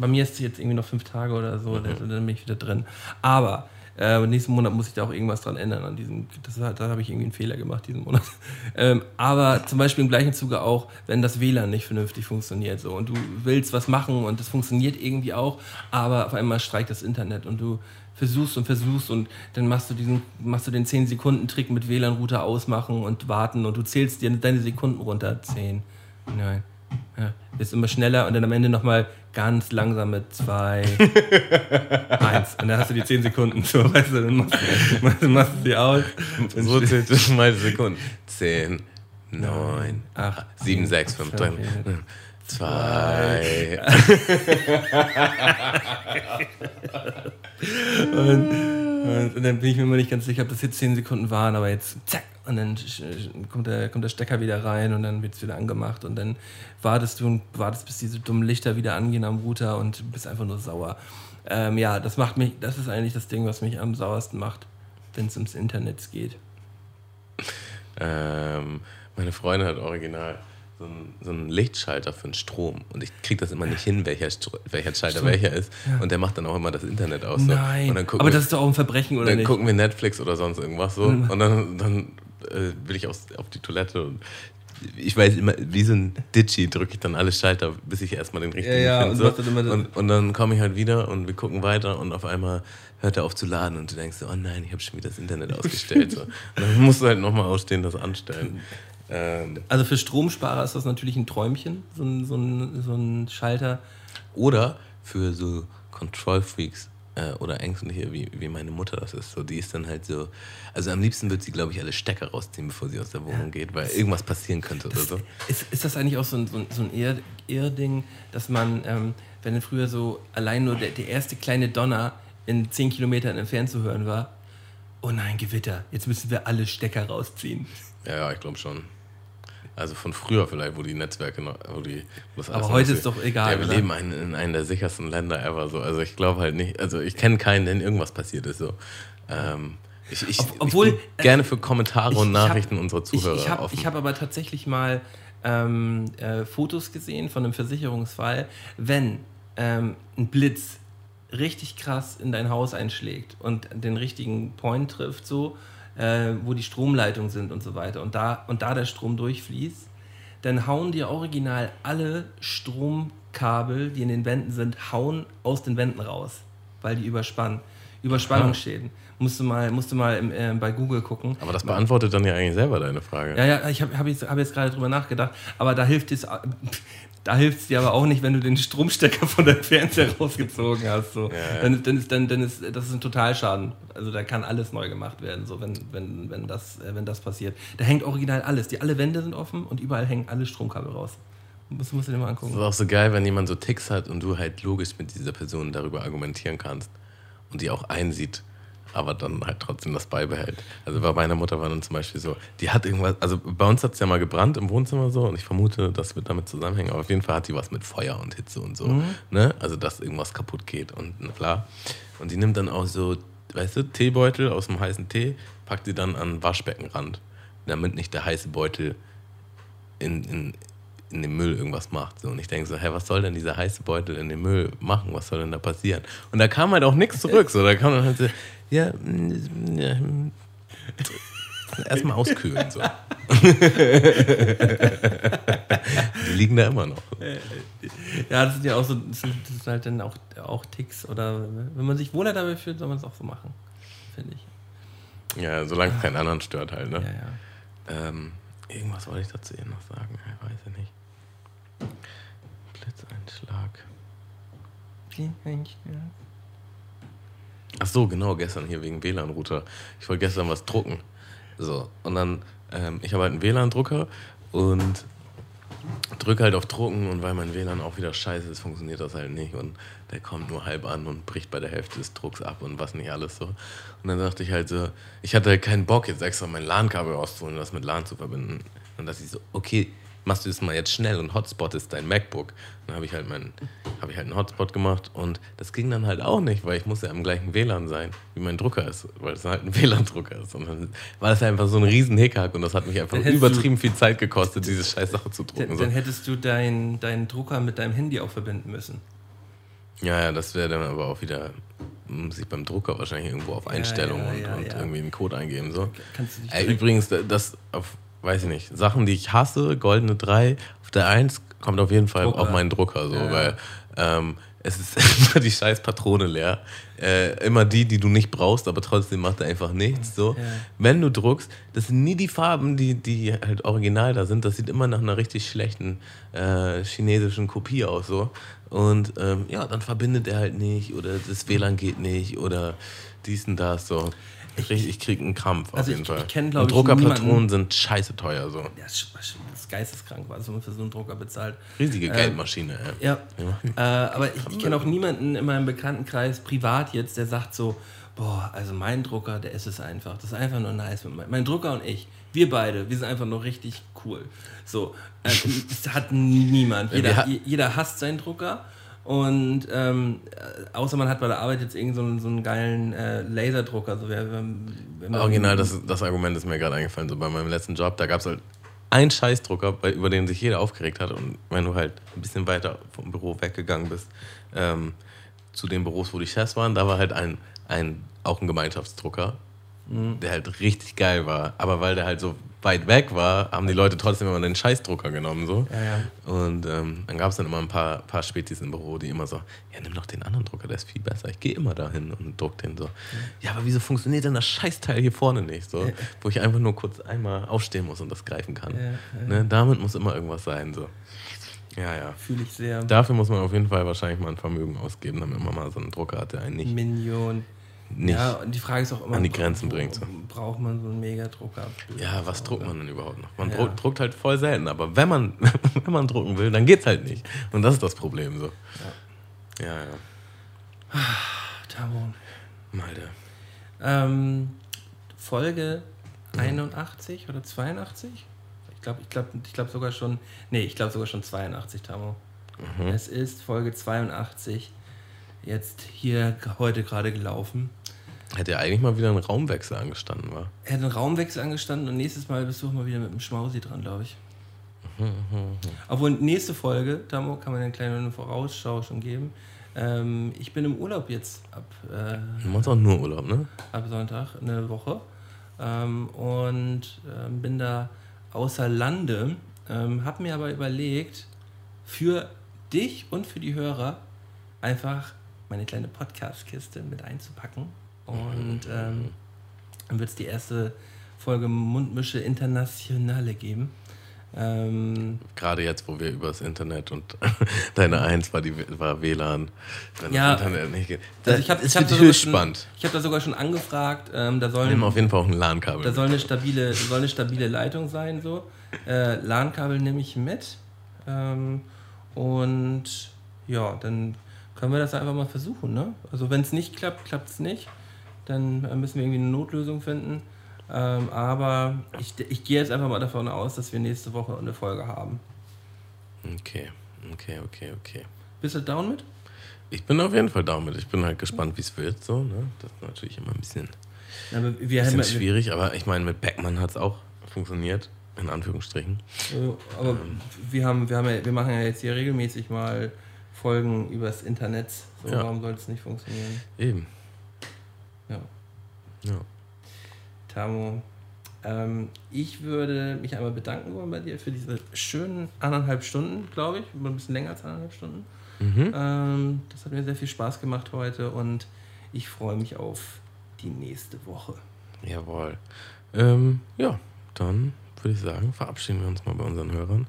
bei mir ist es jetzt irgendwie noch fünf Tage oder so, Mhm. dann bin ich wieder drin. Aber äh, nächsten Monat muss ich da auch irgendwas dran ändern an diesem. Das, da habe ich irgendwie einen Fehler gemacht diesen Monat. ähm, aber zum Beispiel im gleichen Zuge auch, wenn das WLAN nicht vernünftig funktioniert so und du willst was machen und das funktioniert irgendwie auch, aber auf einmal streikt das Internet und du versuchst und versuchst und dann machst du diesen machst du den 10 Sekunden Trick mit WLAN Router ausmachen und warten und du zählst dir deine Sekunden runter 10 9 ja, ist immer schneller und dann am Ende nochmal ganz langsam mit zwei, eins. Und dann hast du die zehn Sekunden. So, weißt du, dann machst, du- machst, machst du sie aus. Und So zählt es mal Sekunden. 10, 9, acht, 7, 6, 5, 3, 2. Und, und dann bin ich mir immer nicht ganz sicher, ob das jetzt 10 Sekunden waren, aber jetzt zack, und dann kommt der, kommt der Stecker wieder rein und dann wird es wieder angemacht und dann wartest du und wartest, bis diese dummen Lichter wieder angehen am Router und bist einfach nur sauer. Ähm, ja, das macht mich, das ist eigentlich das Ding, was mich am sauersten macht, wenn es ums Internet geht. Ähm, meine Freundin hat original so einen, so einen Lichtschalter für den Strom und ich kriege das immer nicht hin, welcher, Stro welcher Schalter welcher ist. Und der macht dann auch immer das Internet aus. So. Nein, aber wir- das ist doch auch ein Verbrechen, oder dann nicht? gucken wir Netflix oder sonst irgendwas so. Und dann, dann äh, will ich aus, auf die Toilette und ich weiß immer, wie so ein Ditchy drücke ich dann alle Schalter, bis ich erstmal den richtigen Ja, ja, finde. und so. dann und, und dann komme ich halt wieder und wir gucken weiter und auf einmal hört er auf zu laden und du denkst so, oh nein, ich habe schon wieder das Internet ausgestellt. So. Und dann musst du halt nochmal ausstehen, das anstellen. Ähm, Also für Stromsparer ist das natürlich ein Träumchen, so ein, so ein, so ein Schalter. Oder für so Control Freaks äh, oder Ängstliche, wie, wie meine Mutter das ist. So, die ist dann halt so. Also am liebsten wird sie, glaube ich, alle Stecker rausziehen, bevor sie aus der Wohnung geht, weil irgendwas passieren könnte oder so. Ist, ist das eigentlich auch so ein, so ein, so ein Irr- Irrding, dass man, ähm, wenn früher so allein nur der, der erste kleine Donner in 10 Kilometern entfernt zu hören war, oh nein, Gewitter, jetzt müssen wir alle Stecker rausziehen. Ja, ja, ich glaube schon. Also von früher vielleicht, wo die Netzwerke noch, wo die. wo Aber heute ist doch egal, Ja, wir oder? leben ein, in einem der sichersten Länder ever so. Also ich glaube halt nicht, also ich kenne keinen, denn irgendwas passiert ist so. Ähm, ich, ich, Ob- obwohl- ich bin gerne für Kommentare und Ich- hab- Nachrichten unserer Zuhörer Ich, ich habe offen. hab aber tatsächlich mal ähm, äh, Fotos gesehen von einem Versicherungsfall, wenn ähm, ein Blitz richtig krass in dein Haus einschlägt und den richtigen Point trifft, so, äh, wo die Stromleitungen sind und so weiter, und da, und da der Strom durchfließt, dann hauen dir original alle Stromkabel, die in den Wänden sind, hauen aus den Wänden raus, weil die überspannen. Überspannungsschäden. Musst du mal, musst du mal im, äh, bei Google gucken. aber das beantwortet dann ja eigentlich selber deine Frage. Ja, ja, ich habe hab jetzt, hab jetzt gerade drüber nachgedacht, aber da hilft es, da hilft es dir aber auch nicht, wenn du den Stromstecker von deinem Fernseher rausgezogen hast. So. ja. Dann, ist- dann, ist, dann, dann ist das ist ein Totalschaden. Also da kann alles neu gemacht werden, so wenn, wenn, wenn, das, äh, wenn das passiert. Da hängt original alles. Die alle Wände sind offen und überall hängen alle Stromkabel raus. Das musst du dir mal angucken. ist auch so geil, wenn jemand so Ticks hat und du halt logisch mit dieser Person darüber argumentieren kannst und die auch einsieht, aber dann halt trotzdem das beibehält. Also bei meiner Mutter war dann zum Beispiel so, die hat irgendwas, also bei uns hat es ja mal gebrannt im Wohnzimmer so und ich vermute, das wird damit zusammenhängen, aber auf jeden Fall hat die was mit Feuer und Hitze und so, ne? Also dass irgendwas kaputt geht und na klar. Und die nimmt dann auch so, weißt du, Teebeutel aus dem heißen Tee, packt die dann an den Waschbeckenrand, damit nicht der heiße Beutel in, in, in dem Müll irgendwas macht. So. Und ich denke so, hey, was soll denn dieser heiße Beutel in dem Müll machen? Was soll denn da passieren? Und da kam halt auch nichts zurück. So. Da kam dann halt so, ja, ja erstmal auskühlen. So. Die liegen da immer noch. Ja, das sind ja auch so, das sind, das sind halt dann auch, auch Ticks oder wenn man sich wohler dabei fühlt, soll man es auch so machen, finde ich. Ja, solange es keinen anderen stört halt, ne? Ja, ja. Ähm, irgendwas wollte ich dazu eben noch sagen, ich weiß ja nicht. Blitzeinschlag. Ach so, genau, gestern hier wegen WLAN-Router. Ich wollte gestern was drucken. So, und dann, ähm, ich habe halt einen WLAN-Drucker und drücke halt auf Drucken und weil mein WLAN auch wieder scheiße ist, funktioniert das halt nicht und der kommt nur halb an und bricht bei der Hälfte des Drucks ab und was nicht alles so. Und dann dachte ich halt so, ich hatte keinen Bock, jetzt extra mein LAN-Kabel rauszuholen und das mit LAN zu verbinden. Und dachte ich so, okay, machst du das mal jetzt schnell und Hotspot ist dein MacBook. Dann habe ich halt meinen, habe ich halt einen Hotspot gemacht und das ging dann halt auch nicht, weil ich muss ja im gleichen WLAN sein, wie mein Drucker ist, weil es halt ein WLAN-Drucker ist. Und dann war das einfach so ein riesen Hickhack und das hat mich einfach hättest du- übertrieben viel Zeit gekostet, diese scheiß Sache zu drucken. Dann, dann hättest du deinen deinen Drucker mit deinem Handy auch verbinden müssen. Ja, ja, das wäre dann aber auch wieder, muss ich beim Drucker wahrscheinlich irgendwo auf Einstellungen ja, und, ja, und ja. irgendwie einen Code eingeben. So. Kannst du Ey, direkt- übrigens, das auf, weiß ich nicht, Sachen, die ich hasse, goldene 3, auf der 1 kommt auf jeden Fall Drucker. auf meinen Drucker, so, Ja. weil ähm, es ist immer die scheiß Patrone leer. Äh, immer die, die du nicht brauchst, aber trotzdem macht er einfach nichts. So. Ja. Wenn du druckst, das sind nie die Farben, die, die halt original da sind. Das sieht immer nach einer richtig schlechten äh, chinesischen Kopie aus. So. Und ähm, ja, dann verbindet er halt nicht oder das WLAN geht nicht oder dies und das. So. Ich, ich krieg einen Krampf Also auf jeden ich- Fall. ich kenn, und Druckerpatronen sind scheiße teuer. So. Ja, das ist das ist geisteskrank, was man für so einen Drucker bezahlt. Riesige Ähm, Geldmaschine. ey. Ja, äh, aber ich, ich kenne auch niemanden in meinem Bekanntenkreis, privat jetzt, der sagt so, boah, also mein Drucker, der ist es einfach. Das ist einfach nur nice. Mein, mein Drucker und ich, wir beide, wir sind einfach nur richtig cool. So, äh, es hat niemand. Jeder, jeder hasst seinen Drucker. Und ähm, äh, außer man hat bei der Arbeit jetzt irgend so einen, so einen geilen äh, Laserdrucker. So, wer, man- Original, das, das Argument ist mir gerade eingefallen. So bei meinem letzten Job, da gab es halt einen Scheißdrucker, bei, über den sich jeder aufgeregt hat. Und wenn du halt ein bisschen weiter vom Büro weggegangen bist, ähm, zu den Büros, wo die Chefs waren, da war halt ein, ein auch ein Gemeinschaftsdrucker, der halt richtig geil war. Aber weil der halt so weit weg war, haben die Leute trotzdem immer den Scheißdrucker genommen. So. Ja, ja. Und ähm, dann gab es dann immer ein paar, paar Spätis im Büro, die immer so, ja, nimm doch den anderen Drucker, der ist viel besser. Ich gehe immer dahin und druck den so. Ja, aber wieso funktioniert denn das Scheißteil hier vorne nicht? So, wo ich einfach nur kurz einmal aufstehen muss und das greifen kann. Ne? Damit muss immer irgendwas sein. So. Ja, ja. Fühle ich sehr. Dafür muss man auf jeden Fall wahrscheinlich mal ein Vermögen ausgeben, damit man mal so einen Drucker hat, der einen nicht, Million. Nicht Ja, und die Frage ist auch immer, an die Grenzen bringt, so. Braucht man so einen Megadrucker? Ja, was druckt man denn überhaupt noch? Man Ja. druckt, halt voll selten, aber wenn man, wenn man drucken will, dann geht's halt nicht. Und das ist das Problem so. Ja, ja. Tamo. Malte. Ähm, Folge 81 oder 82? Ich glaube ich glaub, ich glaub sogar schon, nee, ich glaube sogar schon 82, Tamo. Mhm. Es ist Folge 82, jetzt hier heute gerade gelaufen. Hätte ja eigentlich mal wieder ein Raumwechsel angestanden, war. Er hat einen Raumwechsel angestanden und nächstes Mal bist du auch mal wieder mit dem Schmausi dran, glaube ich. Obwohl nächste Folge, Tamo, kann man eine kleine Vorausschau schon geben. Ähm, ich bin im Urlaub jetzt ab, äh, Du machst auch nur Urlaub, ne? ab Sonntag eine Woche ähm, und ähm, bin da außer Lande. Ähm, hab mir aber überlegt, für dich und für die Hörer einfach meine kleine Podcast-Kiste mit einzupacken. Und ähm, dann wird es die erste Folge Mundmische Internationale geben. Ähm, Gerade jetzt, wo wir übers Internet und deine Eins war, die, war WLAN. Wenn Ja, das Internet nicht geht. also ich habe ich hab da sogar schon, ich hab da sogar schon angefragt. Ähm, da Wir sollen nehmen auf jeden Fall auch ein LAN-Kabel. Da soll eine stabile, soll eine stabile Leitung sein, so. Äh, LAN-Kabel nehme ich mit. Ähm, und ja, dann können wir das einfach mal versuchen, ne? Also wenn es nicht klappt, klappt es nicht. Dann müssen wir irgendwie eine Notlösung finden. Ähm, aber ich, ich gehe jetzt einfach mal davon aus, dass wir nächste Woche eine Folge haben. Okay, okay, okay, okay. Bist du down mit? Ich bin auf jeden Fall damit. Ich bin halt gespannt, wie es wird. So, ne? Das ist natürlich immer ein bisschen, Aber wir haben bisschen schwierig, aber ich meine, mit Beckmann hat es auch funktioniert, in Anführungsstrichen. Aber wir, haben, wir, haben ja, wir machen ja jetzt hier regelmäßig mal Folgen übers Internet. So, Ja. Warum soll es nicht funktionieren? Eben. Ja. Ja. Tamo, Ähm, ich würde mich einmal bedanken wollen bei dir für diese schönen anderthalb Stunden, glaube ich. Ein bisschen länger als anderthalb Stunden. Ähm, das hat mir sehr viel Spaß gemacht heute und ich freue mich auf die nächste Woche. Jawohl. Ähm, ja, dann würde ich sagen, verabschieden wir uns mal bei unseren Hörern.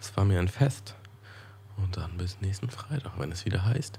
Es war mir ein Fest. Und dann bis nächsten Freitag, wenn es wieder heißt.